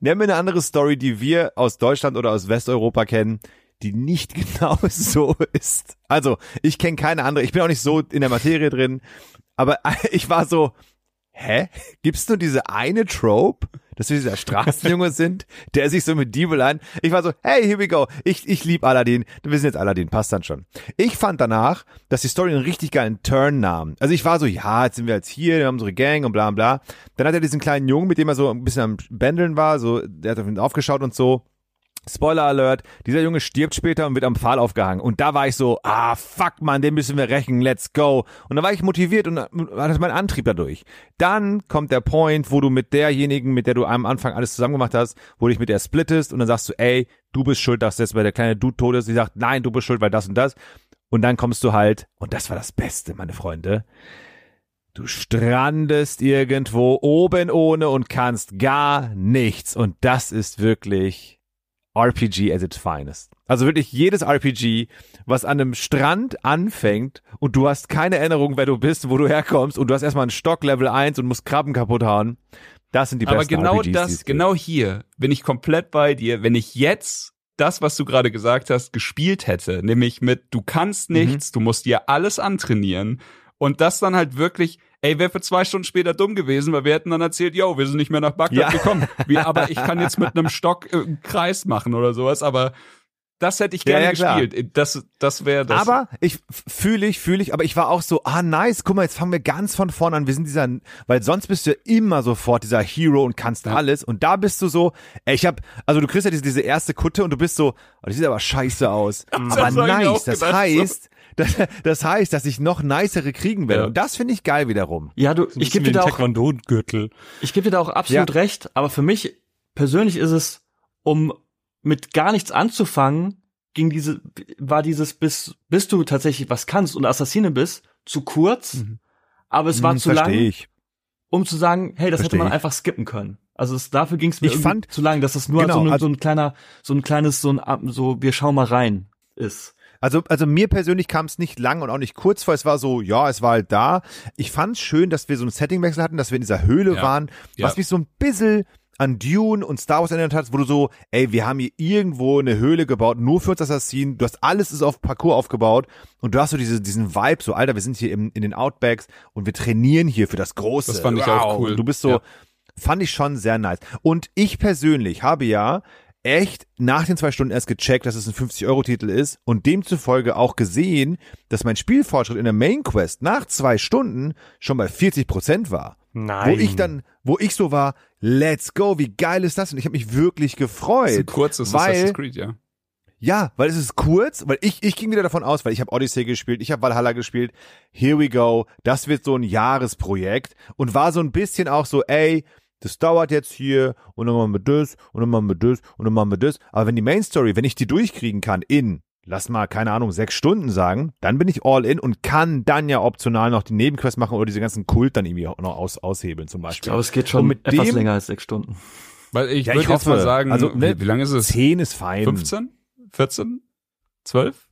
Wir haben eine andere Story, die wir aus Deutschland oder aus Westeuropa kennen, die nicht genau so ist. Also, ich kenne keine andere, ich bin auch nicht so in der Materie drin, aber ich war so, hä? Gibt's nur diese eine Trope, dass wir dieser Straßenjunge sind, der sich so mit Diebeleien, ich war so, hey, here we go, ich, ich lieb Aladdin, wir sind jetzt Aladdin, passt dann schon. Ich fand danach, dass die Story einen richtig geilen Turn nahm. Also ich war so, ja, jetzt sind wir jetzt hier, wir haben unsere Gang und bla bla. Dann hat er diesen kleinen Jungen, mit dem er so ein bisschen am Bändeln war, so, der hat auf ihn aufgeschaut und so. Spoiler Alert, dieser Junge stirbt später und wird am Pfahl aufgehangen. Und da war ich so, ah, fuck man, den müssen wir rächen, let's go. Und da war ich motiviert und hatte meinen Antrieb dadurch. Dann kommt der Point, wo du mit derjenigen, mit der du am Anfang alles zusammen gemacht hast, wo du dich mit der splittest und dann sagst du, ey, du bist schuld, dass jetzt bei der kleine Dude tot ist. Die sagt, nein, du bist schuld, weil das und das. Und dann kommst du halt, und das war das Beste, meine Freunde, Du strandest irgendwo oben ohne und kannst gar nichts. Und das ist wirklich RPG at its finest. Also wirklich jedes RPG, was an einem Strand anfängt und du hast keine Erinnerung, wer du bist, wo du herkommst und du hast erstmal einen Stock Level 1 und musst Krabben kaputt hauen. Das sind die Aber besten genau RPGs, die das, es gibt. genau hier bin ich komplett bei dir. Wenn ich jetzt das, was du gerade gesagt hast, gespielt hätte, nämlich mit du kannst Mhm. nichts, du musst dir alles antrainieren und das dann halt wirklich, ey, wäre für zwei Stunden später dumm gewesen, weil wir hätten dann erzählt, yo, wir sind nicht mehr nach Bagdad Ja. gekommen. Wie, aber ich kann jetzt mit einem Stock äh, einen Kreis machen oder sowas, aber das hätte ich Ja, gerne ja, klar. gespielt. Das, das wäre das. Aber ich fühle ich, fühle ich, aber ich war auch so, ah nice, guck mal, jetzt fangen wir ganz von vorne an. Wir sind dieser, weil sonst bist du ja immer sofort dieser Hero und kannst Ja. alles. Und da bist du so, ey, ich hab, also du kriegst ja diese, diese erste Kutte und du bist so, oh, die sieht aber scheiße aus. aber nice, das heißt, das, das heißt, dass ich noch nicere kriegen werde. Ja. Und das finde ich geil wiederum. Ja, du, ich gebe dir da auch, Taekwondo-Gürtel. ich gebe dir da auch absolut recht, aber für mich persönlich ist es, um mit gar nichts anzufangen, ging diese, war dieses, bis, bis du tatsächlich was kannst und Assassine bist, zu kurz, aber es war Hm, zu lang, ich. um zu sagen, hey, das Versteh hätte man ich. einfach skippen können. Also es, dafür ging es mir fand- zu lang, dass es nur Genau, so, ein, also- so ein kleiner, so ein kleines, so ein, so, wir schauen mal rein ist. Also, also mir persönlich kam es nicht lang und auch nicht kurz vor. Es war so, ja, es war halt da. Ich fand es schön, dass wir so einen Settingwechsel hatten, dass wir in dieser Höhle Ja. waren, was Ja. mich so ein bisschen an Dune und Star Wars erinnert hat, wo du so, ey, wir haben hier irgendwo eine Höhle gebaut, nur für uns Assassinen. Du hast alles ist auf Parcours aufgebaut und du hast so diese, diesen Vibe, so, Alter, wir sind hier im, in den Outbacks und wir trainieren hier für das Große. Das fand ich auch cool. Und du bist so, Ja. fand ich schon sehr nice. Und ich persönlich habe ja echt nach den zwei Stunden erst gecheckt, dass es ein 50-Euro-Titel ist und demzufolge auch gesehen, dass mein Spielfortschritt in der Main Quest nach zwei Stunden schon bei 40 Prozent war. Nein. Wo ich dann, wo ich so war, let's go, wie geil ist das? Und ich habe mich wirklich gefreut. kurz ist weil, Assassin's Creed, ja. ja, weil es ist kurz, weil ich, ich ging wieder davon aus, weil ich habe Odyssey gespielt, ich habe Valhalla gespielt, here we go, das wird so ein Jahresprojekt und war so ein bisschen auch so, ey, das dauert jetzt hier und dann machen wir das und dann machen wir das und dann machen wir das. Aber wenn die Main Story, wenn ich die durchkriegen kann in, lass mal, keine Ahnung, sechs Stunden sagen, dann bin ich all in und kann dann ja optional noch die Nebenquest machen oder diese ganzen Kult dann irgendwie auch noch aus, aushebeln zum Ich Beispiel. glaube, es geht schon mit etwas dem- länger als sechs Stunden. Weil ich Ja, würde ich jetzt mal sagen, Also, ne, wie, wie lange ist es? 10 ist fein. 15? 14? 12?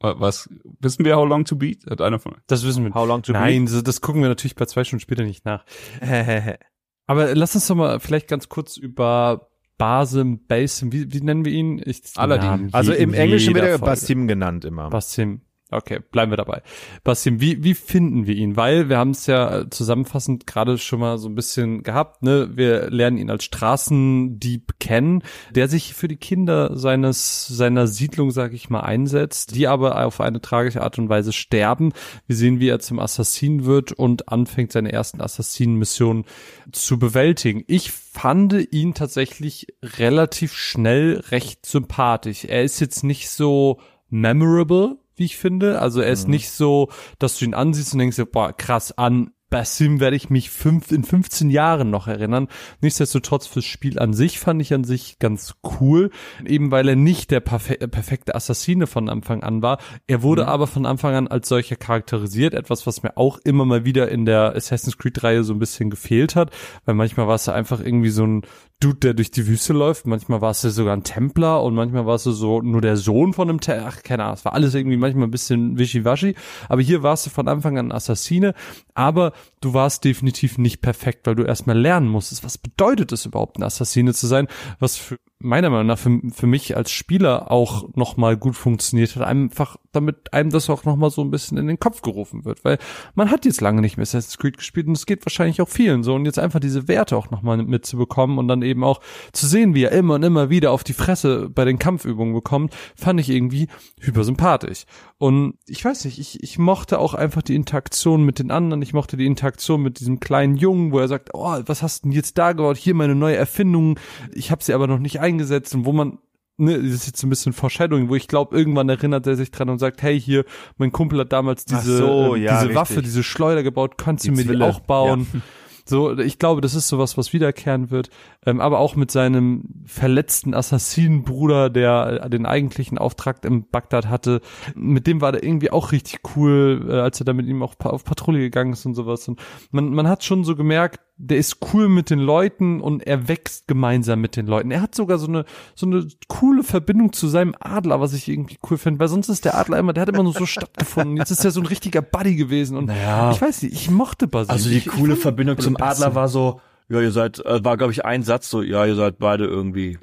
Wa- Was? Wissen wir how long to beat? Hat einer von euch? Das wissen wir. How long to Nein, das, das gucken wir natürlich bei zwei Stunden später nicht nach. Aber lass uns doch mal vielleicht ganz kurz über Basim, Basim, wie, wie nennen wir ihn? Ich, Aladdin. Also im Englischen wird er. Basim genannt immer. Basim. Okay, bleiben wir dabei. Basim, wie, wie finden wir ihn? Weil wir haben es ja äh, zusammenfassend gerade schon mal so ein bisschen gehabt, ne? Wir lernen ihn als Straßendieb kennen, der sich für die Kinder seines, seiner Siedlung, sag ich mal, einsetzt, die aber auf eine tragische Art und Weise sterben. Wir sehen, wie er zum Assassin wird und anfängt, seine ersten Assassinenmissionen zu bewältigen. Ich fand ihn tatsächlich relativ schnell recht sympathisch. Er ist jetzt nicht so memorable, wie ich finde. Also er ist nicht so, dass du ihn ansiehst und denkst, dir, boah, krass, an Basim werde ich mich fünf, in 15 Jahren noch erinnern. Nichtsdestotrotz fürs Spiel an sich fand ich an sich ganz cool, eben weil er nicht der perfe perfekte Assassine von Anfang an war. Er wurde aber von Anfang an als solcher charakterisiert, etwas, was mir auch immer mal wieder in der Assassin's Creed Reihe so ein bisschen gefehlt hat, weil manchmal war es einfach irgendwie so ein Dude, der durch die Wüste läuft. Manchmal war es ja sogar ein Templer und manchmal war es so nur der Sohn von einem Templer. Ach, keine Ahnung. Es war alles irgendwie manchmal ein bisschen wischiwaschi. Aber hier warst du von Anfang an Assassine. Aber du warst definitiv nicht perfekt, weil du erstmal lernen musstest. Was bedeutet es überhaupt, ein Assassine zu sein? Was für meiner Meinung nach für, für mich als Spieler auch nochmal gut funktioniert hat. Einfach, damit einem das auch nochmal so ein bisschen in den Kopf gerufen wird. Weil man hat jetzt lange nicht mehr Assassin's Creed gespielt und es geht wahrscheinlich auch vielen so. Und jetzt einfach diese Werte auch nochmal mitzubekommen und dann eben auch zu sehen, wie er immer und immer wieder auf die Fresse bei den Kampfübungen bekommt, fand ich irgendwie hypersympathisch. Und ich weiß nicht, ich, ich mochte auch einfach die Interaktion mit den anderen. Ich mochte die Interaktion mit diesem kleinen Jungen, wo er sagt, oh, was hast du denn jetzt da gebaut? Hier meine neue Erfindung. Ich habe sie aber noch nicht eingesetzt. Und wo man ne, das ist jetzt ein bisschen Foreshadowing, wo ich glaube, irgendwann erinnert er sich dran und sagt, hey, hier, mein Kumpel hat damals diese, so, ähm, ja, diese richtig. Waffe, diese Schleuder gebaut, kannst Die du mir die Zwille, auch bauen? So, ich glaube, das ist sowas, was wiederkehren wird. Ähm, aber auch mit seinem verletzten Assassinenbruder, der äh, den eigentlichen Auftrag im Bagdad hatte, mit dem war der irgendwie auch richtig cool, äh, als er da mit ihm auch pa- auf Patrouille gegangen ist und sowas. Und man, man hat schon so gemerkt, der ist cool mit den Leuten und er wächst gemeinsam mit den Leuten. Er hat sogar so eine, so eine coole Verbindung zu seinem Adler, was ich irgendwie cool finde, weil sonst ist der Adler immer, der hat immer nur so stattgefunden. Jetzt ist er so ein richtiger Buddy gewesen und Naja. ich weiß nicht, ich mochte Basim. Also die ich, coole ich Verbindung zum. Adler war so, ja, ihr seid, äh, war glaube ich ein Satz so, ja, ihr seid beide irgendwie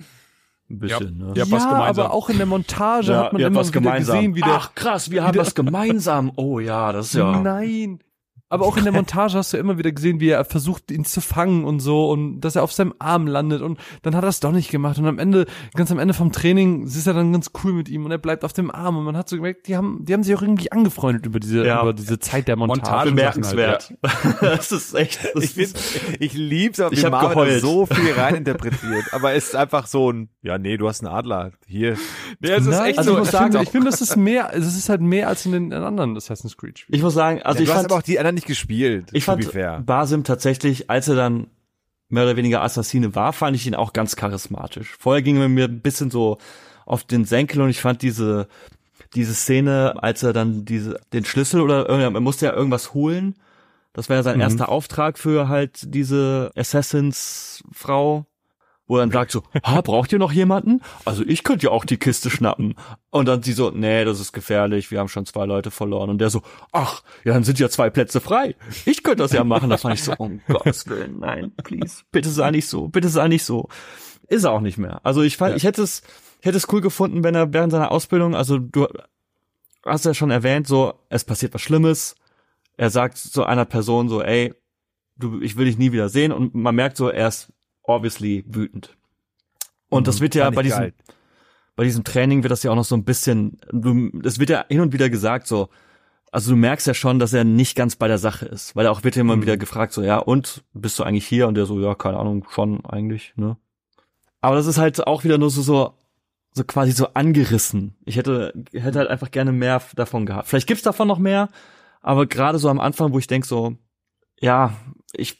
ein bisschen, ne? Ja, Ja, was gemeinsam. aber auch in der Montage Ja, hat man immer was wieder gemeinsam. gesehen, wie der, Ach krass, wir haben was gemeinsam. Oh ja, das ist ja. Nein. Aber auch in der Montage hast du immer wieder gesehen, wie er versucht, ihn zu fangen und so und dass er auf seinem Arm landet und dann hat er es doch nicht gemacht und am Ende, ganz am Ende vom Training, ist er dann ganz cool mit ihm und er bleibt auf dem Arm und man hat so gemerkt, die haben, die haben sich auch irgendwie angefreundet über diese, Ja. über diese Zeit der Montage. Montage. Bemerkenswert. das ist echt. Das Ich, find, ich lieb's, aber Ich wie hab Marvin geheult. da so viel reininterpretiert. aber es ist einfach so ein, ja nee, du hast einen Adler. Hier. Ja, es ist echt also so. ich muss sagen, ich finde, das ist mehr, es ist halt mehr als in den in anderen Assassin's Creed Spielen. ich muss sagen, also ja, ich fand, aber auch die anderen nicht gespielt. ich fand. Basim tatsächlich, als er dann mehr oder weniger Assassine war, fand ich ihn auch ganz charismatisch. Vorher ging er mir ein bisschen so auf den Senkel und ich fand diese, diese Szene, als er dann diese, den Schlüssel oder er musste ja irgendwas holen. Das war ja sein Mhm. erster Auftrag für halt diese Assassins-Frau, wo er dann sagt so, ha, braucht ihr noch jemanden? Also ich könnte ja auch die Kiste schnappen. Und dann sie so, nee, das ist gefährlich, wir haben schon zwei Leute verloren. Und der so, ach, ja, dann sind ja zwei Plätze frei. Ich könnte das ja machen. Da fand ich so, um Gottes Willen, nein, please, bitte sei nicht so, bitte sei nicht so. Ist er auch nicht mehr. Also ich fand, ich hätte es, ich hätte es cool gefunden, wenn er während seiner Ausbildung, also du hast ja schon erwähnt, so, es passiert was Schlimmes. Er sagt zu einer Person so, ey, du, ich will dich nie wieder sehen. Und man merkt so, er ist obviously wütend. Und das wird ja bei diesem, geil. bei diesem Training wird das ja auch noch so ein bisschen, du, das wird ja hin und wieder gesagt so, also du merkst ja schon, dass er nicht ganz bei der Sache ist, weil er auch wird ja immer wieder gefragt so, ja und, bist du eigentlich hier? Und der so, ja, keine Ahnung, schon eigentlich, ne? Aber das ist halt auch wieder nur so, so, so quasi so angerissen. Ich hätte, hätte halt einfach gerne mehr davon gehabt. Vielleicht gibt's davon noch mehr, aber gerade so am Anfang, wo ich denk so, ja, ich,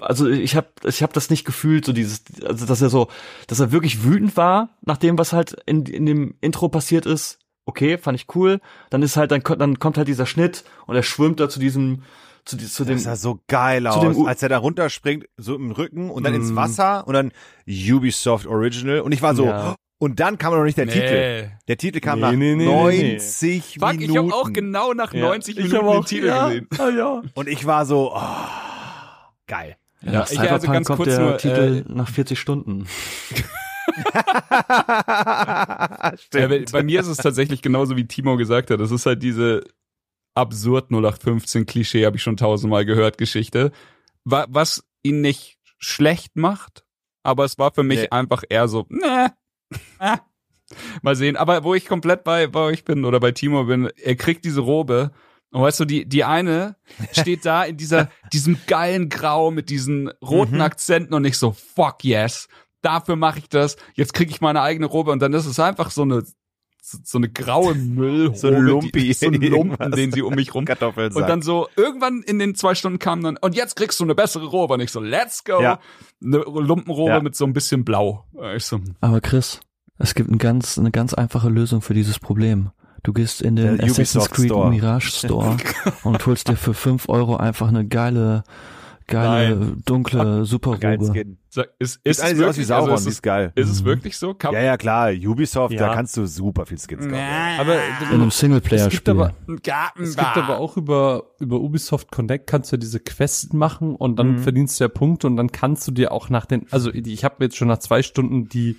also ich habe ich hab das nicht gefühlt, so dieses, also dass er so, dass er wirklich wütend war, nach dem, was halt in, in dem Intro passiert ist. Okay, fand ich cool. Dann ist halt, dann, kommt- dann kommt halt dieser Schnitt und er schwimmt da zu diesem, zu, zu dem, Das sah so geil aus, als er da runterspringt, so im Rücken und dann ins Mm. Wasser und dann Ubisoft Original und ich war so, Ja. und dann kam noch nicht der Titel. Der Titel kam Nee, nach nee, nee, nee, 90 Fuck, ich Minuten. habe auch genau nach Ja. 90 Ich Minuten den Titel ja, gesehen. Ah, ja. Und ich war so, oh, geil. ja, Ja, nach ich- also Cyberpunk ganz kommt kurz der nur, Titel nach 40 Stunden. Ja, Stimmt. bei, bei mir ist es tatsächlich genauso wie Timo gesagt hat. Das ist halt diese absurd 0815 Klischee, habe ich schon tausendmal gehört, Geschichte. Wa was ihn nicht schlecht macht, aber es war für mich Nee. einfach eher so, ne, äh. mal sehen. Aber wo ich komplett bei, bei euch bin oder bei Timo bin, er kriegt diese Robe und weißt du, die, die eine steht da in dieser, diesem geilen Grau mit diesen roten Mhm. Akzenten und ich so, fuck yes, dafür mache ich das. Jetzt kriege ich meine eigene Robe und dann ist es einfach so eine, so so eine graue Müllrobe. So ein Lumpi. die, so ein Lumpen, den sie um mich rum. Kartoffeln Und dann so, irgendwann in den zwei Stunden kam dann, und jetzt kriegst du eine bessere Robe. Und ich so, let's go. Ja. Eine Lumpenrobe Ja. mit so ein bisschen Blau. Ich so, Aber Chris, es gibt ein ganz, eine ganz einfache Lösung für dieses Problem. Du gehst in den Der Assassin's Ubisoft Creed Store. Mirage Store und holst dir für 5 Euro einfach eine geile, geile, dunkle Superrobe. Skin. sag, ist, Ist ist, alles es sieht aus wie wirklich, Sauron, also die ist, ist geil. es, ist es Mhm. wirklich so? Kann, Ja, ja, klar, Ubisoft, Ja. da kannst du super viel Skins kaufen. Aber In einem es gibt Singleplayer-Spiel. aber, es gibt aber auch über, über Ubisoft Connect kannst du diese Quests machen und dann Mhm. verdienst du ja Punkte und dann kannst du dir auch nach den, also ich habe jetzt schon nach zwei Stunden die,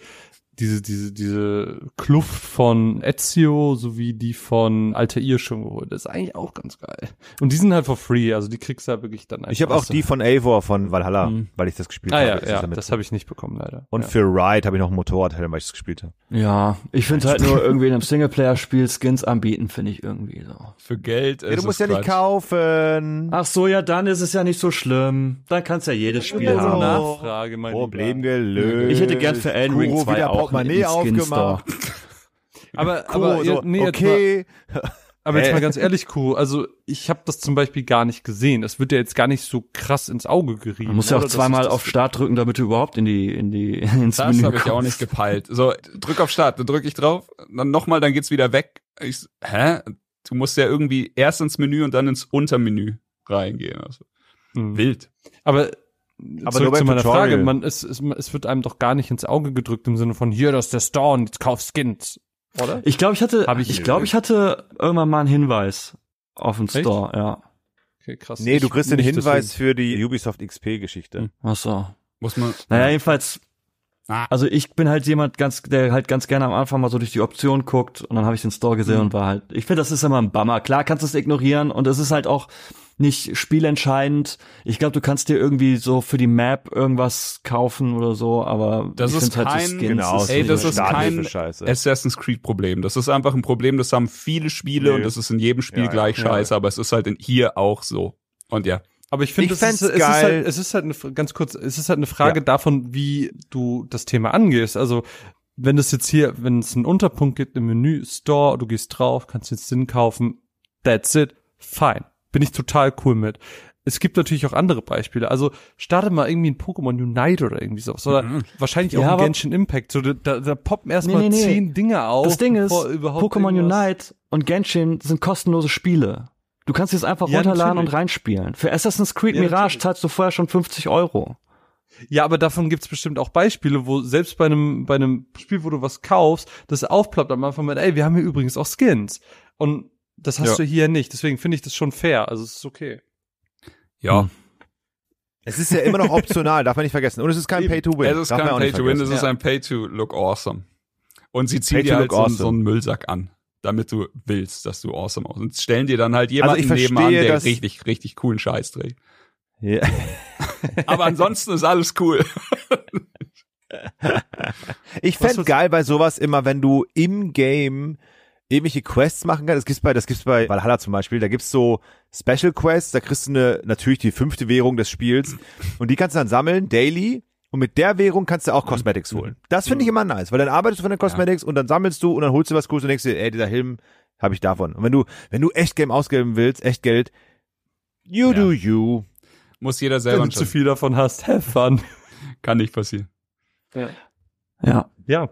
diese, diese, diese Kluft von Ezio sowie die von Altair schon geholt. Das ist eigentlich auch ganz geil. Und die sind halt for free, also die kriegst du ja wirklich dann einfach. Ich habe auch die von Eivor von Valhalla, Mhm. weil ich das gespielt Ah habe. ja, ja, damit das habe ich nicht bekommen leider. Und ja. für Ride habe ich noch ein Motorradhelm, weil ich das gespielt habe. Ja, ich finde halt nur irgendwie in einem Singleplayer-Spiel Skins anbieten, finde ich irgendwie so. für Geld. Ja, ist du musst ja nicht Quatsch. kaufen. Ach so, ja, dann ist es ja nicht so schlimm. Dann kannst ja jedes Spiel Ja, so. haben. Nachfrage, mein Problem Lieber. gelöst. Ich hätte gern für Elden Ring Kuro 2 wieder auch Portemonnaie aufgemacht. Aber, Kuro aber, so, nee, mal, okay. aber jetzt mal ganz ehrlich, Kuro, also ich habe das zum Beispiel gar nicht gesehen. Es wird ja jetzt gar nicht so krass ins Auge gerieben. Man muss ja auch? Das zweimal das- auf Start drücken, damit du überhaupt in die, in die, ins Das Menü habe ich auch nicht gepeilt. So, drück auf Start, dann drücke ich drauf, dann nochmal, dann geht's wieder weg. Ich, hä? Du musst ja irgendwie erst ins Menü und dann ins Untermenü reingehen. Also, Hm. wild. Aber, Aber zurück nur beim zu meiner Tutorial. Frage, man, es, es, es wird einem doch gar nicht ins Auge gedrückt im Sinne von, hier, das ist der Store und jetzt kauf Skins. Oder? Ich glaube, ich hatte, Hab ich- ich glaube, ich hatte irgendwann mal einen Hinweis auf den Echt? Store, ja. Okay, krass. Nee, du Ich kriegst den Hinweis deswegen. für die Ubisoft XP-Geschichte. Hm. Ach so. Muss man. Naja, jedenfalls, Ah. also ich bin halt jemand ganz, der halt ganz gerne am Anfang mal so durch die Option guckt und dann habe ich den Store gesehen und war halt, ich finde, das ist immer ein Bummer. Klar kannst du es ignorieren und es ist halt auch nicht spielentscheidend. Ich glaube, du kannst dir irgendwie so für die Map irgendwas kaufen oder so, aber Das ich ist halt kein- so Skins Genau, ist Ey, das ist kein Scheiße. Assassin's Creed Problem. Das ist einfach ein Problem, das haben viele Spiele Nö. und das ist in jedem Spiel Ja, gleich Ja. scheiße, aber es ist halt in hier auch so. Und ja. Aber ich finde, es, es, ist halt, es ist halt eine, ganz kurz, es ist halt eine Frage davon, wie du das Thema angehst. Also, wenn es jetzt hier, wenn es einen Unterpunkt gibt im Menü, Store, du gehst drauf, kannst jetzt Sinn kaufen, that's it, fine. Bin ich total cool mit. Es gibt natürlich auch andere Beispiele. Also, starte mal irgendwie ein Pokémon Unite oder irgendwie sowas. Oder Mhm. wahrscheinlich auch Ja, ein aber- Genshin Impact. So, da, da poppen erstmal Nee, nee, nee. zehn Dinge auf. Das Ding ist, Pokémon Unite und Genshin sind kostenlose Spiele. Du kannst jetzt einfach Ja, runterladen natürlich. und reinspielen. Für Assassin's Creed Ja, Mirage natürlich. zahlst du vorher schon 50 Euro. Ja, aber davon gibt's bestimmt auch Beispiele, wo selbst bei einem, bei einem Spiel, wo du was kaufst, das aufploppt am Anfang mit, ey, wir haben hier übrigens auch Skins. Und das hast Ja. du hier nicht. Deswegen finde ich das schon fair. Also es ist okay. Ja. Hm. Es ist ja immer noch optional, darf man nicht vergessen. Und es ist kein. Pay-to-Win. Es ist darf kein auch nicht Pay to Win, es ist ein Pay to look awesome. Und sie ziehen dir halt so, awesome. so einen Müllsack an, damit du willst, dass du awesome aussiehst. Und stellen dir dann halt jemanden ich verstehe, nebenan, der dass- richtig, richtig coolen Scheiß trägt. Ja. Aber ansonsten ist alles cool. Ich wird's- geil bei sowas immer, wenn du im Game irgendwelche Quests machen kannst. Das gibt's bei, das gibt's bei Valhalla zum Beispiel. Da gibt's so Special Quests. Da kriegst du eine, natürlich die fünfte Währung des Spiels. Und die kannst du dann sammeln, daily. Und mit der Währung kannst du auch Cosmetics holen. Das finde ich immer nice, weil dann arbeitest du von den Cosmetics und dann sammelst du und dann holst du was Cooles und denkst dir, ey, dieser Helm habe ich davon. Und wenn du, wenn du echt Game ausgeben willst, echt Geld, you Ja. do you. Muss jeder Wenn selber du zu viel davon hast, have fun. Kann nicht passieren. Ja. Ja.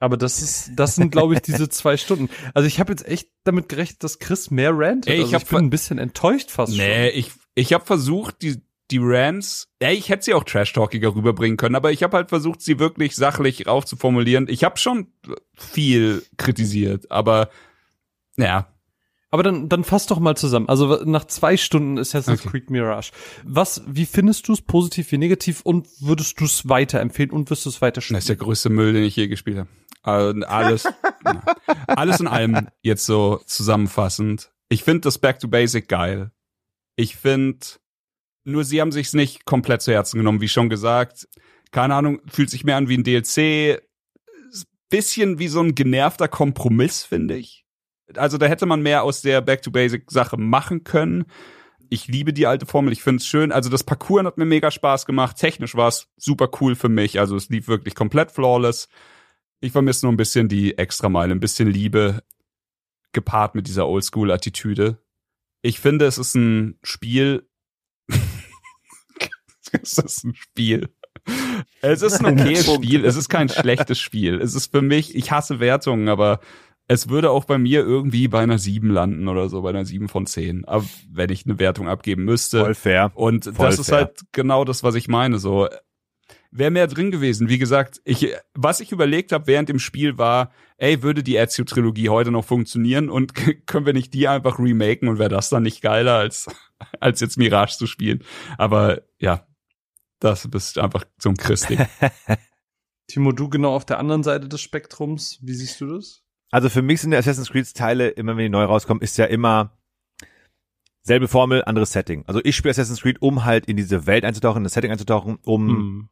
Aber das ist, das sind, glaube ich, diese zwei Stunden. Also ich habe jetzt echt damit gerechnet, dass Chris mehr rantet. Ey, ich also ich bin ein bisschen enttäuscht fast Nee, schon. ich, ich habe versucht, die die Rants, ja, ich hätte sie auch trash-talkiger rüberbringen können, aber ich habe halt versucht, sie wirklich sachlich raufzuformulieren. Ich habe schon viel kritisiert, aber ja, Aber dann, dann fass doch mal zusammen. Also nach zwei Stunden Assassin's Okay. Creed Mirage. Was, wie findest du es positiv wie negativ und würdest du es weiterempfehlen und wirst du es weiter das spielen? ist der größte Müll, den ich je gespielt habe. Also Alles, alles in allem jetzt so zusammenfassend. Ich finde das Back to Basic geil. Ich finde, nur sie haben sich's nicht komplett zu Herzen genommen, wie schon gesagt. Keine Ahnung, fühlt sich mehr an wie ein DLC. Bisschen wie so ein genervter Kompromiss, finde ich. Also da hätte man mehr aus der Back to Basic Sache machen können. Ich liebe die alte Formel, ich finde es schön. Also das Parcours hat mir mega Spaß gemacht. Technisch war es super cool für mich. Also es lief wirklich komplett flawless. Ich vermisse nur ein bisschen die Extrameile, ein bisschen Liebe gepaart mit dieser Oldschool-Attitüde. Ich finde, es ist ein Spiel. es ist ein Spiel. Es ist ein okayes Spiel. Es ist kein schlechtes Spiel. Es ist für mich, ich hasse Wertungen, aber es würde auch bei mir irgendwie bei einer 7 landen oder so, bei einer 7 von 10. Aber wenn ich eine Wertung abgeben müsste. Voll fair. Und Voll das ist fair. halt genau das, was ich meine. So wäre mehr drin gewesen. Wie gesagt, ich, was ich überlegt habe während dem Spiel war, ey, würde die Ezio-Trilogie heute noch funktionieren und können wir nicht die einfach remaken und wäre das dann nicht geiler als als jetzt Mirage zu spielen? Aber ja, das bist einfach so ein Christi. Timo, du genau auf der anderen Seite des Spektrums. Wie siehst du das? Also für mich sind die Assassin's Creed Teile, immer wenn die neu rauskommen, ist ja immer selbe Formel, anderes Setting. Also ich spiele Assassin's Creed, um halt in diese Welt einzutauchen, in das Setting einzutauchen, um Hm.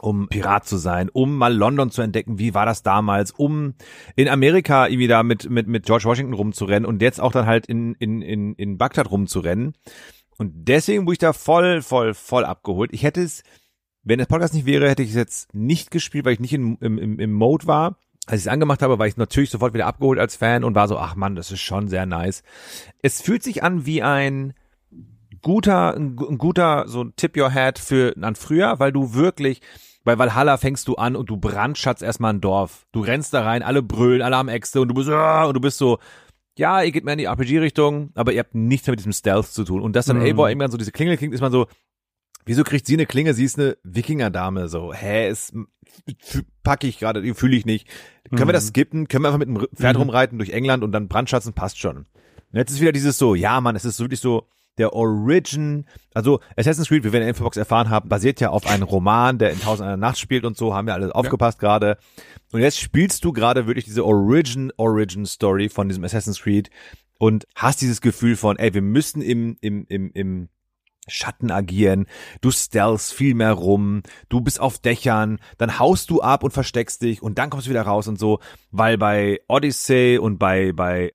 um Pirat zu sein, um mal London zu entdecken, wie war das damals, um in Amerika irgendwie da mit, mit, mit George Washington rumzurennen und jetzt auch dann halt in, in, in, in Bagdad rumzurennen. Und deswegen wurde ich da voll, voll, voll abgeholt. Ich hätte es, wenn das Podcast nicht wäre, hätte ich es jetzt nicht gespielt, weil ich nicht in, im, im, im Mode war. Als ich es angemacht habe, war ich natürlich sofort wieder abgeholt als Fan und war so, ach man, das ist schon sehr nice. Es fühlt sich an wie ein guter, ein, gu- ein guter, so ein Tip Your Head für an früher, weil du wirklich, bei Valhalla fängst du an und du brandschatzt erstmal ein Dorf. Du rennst da rein, alle brüllen, alle haben Äxte und du bist, ah, und du bist so, ja, ihr geht mehr in die RPG-Richtung, aber ihr habt nichts mehr mit diesem Stealth zu tun. Und dass dann Mhm. Eivor irgendwann so diese Klingel klingt, ist man so, wieso kriegt sie eine Klinge? Sie ist eine Wikingerdame, so, hä, ist, f- packe ich gerade, fühle ich nicht. Können wir das skippen? Können wir einfach mit dem Pferd Mhm. rumreiten durch England und dann brandschatzen? Passt schon. Und jetzt ist wieder dieses so, ja, Mann, es ist wirklich so, der Origin, also Assassin's Creed, wie wir in der Infobox erfahren haben, basiert ja auf einem Roman, der in Tausend einer Nacht spielt und so, haben wir alle aufgepasst gerade. Und jetzt spielst du gerade wirklich diese Origin, Origin Story von diesem Assassin's Creed und hast dieses Gefühl von, ey, wir müssen im, im, im, im Schatten agieren, du stealthst viel mehr rum, du bist auf Dächern, dann haust du ab und versteckst dich und dann kommst du wieder raus und so, weil bei Odyssey und bei, bei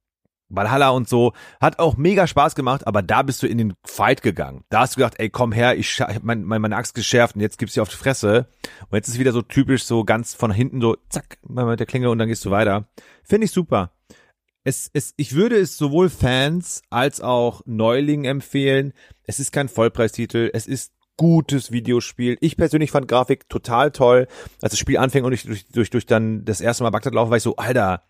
Valhalla und so hat auch mega Spaß gemacht, aber da bist du in den Fight gegangen. Da hast du gedacht, ey, komm her, ich, hab mein, mein, meine Axt geschärft und jetzt gibt's dir auf die Fresse. Und jetzt ist wieder so typisch so ganz von hinten so, zack, mal mit der Klinge und dann gehst du weiter. Finde ich super. Es, es, ich würde es sowohl Fans als auch Neulingen empfehlen. Es ist kein Vollpreistitel. Es ist gutes Videospiel. Ich persönlich fand Grafik total toll. Als das Spiel anfing und ich durch, durch, durch dann das erste Mal Bagdad laufe, war ich so, Alter,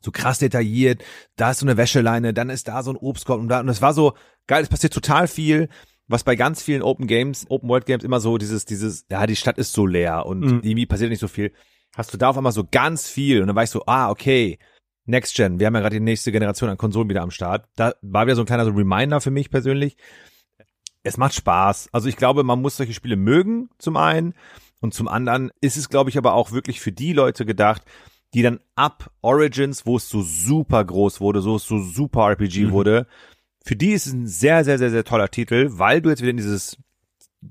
so krass detailliert. Da ist so eine Wäscheleine, dann ist da so ein Obstkorb und da, und es war so geil. Es passiert total viel. Was bei ganz vielen Open Games, Open World Games immer so dieses, dieses, ja, die Stadt ist so leer und Mhm. irgendwie passiert nicht so viel. Hast du da auf einmal so ganz viel und dann war ich so, ah, okay, Next Gen, wir haben ja gerade die nächste Generation an Konsolen wieder am Start. Da war wieder so ein kleiner so Reminder für mich persönlich. Es macht Spaß. Also ich glaube, man muss solche Spiele mögen, zum einen. Und zum anderen ist es, glaube ich, aber auch wirklich für die Leute gedacht, die dann ab Origins, wo es so super groß wurde, so so super RPG Mhm. wurde, für die ist es ein sehr, sehr, sehr, sehr toller Titel, weil du jetzt wieder in dieses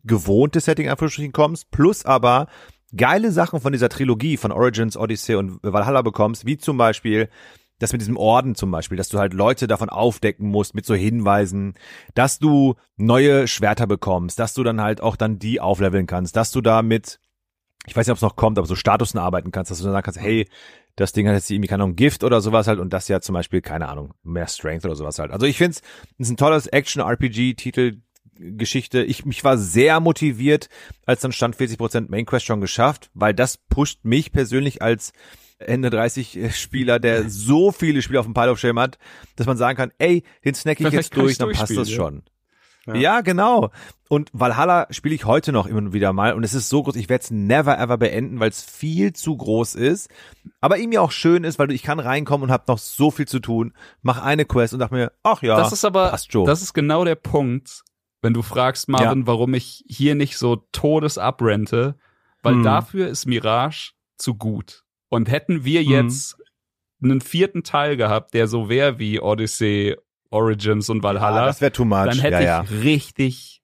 gewohnte Setting in Anführungsstrichen kommst, plus aber geile Sachen von dieser Trilogie von Origins, Odyssey und Valhalla bekommst, wie zum Beispiel das mit diesem Orden zum Beispiel, dass du halt Leute davon aufdecken musst mit so Hinweisen, dass du neue Schwerter bekommst, dass du dann halt auch dann die aufleveln kannst, dass du da mit, ich weiß nicht, ob es noch kommt, aber so Statusen arbeiten kannst, dass du dann sagen kannst, hey, das Ding hat jetzt irgendwie, keine Ahnung, Gift oder sowas halt und das ja zum Beispiel, keine Ahnung, mehr Strength oder sowas halt. Also ich finde es ist ein tolles Action-RPG-Titel, Geschichte. Ich, mich war sehr motiviert, als dann stand 40% Main Quest schon geschafft, weil das pusht mich persönlich als Ende 30 Spieler, der so viele Spiele auf dem Pile of Shame hat, dass man sagen kann, ey, den snack ich Vielleicht jetzt durch, dann passt das schon. Ja. genau. Und Valhalla spiele ich heute noch immer wieder mal und es ist so groß, ich werde es never ever beenden, weil es viel zu groß ist. Aber irgendwie auch schön ist, weil ich kann reinkommen und habe noch so viel zu tun, mach eine Quest und dachte mir, ach ja, das ist aber, passt schon. das ist genau der Punkt, wenn du fragst, Marvin, warum ich hier nicht so todes abrente, weil Hm. dafür ist Mirage zu gut. Und hätten wir Hm. jetzt einen vierten Teil gehabt, der so wäre wie Odyssey, Origins und Valhalla, ja, das wäre too much. dann hätte ja, ja. ich richtig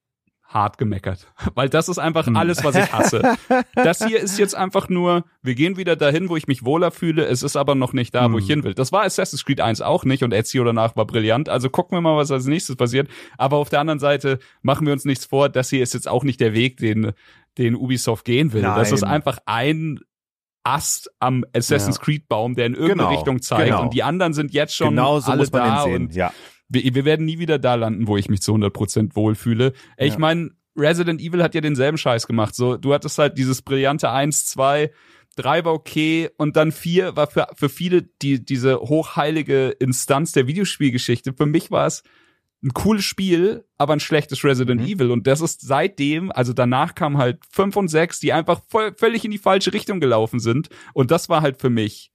hart gemeckert. Weil das ist einfach Hm. alles, was ich hasse. das hier ist jetzt einfach nur, wir gehen wieder dahin, wo ich mich wohler fühle, es ist aber noch nicht da, wo Hm. ich hin will. Das war Assassin's Creed 1 auch nicht und Ezio danach war brillant. Also gucken wir mal, was als nächstes passiert. Aber auf der anderen Seite machen wir uns nichts vor, das hier ist jetzt auch nicht der Weg, den, den Ubisoft gehen will. Das ist Nein. einfach ein Ast am Assassin's Creed Baum, der in irgendeine Genau, Richtung zeigt. genau. Und die anderen sind jetzt schon genau so alle muss man da den sehen. Ja. Wir, wir werden nie wieder da landen, wo ich mich zu 100% wohlfühle. Ich Ja. meine, Resident Evil hat ja denselben Scheiß gemacht. So, du hattest halt dieses brillante 1, 2, 3 war okay und dann 4 war für, für viele die, diese hochheilige Instanz der Videospielgeschichte. Für mich war es ein cooles Spiel, aber ein schlechtes Resident Mhm. Evil. Und das ist seitdem, also danach kam halt 5 und 6, die einfach voll, völlig in die falsche Richtung gelaufen sind. Und das war halt für mich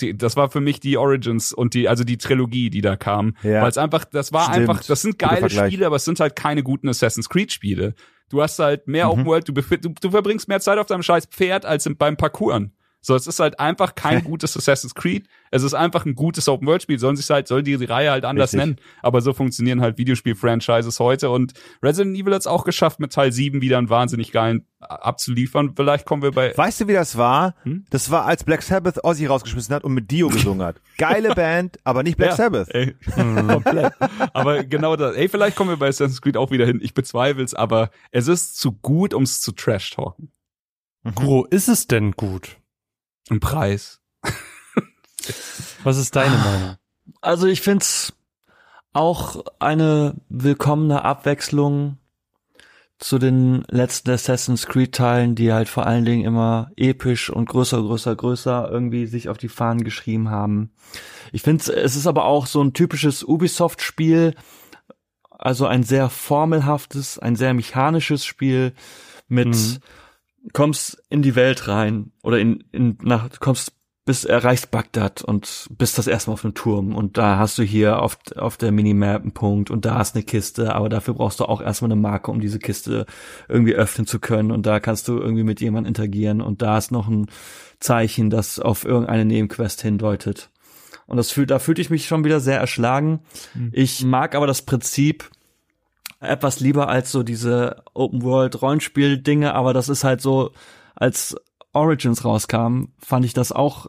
die, das war für mich die Origins und die, also die Trilogie, die da kam. Ja. Weil es einfach, das war Stimmt. einfach, das sind geile. Spiele, aber es sind halt keine guten Assassin's Creed Spiele. Du hast halt mehr Mhm. Open World, du, du, du verbringst mehr Zeit auf deinem scheiß Pferd als im, beim Parkouren. So, es ist halt einfach kein gutes Assassin's Creed. Es ist einfach ein gutes Open World Spiel. Sollen sich halt, soll die Reihe halt anders Richtig. nennen. Aber so funktionieren halt Videospiel-Franchises heute. Und Resident Evil hat es auch geschafft, mit Teil 7 wieder einen wahnsinnig geilen äh, abzuliefern. Vielleicht kommen wir bei, Weißt du, wie das war? Hm? Das war, als Black Sabbath Ozzy rausgeschmissen hat und mit Dio gesungen hat. Geile Band, aber nicht Black Ja, Sabbath. Ey, komplett. aber genau das. Ey, vielleicht kommen wir bei Assassin's Creed auch wieder hin. Ich bezweifle es, aber es ist zu gut, um es zu trash-talken. Gro, ist es denn gut? Ein Preis. Was ist deine Meinung? Also ich find's auch eine willkommene Abwechslung zu den letzten Assassin's Creed Teilen, die halt vor allen Dingen immer episch und größer, größer, größer irgendwie sich auf die Fahnen geschrieben haben. Ich finde, es ist aber auch so ein typisches Ubisoft-Spiel, also ein sehr formelhaftes, ein sehr mechanisches Spiel mit Mhm. Kommst in die Welt rein oder in, in nach kommst bis erreichst Bagdad und bist das erstmal auf einem Turm und da hast du hier auf, auf der Minimap einen Punkt und da ist eine Kiste, aber dafür brauchst du auch erstmal eine Marke, um diese Kiste irgendwie öffnen zu können und da kannst du irgendwie mit jemandem interagieren und da ist noch ein Zeichen, das auf irgendeine Nebenquest hindeutet. Und das fühlt, da fühlte ich mich schon wieder sehr erschlagen. Ich mag aber das Prinzip etwas lieber als so diese Open World Rollenspiel Dinge, aber das ist halt so, als Origins rauskam, fand ich das auch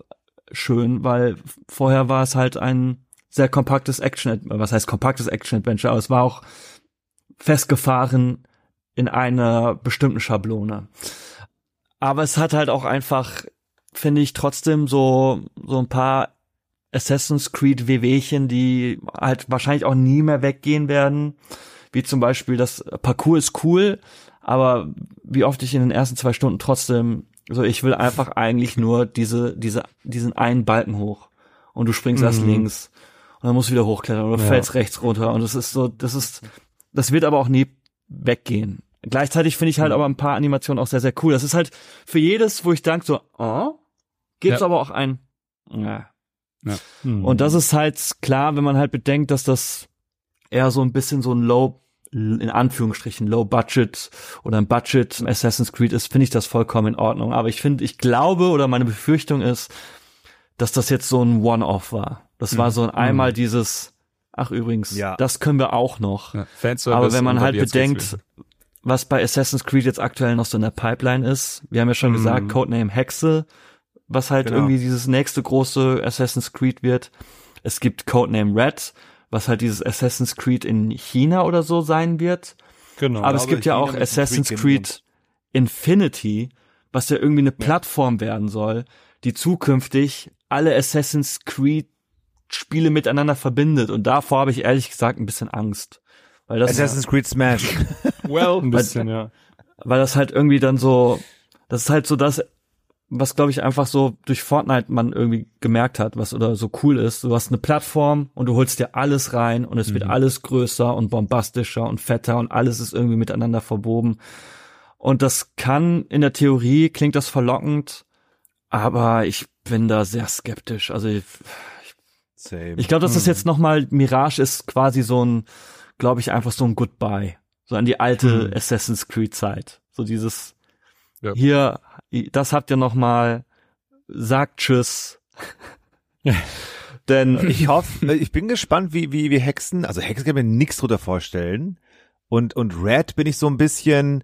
schön, weil vorher war es halt ein sehr kompaktes Action, was heißt kompaktes Action Adventure, aber es war auch festgefahren in einer bestimmten Schablone. Aber es hat halt auch einfach, finde ich, trotzdem so, so ein paar Assassin's Creed WWchen, die halt wahrscheinlich auch nie mehr weggehen werden. Wie zum Beispiel das Parcours ist cool, aber wie oft ich in den ersten zwei Stunden trotzdem, so ich will einfach eigentlich nur diese, diese, diesen einen Balken hoch. Und du springst erst Mhm. links. Und dann musst du wieder hochklettern oder Ja. fällst rechts runter. Und das ist so, das ist, das wird aber auch nie weggehen. Gleichzeitig finde ich halt aber ein paar Animationen auch sehr, sehr cool. Das ist halt für jedes, wo ich denke so, oh, gibt's Ja. aber auch ein, ja. Hm. Und das ist halt klar, wenn man halt bedenkt, dass das eher so ein bisschen so ein Low, in Anführungsstrichen, Low Budget oder ein Budget Assassin's Creed ist, finde ich das vollkommen in Ordnung. Aber ich finde, ich glaube oder meine Befürchtung ist, dass das jetzt so ein One-Off war. Das war so ein einmal dieses, ach übrigens, Ja. das können wir auch noch. Ja, Aber wenn man halt bedenkt, was bei Assassin's Creed jetzt aktuell noch so in der Pipeline ist, wir haben ja schon Mhm. gesagt, Codename Hexe, was halt Genau. irgendwie dieses nächste große Assassin's Creed wird. Es gibt Codename Red, was halt dieses Assassin's Creed in China oder so sein wird. genau. Aber es gibt ja auch Assassin's Creed Infinity, was ja irgendwie eine Plattform werden soll, die zukünftig alle Assassin's Creed Spiele miteinander verbindet. Und davor habe ich ehrlich gesagt ein bisschen Angst. Weil das Assassin's Creed Smash. well, ein bisschen, ja. weil das halt irgendwie dann so, das ist halt so das was glaube ich einfach so durch Fortnite man irgendwie gemerkt hat, was oder so cool ist. Du hast eine Plattform und du holst dir alles rein und es mhm. wird alles größer und bombastischer und fetter und alles ist irgendwie miteinander verwoben. Und das kann in der Theorie klingt das verlockend, aber ich bin da sehr skeptisch. Also ich, Same. ich glaube, dass das hm. jetzt nochmal Mirage ist quasi so ein, glaube ich, einfach so ein Goodbye. So an die alte hm. Assassin's Creed Zeit. So dieses, ja. hier, das habt ihr nochmal, sagt Tschüss. Denn ich hoffe, ich bin gespannt, wie, wie, wie Hexen, also Hexen kann mir nichts drunter vorstellen. Und, und Red bin ich so ein bisschen,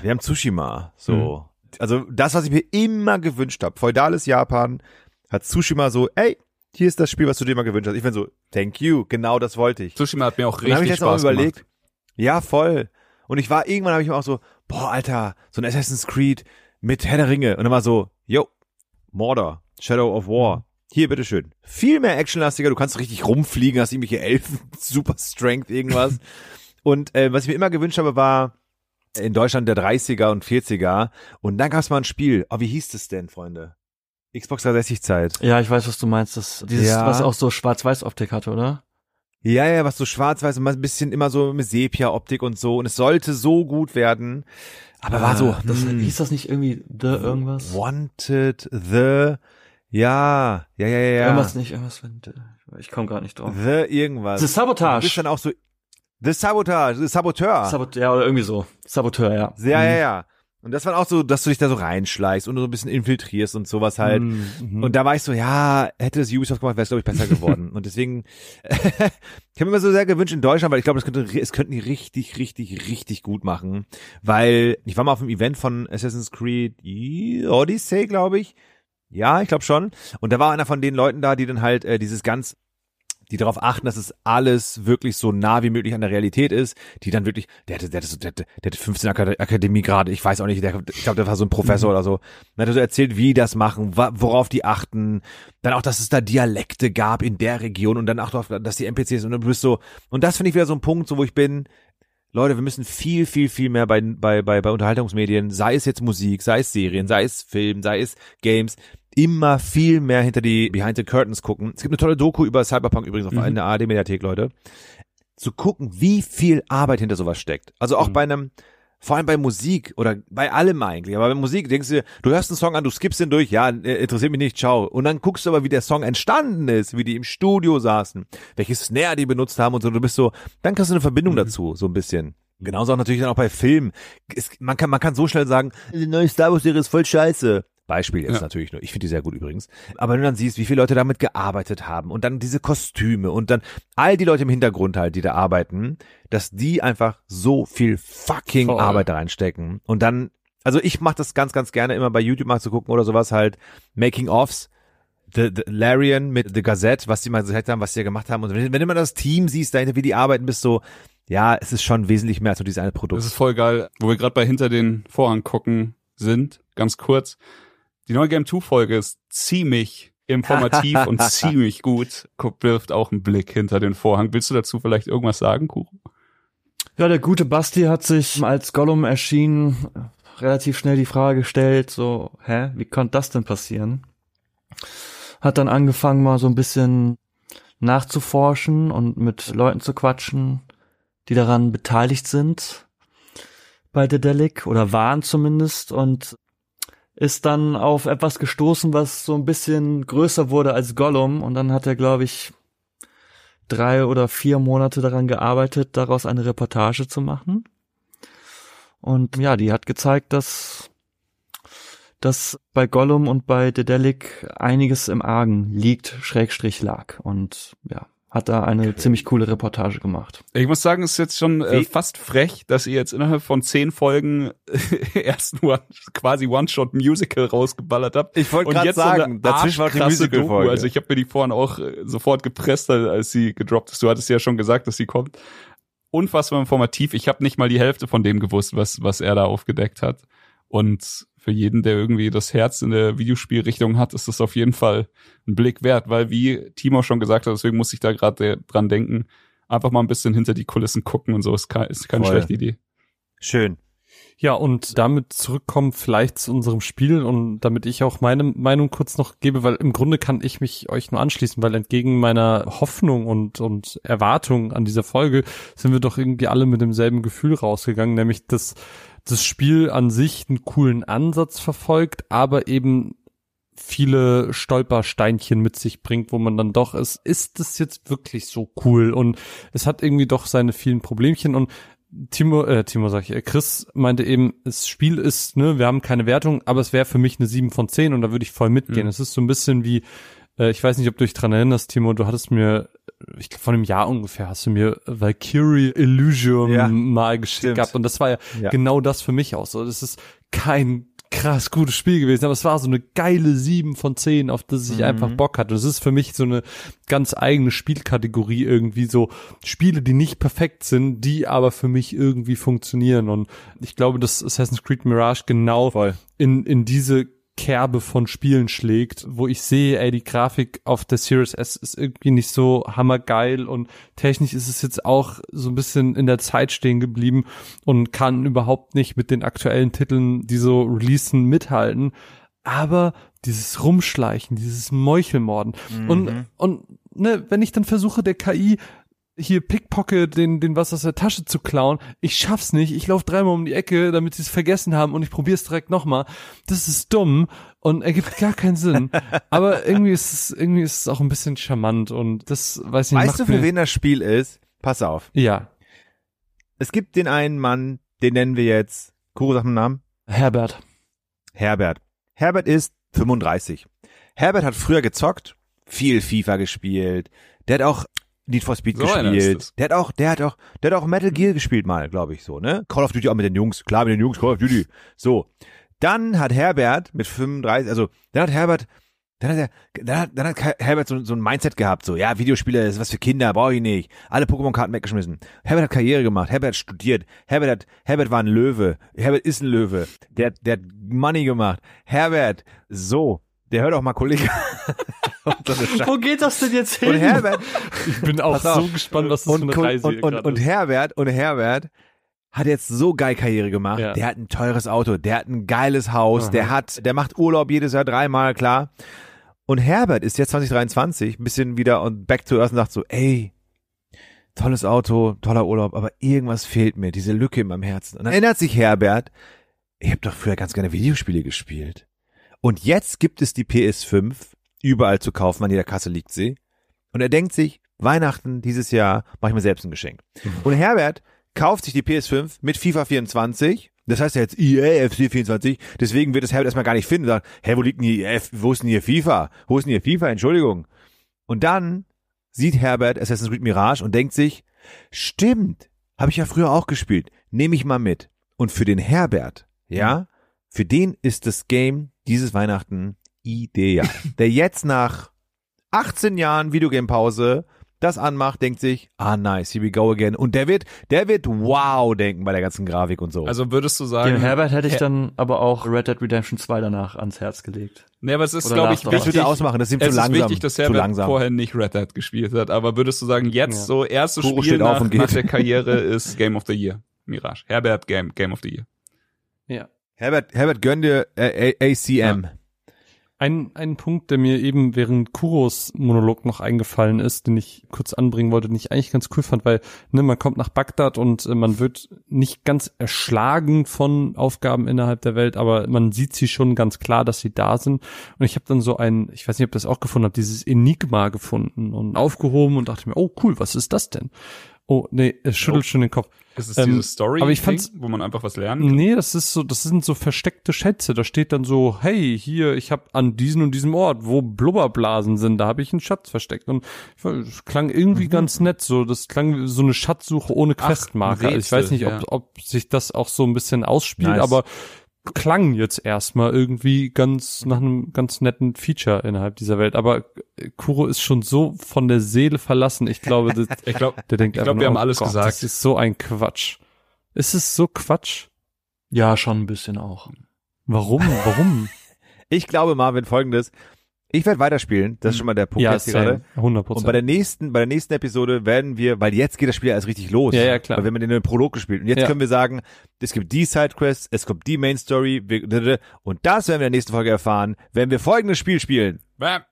wir haben Tsushima, so. Mhm. Also das, was ich mir immer gewünscht habe, feudales Japan, hat Tsushima so, ey, hier ist das Spiel, was du dir immer gewünscht hast. Ich bin so, thank you, genau das wollte ich. Tsushima hat mir auch richtig ich Spaß überlegt, gemacht. Ja, voll. Und ich war, irgendwann habe ich mir auch so, boah, Alter, so ein Assassin's Creed mit Herr der Ringe. Und dann war so, yo, Mordor, Shadow of War. Hier, bitteschön. Viel mehr actionlastiger, du kannst richtig rumfliegen, hast irgendwelche Elfen, super Strength, irgendwas. und äh, was ich mir immer gewünscht habe, war in Deutschland der 30er und 40er. Und dann gab es mal ein Spiel. Oh, wie hieß das denn, Freunde? Xbox 360 Zeit. Ja, ich weiß, was du meinst. Das, dieses, ja. was auch so Schwarz-Weiß-Optik hatte, oder? Ja, ja, was so schwarz-weiß und ein bisschen immer so mit Sepia-Optik und so. Und es sollte so gut werden. Aber ah, war so. Das, hm. hieß das nicht irgendwie The irgendwas? Wanted, The, ja, ja, ja, ja. Irgendwas nicht, irgendwas, ich komme gar nicht drauf. The irgendwas. The Sabotage. Du bist dann auch so, The Sabotage, The Saboteur. Sabot ja, oder irgendwie so. Saboteur, ja. Ja, ja, ja. Und das war auch so, dass du dich da so reinschleichst und so ein bisschen infiltrierst und sowas halt. Mhm. mhm. Und da war ich so, ja, hätte es Ubisoft gemacht, wäre es, glaube ich, besser geworden. und deswegen, ich habe mir immer so sehr gewünscht in Deutschland, weil ich glaube, das könnte, es könnten die richtig, richtig, richtig gut machen. Weil ich war mal auf einem Event von Assassin's Creed Odyssey, glaube ich. Ja, ich glaube schon. Und da war einer von den Leuten da, die dann halt äh, dieses ganz die darauf achten, dass es alles wirklich so nah wie möglich an der Realität ist, die dann wirklich, der hatte, der hatte, der hatte, der hatte 15 Akademie gerade, ich weiß auch nicht, der, ich glaube, der war so ein Professor mhm. oder so. Dann hat er so erzählt, wie die das machen, worauf die achten, dann auch, dass es da Dialekte gab in der Region und dann auch, dass die NPCs und du bist so, und das finde ich wieder so ein Punkt, so wo ich bin, Leute, wir müssen viel, viel, viel mehr bei, bei, bei, bei Unterhaltungsmedien, sei es jetzt Musik, sei es Serien, sei es Film, sei es Games, immer viel mehr hinter die Behind the Curtains gucken. Es gibt eine tolle Doku über Cyberpunk übrigens auf mhm. der ARD-Mediathek, Leute. Zu gucken, wie viel Arbeit hinter sowas steckt. Also auch mhm. bei einem, vor allem bei Musik oder bei allem eigentlich. Aber bei Musik denkst du, du hörst einen Song an, du skippst ihn durch, ja, äh, interessiert mich nicht, ciao. Und dann guckst du aber, wie der Song entstanden ist, wie die im Studio saßen, welches Snare die benutzt haben und so. Du bist so, dann kannst du eine Verbindung mhm. dazu, so ein bisschen. Genauso auch natürlich dann auch bei Filmen. Es, man kann, man kann so schnell sagen, die neue Star Wars Serie ist voll scheiße. Beispiel jetzt ja. natürlich nur. Ich finde die sehr gut übrigens. Aber wenn du dann siehst, wie viele Leute damit gearbeitet haben und dann diese Kostüme und dann all die Leute im Hintergrund halt, die da arbeiten, dass die einfach so viel fucking Voll. Arbeit reinstecken. Und dann, also ich mache das ganz, ganz gerne immer bei YouTube mal zu gucken oder sowas halt, Making-ofs. The, the Larian mit The Gazette, was die mal gesagt haben, was die gemacht haben. Und wenn, wenn du mal das Team siehst, dahinter, wie die arbeiten, bist so, ja, es ist schon wesentlich mehr als so dieses eine Produkt. Das ist voll geil, wo wir gerade bei hinter den Vorhang gucken sind, ganz kurz. Die neue Game 2 Folge ist ziemlich informativ und ziemlich gut. Wirft auch einen Blick hinter den Vorhang. Willst du dazu vielleicht irgendwas sagen, Kuchen? Ja, der gute Basti hat sich als Gollum erschienen relativ schnell die Frage gestellt, so, hä, wie konnte das denn passieren? Hat dann angefangen mal so ein bisschen nachzuforschen und mit Leuten zu quatschen, die daran beteiligt sind bei Dedelic oder waren zumindest und ist dann auf etwas gestoßen, was so ein bisschen größer wurde als Gollum und dann hat er, glaube ich, drei oder vier Monate daran gearbeitet, daraus eine Reportage zu machen. Und ja, die hat gezeigt, dass, dass bei Gollum und bei Dedelic einiges im Argen liegt, Schrägstrich lag. Und ja, hat da eine ziemlich coole Reportage gemacht. Ich muss sagen, es ist jetzt schon äh, fast frech, dass ihr jetzt innerhalb von zehn Folgen erst nur quasi One-Shot-Musical rausgeballert habt. Ich wollte gerade sagen, so dazwischen war die Musical-Folge. Also ich habe mir die vorhin auch äh, sofort gepresst, als sie gedroppt ist. Du hattest ja schon gesagt, dass sie kommt. Unfassbar informativ. Ich habe nicht mal die Hälfte von dem gewusst, was, was er da aufgedeckt hat. Und für jeden, der irgendwie das Herz in der Videospielrichtung hat, ist das auf jeden Fall ein Blick wert, weil wie Timo schon gesagt hat, deswegen muss ich da gerade dran denken, einfach mal ein bisschen hinter die Kulissen gucken und so ist, keine, ist keine Voll. schlechte Idee. Schön. Ja, und damit zurückkommen vielleicht zu unserem Spiel und damit ich auch meine Meinung kurz noch gebe, weil im Grunde kann ich mich euch nur anschließen, weil entgegen meiner Hoffnung und, und Erwartung an dieser Folge sind wir doch irgendwie alle mit demselben Gefühl rausgegangen, nämlich dass das Spiel an sich einen coolen Ansatz verfolgt, aber eben viele Stolpersteinchen mit sich bringt, wo man dann doch ist, ist das jetzt wirklich so cool? Und es hat irgendwie doch seine vielen Problemchen und Timo, äh, Timo sag ich, äh, Chris meinte eben, das Spiel ist, ne, wir haben keine Wertung, aber es wäre für mich eine 7 von 10 und da würde ich voll mitgehen. Mhm. Es ist so ein bisschen wie, äh, ich weiß nicht, ob du dich dran erinnerst, Timo, du hattest mir, ich glaube vor einem Jahr ungefähr, hast du mir Valkyrie Illusion Ja, mal geschickt stimmt. gehabt und das war ja, Ja. genau das für mich auch so. Das ist kein krass gutes Spiel gewesen, aber es war so eine geile 7 von 10, auf das ich Mhm. einfach Bock hatte. Das ist für mich so eine ganz eigene Spielkategorie irgendwie so Spiele, die nicht perfekt sind, die aber für mich irgendwie funktionieren und ich glaube, dass Assassin's Creed Mirage genau Voll. in, in diese Kerbe von Spielen schlägt, wo ich sehe, ey, die Grafik auf der Series S ist irgendwie nicht so hammergeil und technisch ist es jetzt auch so ein bisschen in der Zeit stehen geblieben und kann überhaupt nicht mit den aktuellen Titeln, die so releasen, mithalten. Aber dieses Rumschleichen, dieses Meuchelmorden und, und ne, wenn ich dann versuche, der KI hier Pickpocket den, den was aus der Tasche zu klauen. Ich schaff's nicht. Ich laufe dreimal um die Ecke, damit sie es vergessen haben und ich probier's direkt nochmal. Das ist dumm und ergibt gar keinen Sinn. Aber irgendwie ist es, irgendwie ist es auch ein bisschen charmant und das weiß ich nicht. Weißt du, für wen das Spiel ist? Pass auf. Ja. Es gibt den einen Mann, den nennen wir jetzt, Kuro sagt einen Namen? Herbert. Herbert. Herbert ist 35. Herbert hat früher gezockt, viel FIFA gespielt. Der hat auch Need for Speed So gespielt. es. Der hat auch, der hat auch, der hat auch Metal Gear gespielt mal, glaube ich so, ne? Call of Duty auch mit den Jungs, klar mit den Jungs, Call of Duty. So. Dann hat Herbert mit 35, also dann hat Herbert, dann hat er, dann hat, dann hat Herbert so, so ein Mindset gehabt, so, ja, Videospiele ist was für Kinder, brauche ich nicht. Alle Pokémon-Karten weggeschmissen. Herbert hat Karriere gemacht, Herbert hat studiert, Herbert hat, Herbert war ein Löwe, Herbert ist ein Löwe, der, der hat Money gemacht. Herbert, so, der hört auch mal Kollege. Und. Wo geht das denn jetzt hin? Und Herbert, Ich bin auch so gespannt, was das und, für eine und, Reise und, hier und, und ist. Herbert, und Herbert hat jetzt so geil Karriere gemacht. Ja. Der hat ein teures Auto, der hat ein geiles Haus, Aha. der hat, der macht Urlaub jedes Jahr dreimal, klar. Und Herbert ist jetzt 2023 ein bisschen wieder on back to earth und sagt so, ey, tolles Auto, toller Urlaub, aber irgendwas fehlt mir, diese Lücke in meinem Herzen. Und dann erinnert sich Herbert, ich habe doch früher ganz gerne Videospiele gespielt. Und jetzt gibt es die PS5 überall zu kaufen, an jeder Kasse liegt sie. Und er denkt sich, Weihnachten dieses Jahr mache ich mir selbst ein Geschenk. Und Herbert kauft sich die PS5 mit FIFA 24. Das heißt ja jetzt EA FC 24. Deswegen wird es Herbert erstmal gar nicht finden. Sagt, hä, wo liegt denn hier, F, wo ist denn hier FIFA? Wo ist denn hier FIFA? Entschuldigung. Und dann sieht Herbert Assassin's Creed Mirage und denkt sich, stimmt, habe ich ja früher auch gespielt. Nehme ich mal mit. Und für den Herbert, ja, für den ist das Game dieses Weihnachten ideal. Der jetzt nach 18 Jahren Videogame-Pause das anmacht, denkt sich, ah nice, here we go again. Und der wird, der wird wow denken bei der ganzen Grafik und so. Also würdest du sagen, Dem Herbert hätte ich dann aber auch Red Dead Redemption 2 danach ans Herz gelegt. Nee, aber es ist, glaube ich, wichtig. würde er ausmachen, das ist ihm es zu langsam. ist wichtig, dass Herbert langsam. vorher nicht Red Dead gespielt hat. Aber würdest du sagen, jetzt Ja. so erstes Kuro Spiel nach, und geht. nach der Karriere ist Game of the Year. Mirage. Herbert Game, Game of the Year. Ja. Herbert, Herbert gönn dir äh, ACM. Ein, ein Punkt, der mir eben während Kuros Monolog noch eingefallen ist, den ich kurz anbringen wollte, den ich eigentlich ganz cool fand, weil ne, man kommt nach Bagdad und äh, man wird nicht ganz erschlagen von Aufgaben innerhalb der Welt, aber man sieht sie schon ganz klar, dass sie da sind. Und ich habe dann so ein, ich weiß nicht, ob das auch gefunden habt, dieses Enigma gefunden und aufgehoben und dachte mir, oh cool, was ist das denn? Oh, nee, es schüttelt schon den Kopf. Ist es Ähm, dieses Story, aber ich fand's- wo man einfach was lernen kann? Nee, das ist so, das sind so versteckte Schätze. Da steht dann so, hey, hier, ich habe an diesem und diesem Ort, wo Blubberblasen sind, da habe ich einen Schatz versteckt. Und ich das klang irgendwie ganz nett. So, das klang wie so eine Schatzsuche ohne Ach, Questmarker. ein Also ich weiß Rätsel, nicht, ob, ja. ob sich das auch so ein bisschen ausspielt, Nice. aber klang jetzt erstmal irgendwie ganz nach einem ganz netten Feature innerhalb dieser Welt. Aber äh, Kuro ist schon so von der Seele verlassen. Ich glaube, das, Ich glaube, der denkt Ich glaub, einfach wir nur, haben alles Gott, gesagt. Das ist so ein Quatsch. Ist es so Quatsch? Ja, schon ein bisschen auch. Warum? Warum? Ich glaube, Marvin, folgendes. Ich werde weiterspielen, das ist schon mal der Punkt Ja, jetzt hier gerade. same. 100 Und bei der nächsten, bei der nächsten Episode werden wir, weil jetzt geht das Spiel erst richtig los. Ja, ja, klar. Weil wir haben den Prolog gespielt. Und jetzt Ja. können wir sagen, es gibt die Sidequests, es kommt die Main Story, und das werden wir in der nächsten Folge erfahren, wenn wir folgendes Spiel spielen. Bam.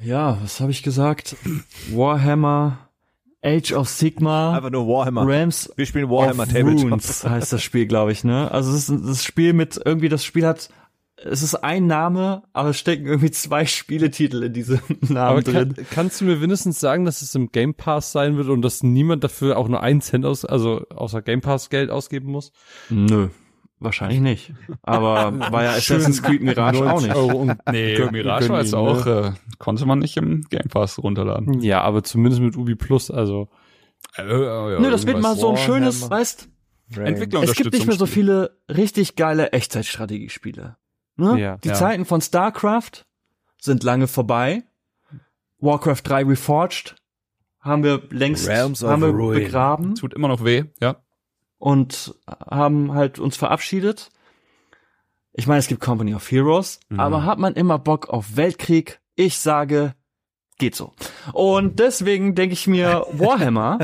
Ja, was habe ich gesagt? Warhammer, Age of Sigma, Einfach nur Warhammer. Rams wir spielen Warhammer of Tabletop. Runes heißt das Spiel, glaube ich, ne? Also es ist das Spiel mit irgendwie das Spiel hat es ist ein Name, aber es stecken irgendwie zwei Spieletitel in diesem Namen Aber drin. kann, kannst du mir wenigstens sagen, dass es im Game Pass sein wird und dass niemand dafür auch nur einen Cent aus, also außer Game Pass Geld ausgeben muss? Nö, wahrscheinlich nicht. Aber war ja Assassin's Creed Mirage auch 90 nicht. Euro und Nee, Mirage war jetzt auch, ne? äh, konnte man nicht im Game Pass runterladen. Ja, aber zumindest mit Ubi Plus, also. Äh, äh, ja, Nö, das wird mal so ein schönes, weißt, Entwickler es gibt nicht mehr so viele richtig geile Echtzeitstrategiespiele. Ne? Ja. Die Ja. Zeiten von StarCraft sind lange vorbei. Warcraft 3 Reforged haben wir längst haben wir Ruin. begraben Tut immer noch weh, ja. und haben halt uns verabschiedet. Ich meine, es gibt Company of Heroes, Mhm. aber hat man immer Bock auf Weltkrieg? Ich sage, geht so. Und deswegen denke ich mir, Warhammer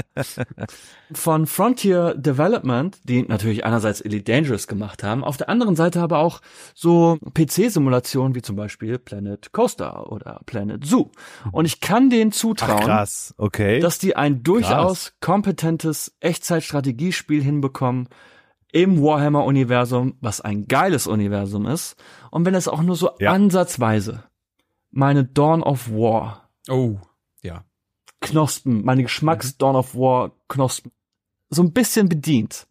von Frontier Development, die natürlich einerseits Elite Dangerous gemacht haben, auf der anderen Seite aber auch so PC-Simulationen wie zum Beispiel Planet Coaster oder Planet Zoo. Und ich kann denen zutrauen, krass, okay. dass die ein durchaus kompetentes Echtzeitstrategiespiel hinbekommen im Warhammer-Universum, was ein geiles Universum ist. Und wenn es auch nur so Ja. ansatzweise meine Dawn of War Oh, ja. Knospen, meine Geschmacks Dawn of War Knospen so ein bisschen bedient,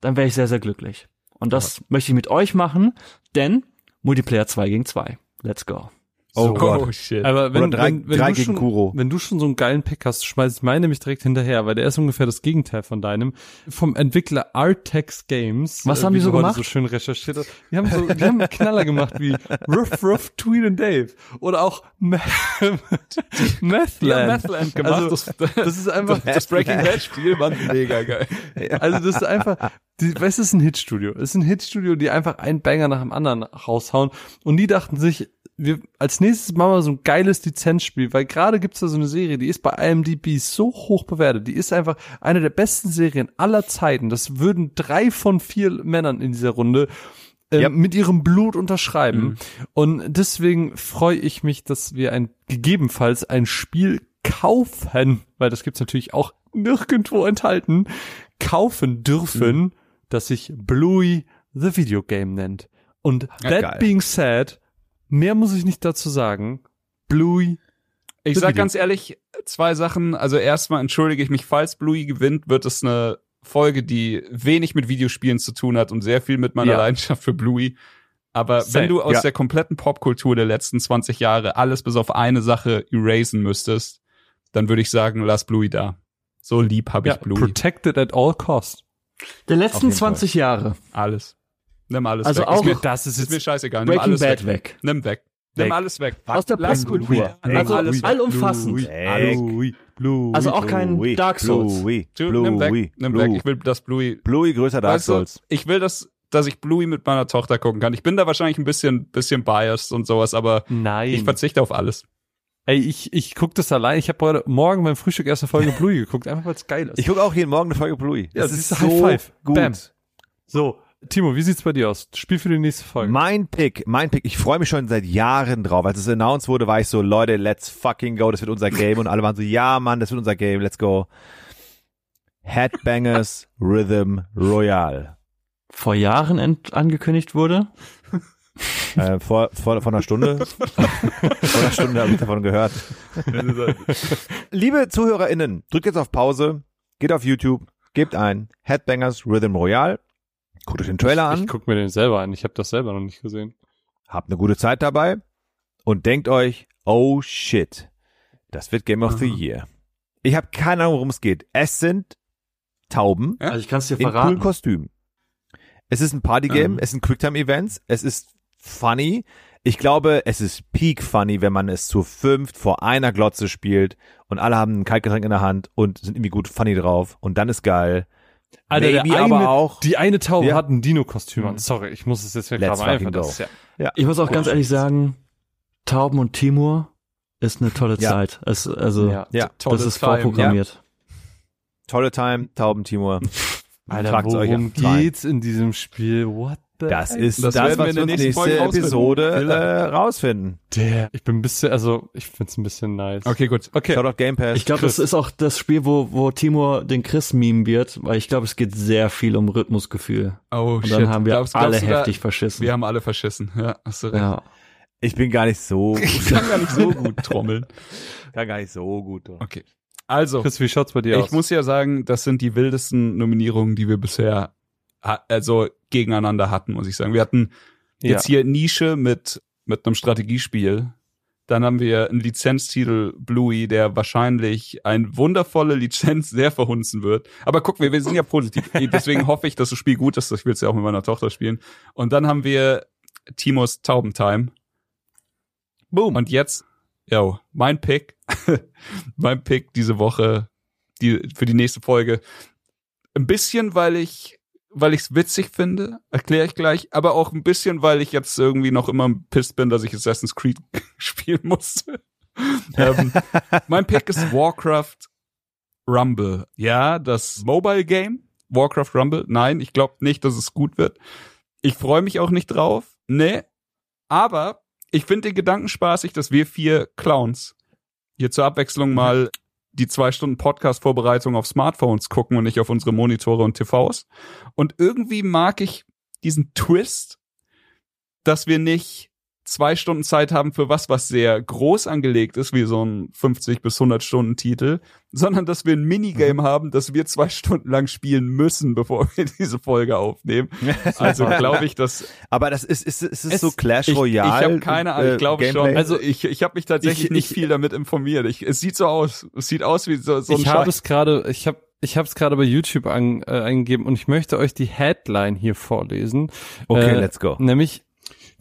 dann wäre ich sehr, sehr glücklich. Und das möchte ich mit euch machen, denn Multiplayer 2 gegen 2. Let's go. Oh so, Gott. Oh, shit. Aber wenn, Oder drei- wenn, wenn drei du gegen schon, Kuro. Wenn du schon so einen geilen Pick hast, schmeiß ich meinen nämlich direkt hinterher, weil der ist ungefähr das Gegenteil von deinem. Vom Entwickler Artex Games. Was äh, haben die so gemacht? so schön recherchiert hast. Die haben so, die haben einen Knaller gemacht wie Ruff Ruff Tweet and Dave. Oder auch Meth- Methland. Methland gemacht. Also, das, das ist einfach, das Breaking Bad Spiel war mega geil. also das ist einfach, die, weißt du, es ist ein Hitstudio. Es ist ein Hitstudio, die einfach einen Banger nach dem anderen raushauen. Und die dachten sich, wir als nächstes machen wir so ein geiles Lizenzspiel, weil gerade gibt's da so eine Serie, die ist bei IMDb so hoch bewertet. Die ist einfach eine der besten Serien aller Zeiten. Das würden drei von vier Männern in dieser Runde ähm, Ja. mit ihrem Blut unterschreiben. Mhm. Und deswegen freue ich mich, dass wir ein gegebenenfalls ein Spiel kaufen, weil das gibt's natürlich auch nirgendwo enthalten, kaufen dürfen, Mhm. Das sich Bluey the Video Game nennt. Und Ja, that geil. being said, mehr muss ich nicht dazu sagen. Bluey, Ich sag Video. ganz ehrlich, zwei Sachen. Also erstmal entschuldige ich mich, falls Bluey gewinnt, wird es eine Folge, die wenig mit Videospielen zu tun hat und sehr viel mit meiner Ja. Leidenschaft für Bluey. Aber Same. wenn du aus Ja. der kompletten Popkultur der letzten 20 Jahre alles bis auf eine Sache erasen müsstest, dann würde ich sagen, lass Bluey da. So lieb habe ich Bluey. protected at all costs. Der letzten jeden 20 Jahre. Alles. Nimm alles Also weg. auch- ist mir, Das ist ist mir scheißegal. Nimm Breaking alles Bad weg. weg. Nimm weg. Nimm Weg. alles weg. Aus der Popkultur. Bluey. Also alles weg. allumfassend. Ey, Bluey, Bluey. Also auch kein Bluey, Dark Souls. Bluey, Du, nimm weg. Bluey, Nimm Bluey. weg. Ich will, dass Bluey Bluey größer Dark Weißt du, Souls. ich will, dass, dass ich Bluey mit meiner Tochter gucken kann. Ich bin da wahrscheinlich ein bisschen, bisschen biased und sowas, aber Nein. ich verzichte auf alles. Ey, ich, ich guck das allein. Ich habe heute Morgen beim Frühstück erste Folge Bluey geguckt, einfach weil es geil ist. Ich gucke auch jeden Morgen eine Folge Bluey. Ja, das siehst ist du, so High Five. gut. Bam. so, Timo, wie sieht's bei dir aus? Spiel für die nächste Folge. Mein Pick, mein Pick. Ich freue mich schon seit Jahren drauf. Als es announced wurde, war ich so, Leute, let's fucking go. Das wird unser Game. Und alle waren so, ja, Mann, das wird unser Game. Let's go. Headbangers Rhythm Royale. Vor Jahren angekündigt wurde. Äh, vor, vor, vor einer Stunde. vor einer Stunde habe ich davon gehört. Liebe ZuhörerInnen, drückt jetzt auf Pause, geht auf YouTube, gebt ein Headbangers Rhythm Royale, guckt euch den Trailer Ich an, guck mir den selber an. Ich habe das selber noch nicht gesehen. habt eine gute Zeit dabei und denkt euch, oh shit, das wird Game of the Year. Ich habe keine Ahnung, worum es geht. Es sind Tauben Ja? Also ich kann es dir in coolen verraten. Kostümen. Es ist ein Partygame, Mhm. es sind Quicktime-Events, es ist funny. Ich glaube, es ist peak funny, wenn man es zu fünft vor einer Glotze spielt und alle haben ein Kaltgetränk in der Hand und sind irgendwie gut funny drauf und dann ist geil. Alter, der Maybe eine, aber auch. Die eine Taube Ja. hat ein Dino-Kostüm an. Sorry, ich muss es jetzt Let's gerade fucking einfach. go. Das ist ja, Ich muss auch ganz ehrlich sagen, Tauben und Timur ist eine tolle Ja. Zeit. Es, also, Ja. Ja, Tolle das ist Time, vorprogrammiert. tolle Time, Tauben Timur. Alter, Tragt's euch worum geht's in diesem Spiel? What Das ist Das das, werden wir was in der nächste, nächsten Folge rausfinden. Episode äh, rausfinden. der. Ich bin ein bisschen, also ich find's ein bisschen nice. Okay, gut. Okay. Schau doch Game Pass. Ich glaube, das ist auch das Spiel, wo, wo Timur den Chris meme wird, weil ich glaube, es geht sehr viel um Rhythmusgefühl. Oh, Und shit. dann haben wir Glaubst- alle glaubst du da- heftig verschissen. Wir haben alle verschissen. Ja, hast du recht. ja. ich bin gar nicht so, Ich kann gar nicht so gut trommeln. kann gar nicht so gut. Okay. Also, Chris, wie schaut's bei dir ich aus? muss ja sagen, das sind die wildesten Nominierungen, die wir bisher also gegeneinander hatten, muss ich sagen. Wir hatten jetzt hier Nische mit mit einem Strategiespiel. Dann haben wir einen Lizenztitel Bluey, der wahrscheinlich eine wundervolle Lizenz sehr verhunzen wird. Aber guck, wir, wir sind ja positiv. Deswegen hoffe ich, dass das Spiel gut ist. Ich will es ja auch mit meiner Tochter spielen. Und dann haben wir Timos Taubentime. Boom. Und jetzt, yo, mein Pick, mein Pick diese Woche, die, für die nächste Folge. Ein bisschen, weil ich, weil ich es witzig finde, erkläre ich gleich, aber auch ein bisschen, weil ich jetzt irgendwie noch immer pisst bin, dass ich Assassin's Creed spielen musste. ähm, mein Pick ist Warcraft Rumble. Ja, das Mobile Game. Warcraft Rumble. Nein, ich glaube nicht, dass es gut wird. Ich freue mich auch nicht drauf. Nee. Aber ich finde den Gedanken spaßig, dass wir vier Clowns hier zur Abwechslung mal die zwei Stunden Podcast-Vorbereitung auf Smartphones gucken und nicht auf unsere Monitore und TVs. Und irgendwie mag ich diesen Twist, dass wir nicht zwei Stunden Zeit haben für was, was sehr groß angelegt ist, wie so ein 50 bis 100 Stunden Titel, sondern dass wir ein Minigame haben, das wir zwei Stunden lang spielen müssen, bevor wir diese Folge aufnehmen. Also glaube ich, dass Aber das ist, ist, ist es Es- so Clash ich, Royale? ich habe keine Ahnung, ich äh, glaube Gameplay? schon. Also ich, ich habe mich tatsächlich Ich- nicht ich- viel damit informiert. Ich, es sieht so aus. Es sieht aus wie so, so ein ich habe es gerade, ich habe ich habe es gerade bei YouTube an, äh, eingegeben und ich möchte euch die Headline hier vorlesen. Okay, Äh, let's go. Nämlich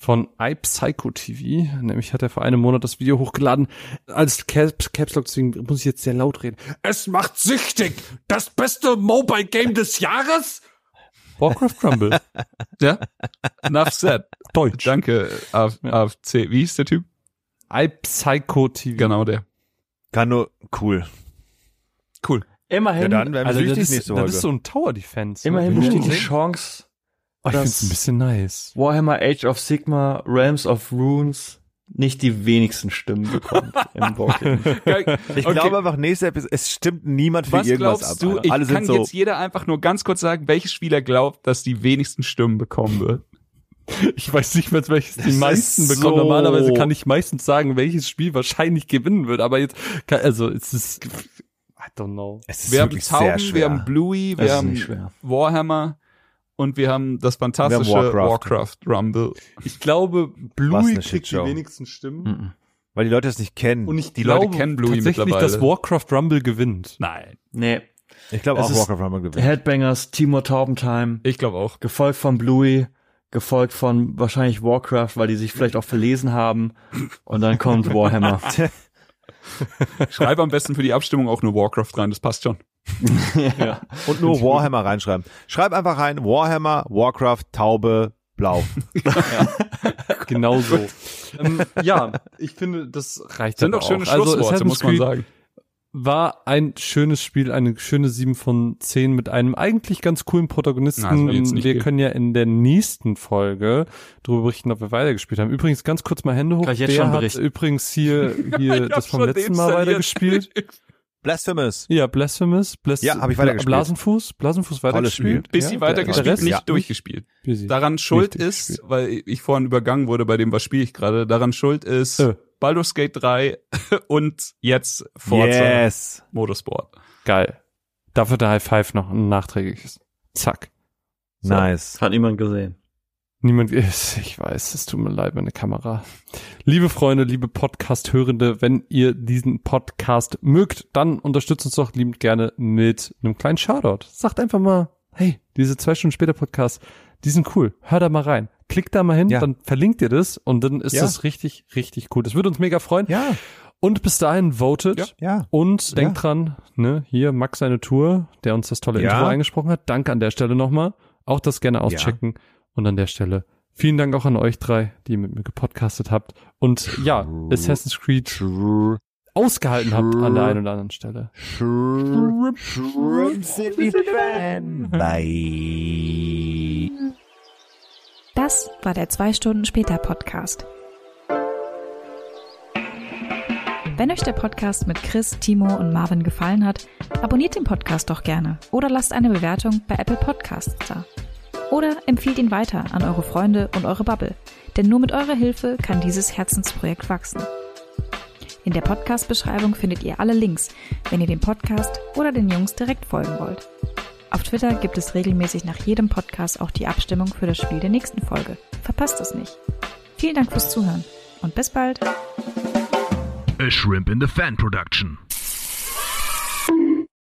von iPsycho TV. Nämlich hat er vor einem Monat das Video hochgeladen. Als Caps, Caps Lock, deswegen muss ich jetzt sehr laut reden. Es macht süchtig! Das beste Mobile Game des Jahres? Warcraft Rumble. Ja? Enough said. Deutsch. Danke, AF, Ja. AFC. Wie hieß der Typ? iPsycho TV. Genau der. Kann nur cool. Cool. Immerhin, Ja, dann werden wir Also das süchtig ist, nächste das Folge. ist so ein Tower Defense. immerhin besteht die Chance, Oh, ich find's ein bisschen nice. Warhammer Age of Sigma, Realms of Runes nicht die wenigsten Stimmen bekommt im Boardgame. Ich Okay. glaube einfach, nächste Episode, es stimmt niemand für Was irgendwas glaubst ab. du? Ich Alle kann sind so, jetzt jeder einfach nur ganz kurz sagen, welches Spieler glaubt, dass die wenigsten Stimmen bekommen wird. Ich weiß nicht mehr, welches die Das meisten ist bekommen. so- Normalerweise kann ich meistens sagen, welches Spiel wahrscheinlich gewinnen wird. Aber jetzt, kann, also es ist, I don't know. es ist Wir haben Tauben, wir haben Bluey, wir haben schwer. Warhammer und wir haben das fantastische haben Warcraft. Warcraft. Rumble. Ich glaube, Bluey kriegt die wenigsten Stimmen. Mhm. Weil die Leute das nicht kennen. Und ich Die glaube Leute kennen Bluey tatsächlich, mittlerweile. dass Warcraft Rumble gewinnt. Nein. Nee, ich glaube Es auch ist- Warcraft Rumble gewinnt. Headbangers, Timur Taubentime, Ich glaube auch. gefolgt von Bluey, gefolgt von wahrscheinlich Warcraft, weil die sich vielleicht auch verlesen haben. Und dann kommt Warhammer. Schreib am besten für die Abstimmung auch nur Warcraft rein, das passt schon. ja. Und nur Warhammer reinschreiben. Schreib einfach rein, Warhammer, Warcraft, Taube, Blau. Genau so. ähm, ja, ich finde, das reicht Sind dann doch schöne auch. Also Schlussworte, Assassin's muss man sagen. War ein schönes Spiel, eine schöne 7 von 10 mit einem eigentlich ganz coolen Protagonisten. Na, wir viel. können ja in der nächsten Folge darüber berichten, ob wir weitergespielt haben. Übrigens ganz kurz mal Hände hoch. Kann ich jetzt Wer schon hat berichten? übrigens hier, hier das vom letzten Mal weitergespielt? Blasphemous. Ja, Blasphemous. Blas Ja, hab ich weitergespielt. Blasenfuß. Blasenfuß weitergespielt. Bisschen ja, weitergespielt, Rest? nicht ja. durchgespielt. Busy. Daran schuld ist, weil ich vorhin übergangen wurde bei dem, was spiele ich gerade, daran schuld ist Äh. Baldur's Gate 3 und jetzt Forza Yes. Motorsport. Geil. Dafür der High Five noch ein nachträgliches. Zack. So. Nice. Hat niemand gesehen. Niemand ist, ich weiß, es tut mir leid, meine Kamera. Liebe Freunde, liebe Podcast-Hörende, wenn ihr diesen Podcast mögt, dann unterstützt uns doch liebend gerne mit einem kleinen Shoutout. Sagt einfach mal, hey, diese zwei Stunden später Podcast, die sind cool. Hör da mal rein. Klickt da mal hin, Ja. dann verlinkt ihr das und dann ist Ja. das richtig, richtig cool. Das würde uns mega freuen. Ja. Und bis dahin votet. Ja. Ja. Und denkt dran, ne, hier Max seine Tour, der uns das tolle Ja. Intro eingesprochen hat. Danke an der Stelle nochmal. Auch das gerne auschecken. Und an der Stelle Vielen Dank auch an euch drei, die mit mir gepodcastet habt und ja, Assassin's Creed ausgehalten habt an der einen oder anderen Stelle. Bye. Das war der 2 Stunden später Podcast. Wenn euch der Podcast mit Chris, Timo und Marvin gefallen hat, abonniert den Podcast doch gerne oder lasst eine Bewertung bei Apple Podcasts da. Oder empfiehlt ihn weiter an eure Freunde und eure Bubble, denn nur mit eurer Hilfe kann dieses Herzensprojekt wachsen. In der Podcast-Beschreibung findet ihr alle Links, wenn ihr dem Podcast oder den Jungs direkt folgen wollt. Auf Twitter gibt es regelmäßig nach jedem Podcast auch die Abstimmung für das Spiel der nächsten Folge. Verpasst es nicht. Vielen Dank fürs Zuhören und bis bald. A Shrimp in the Fan Production.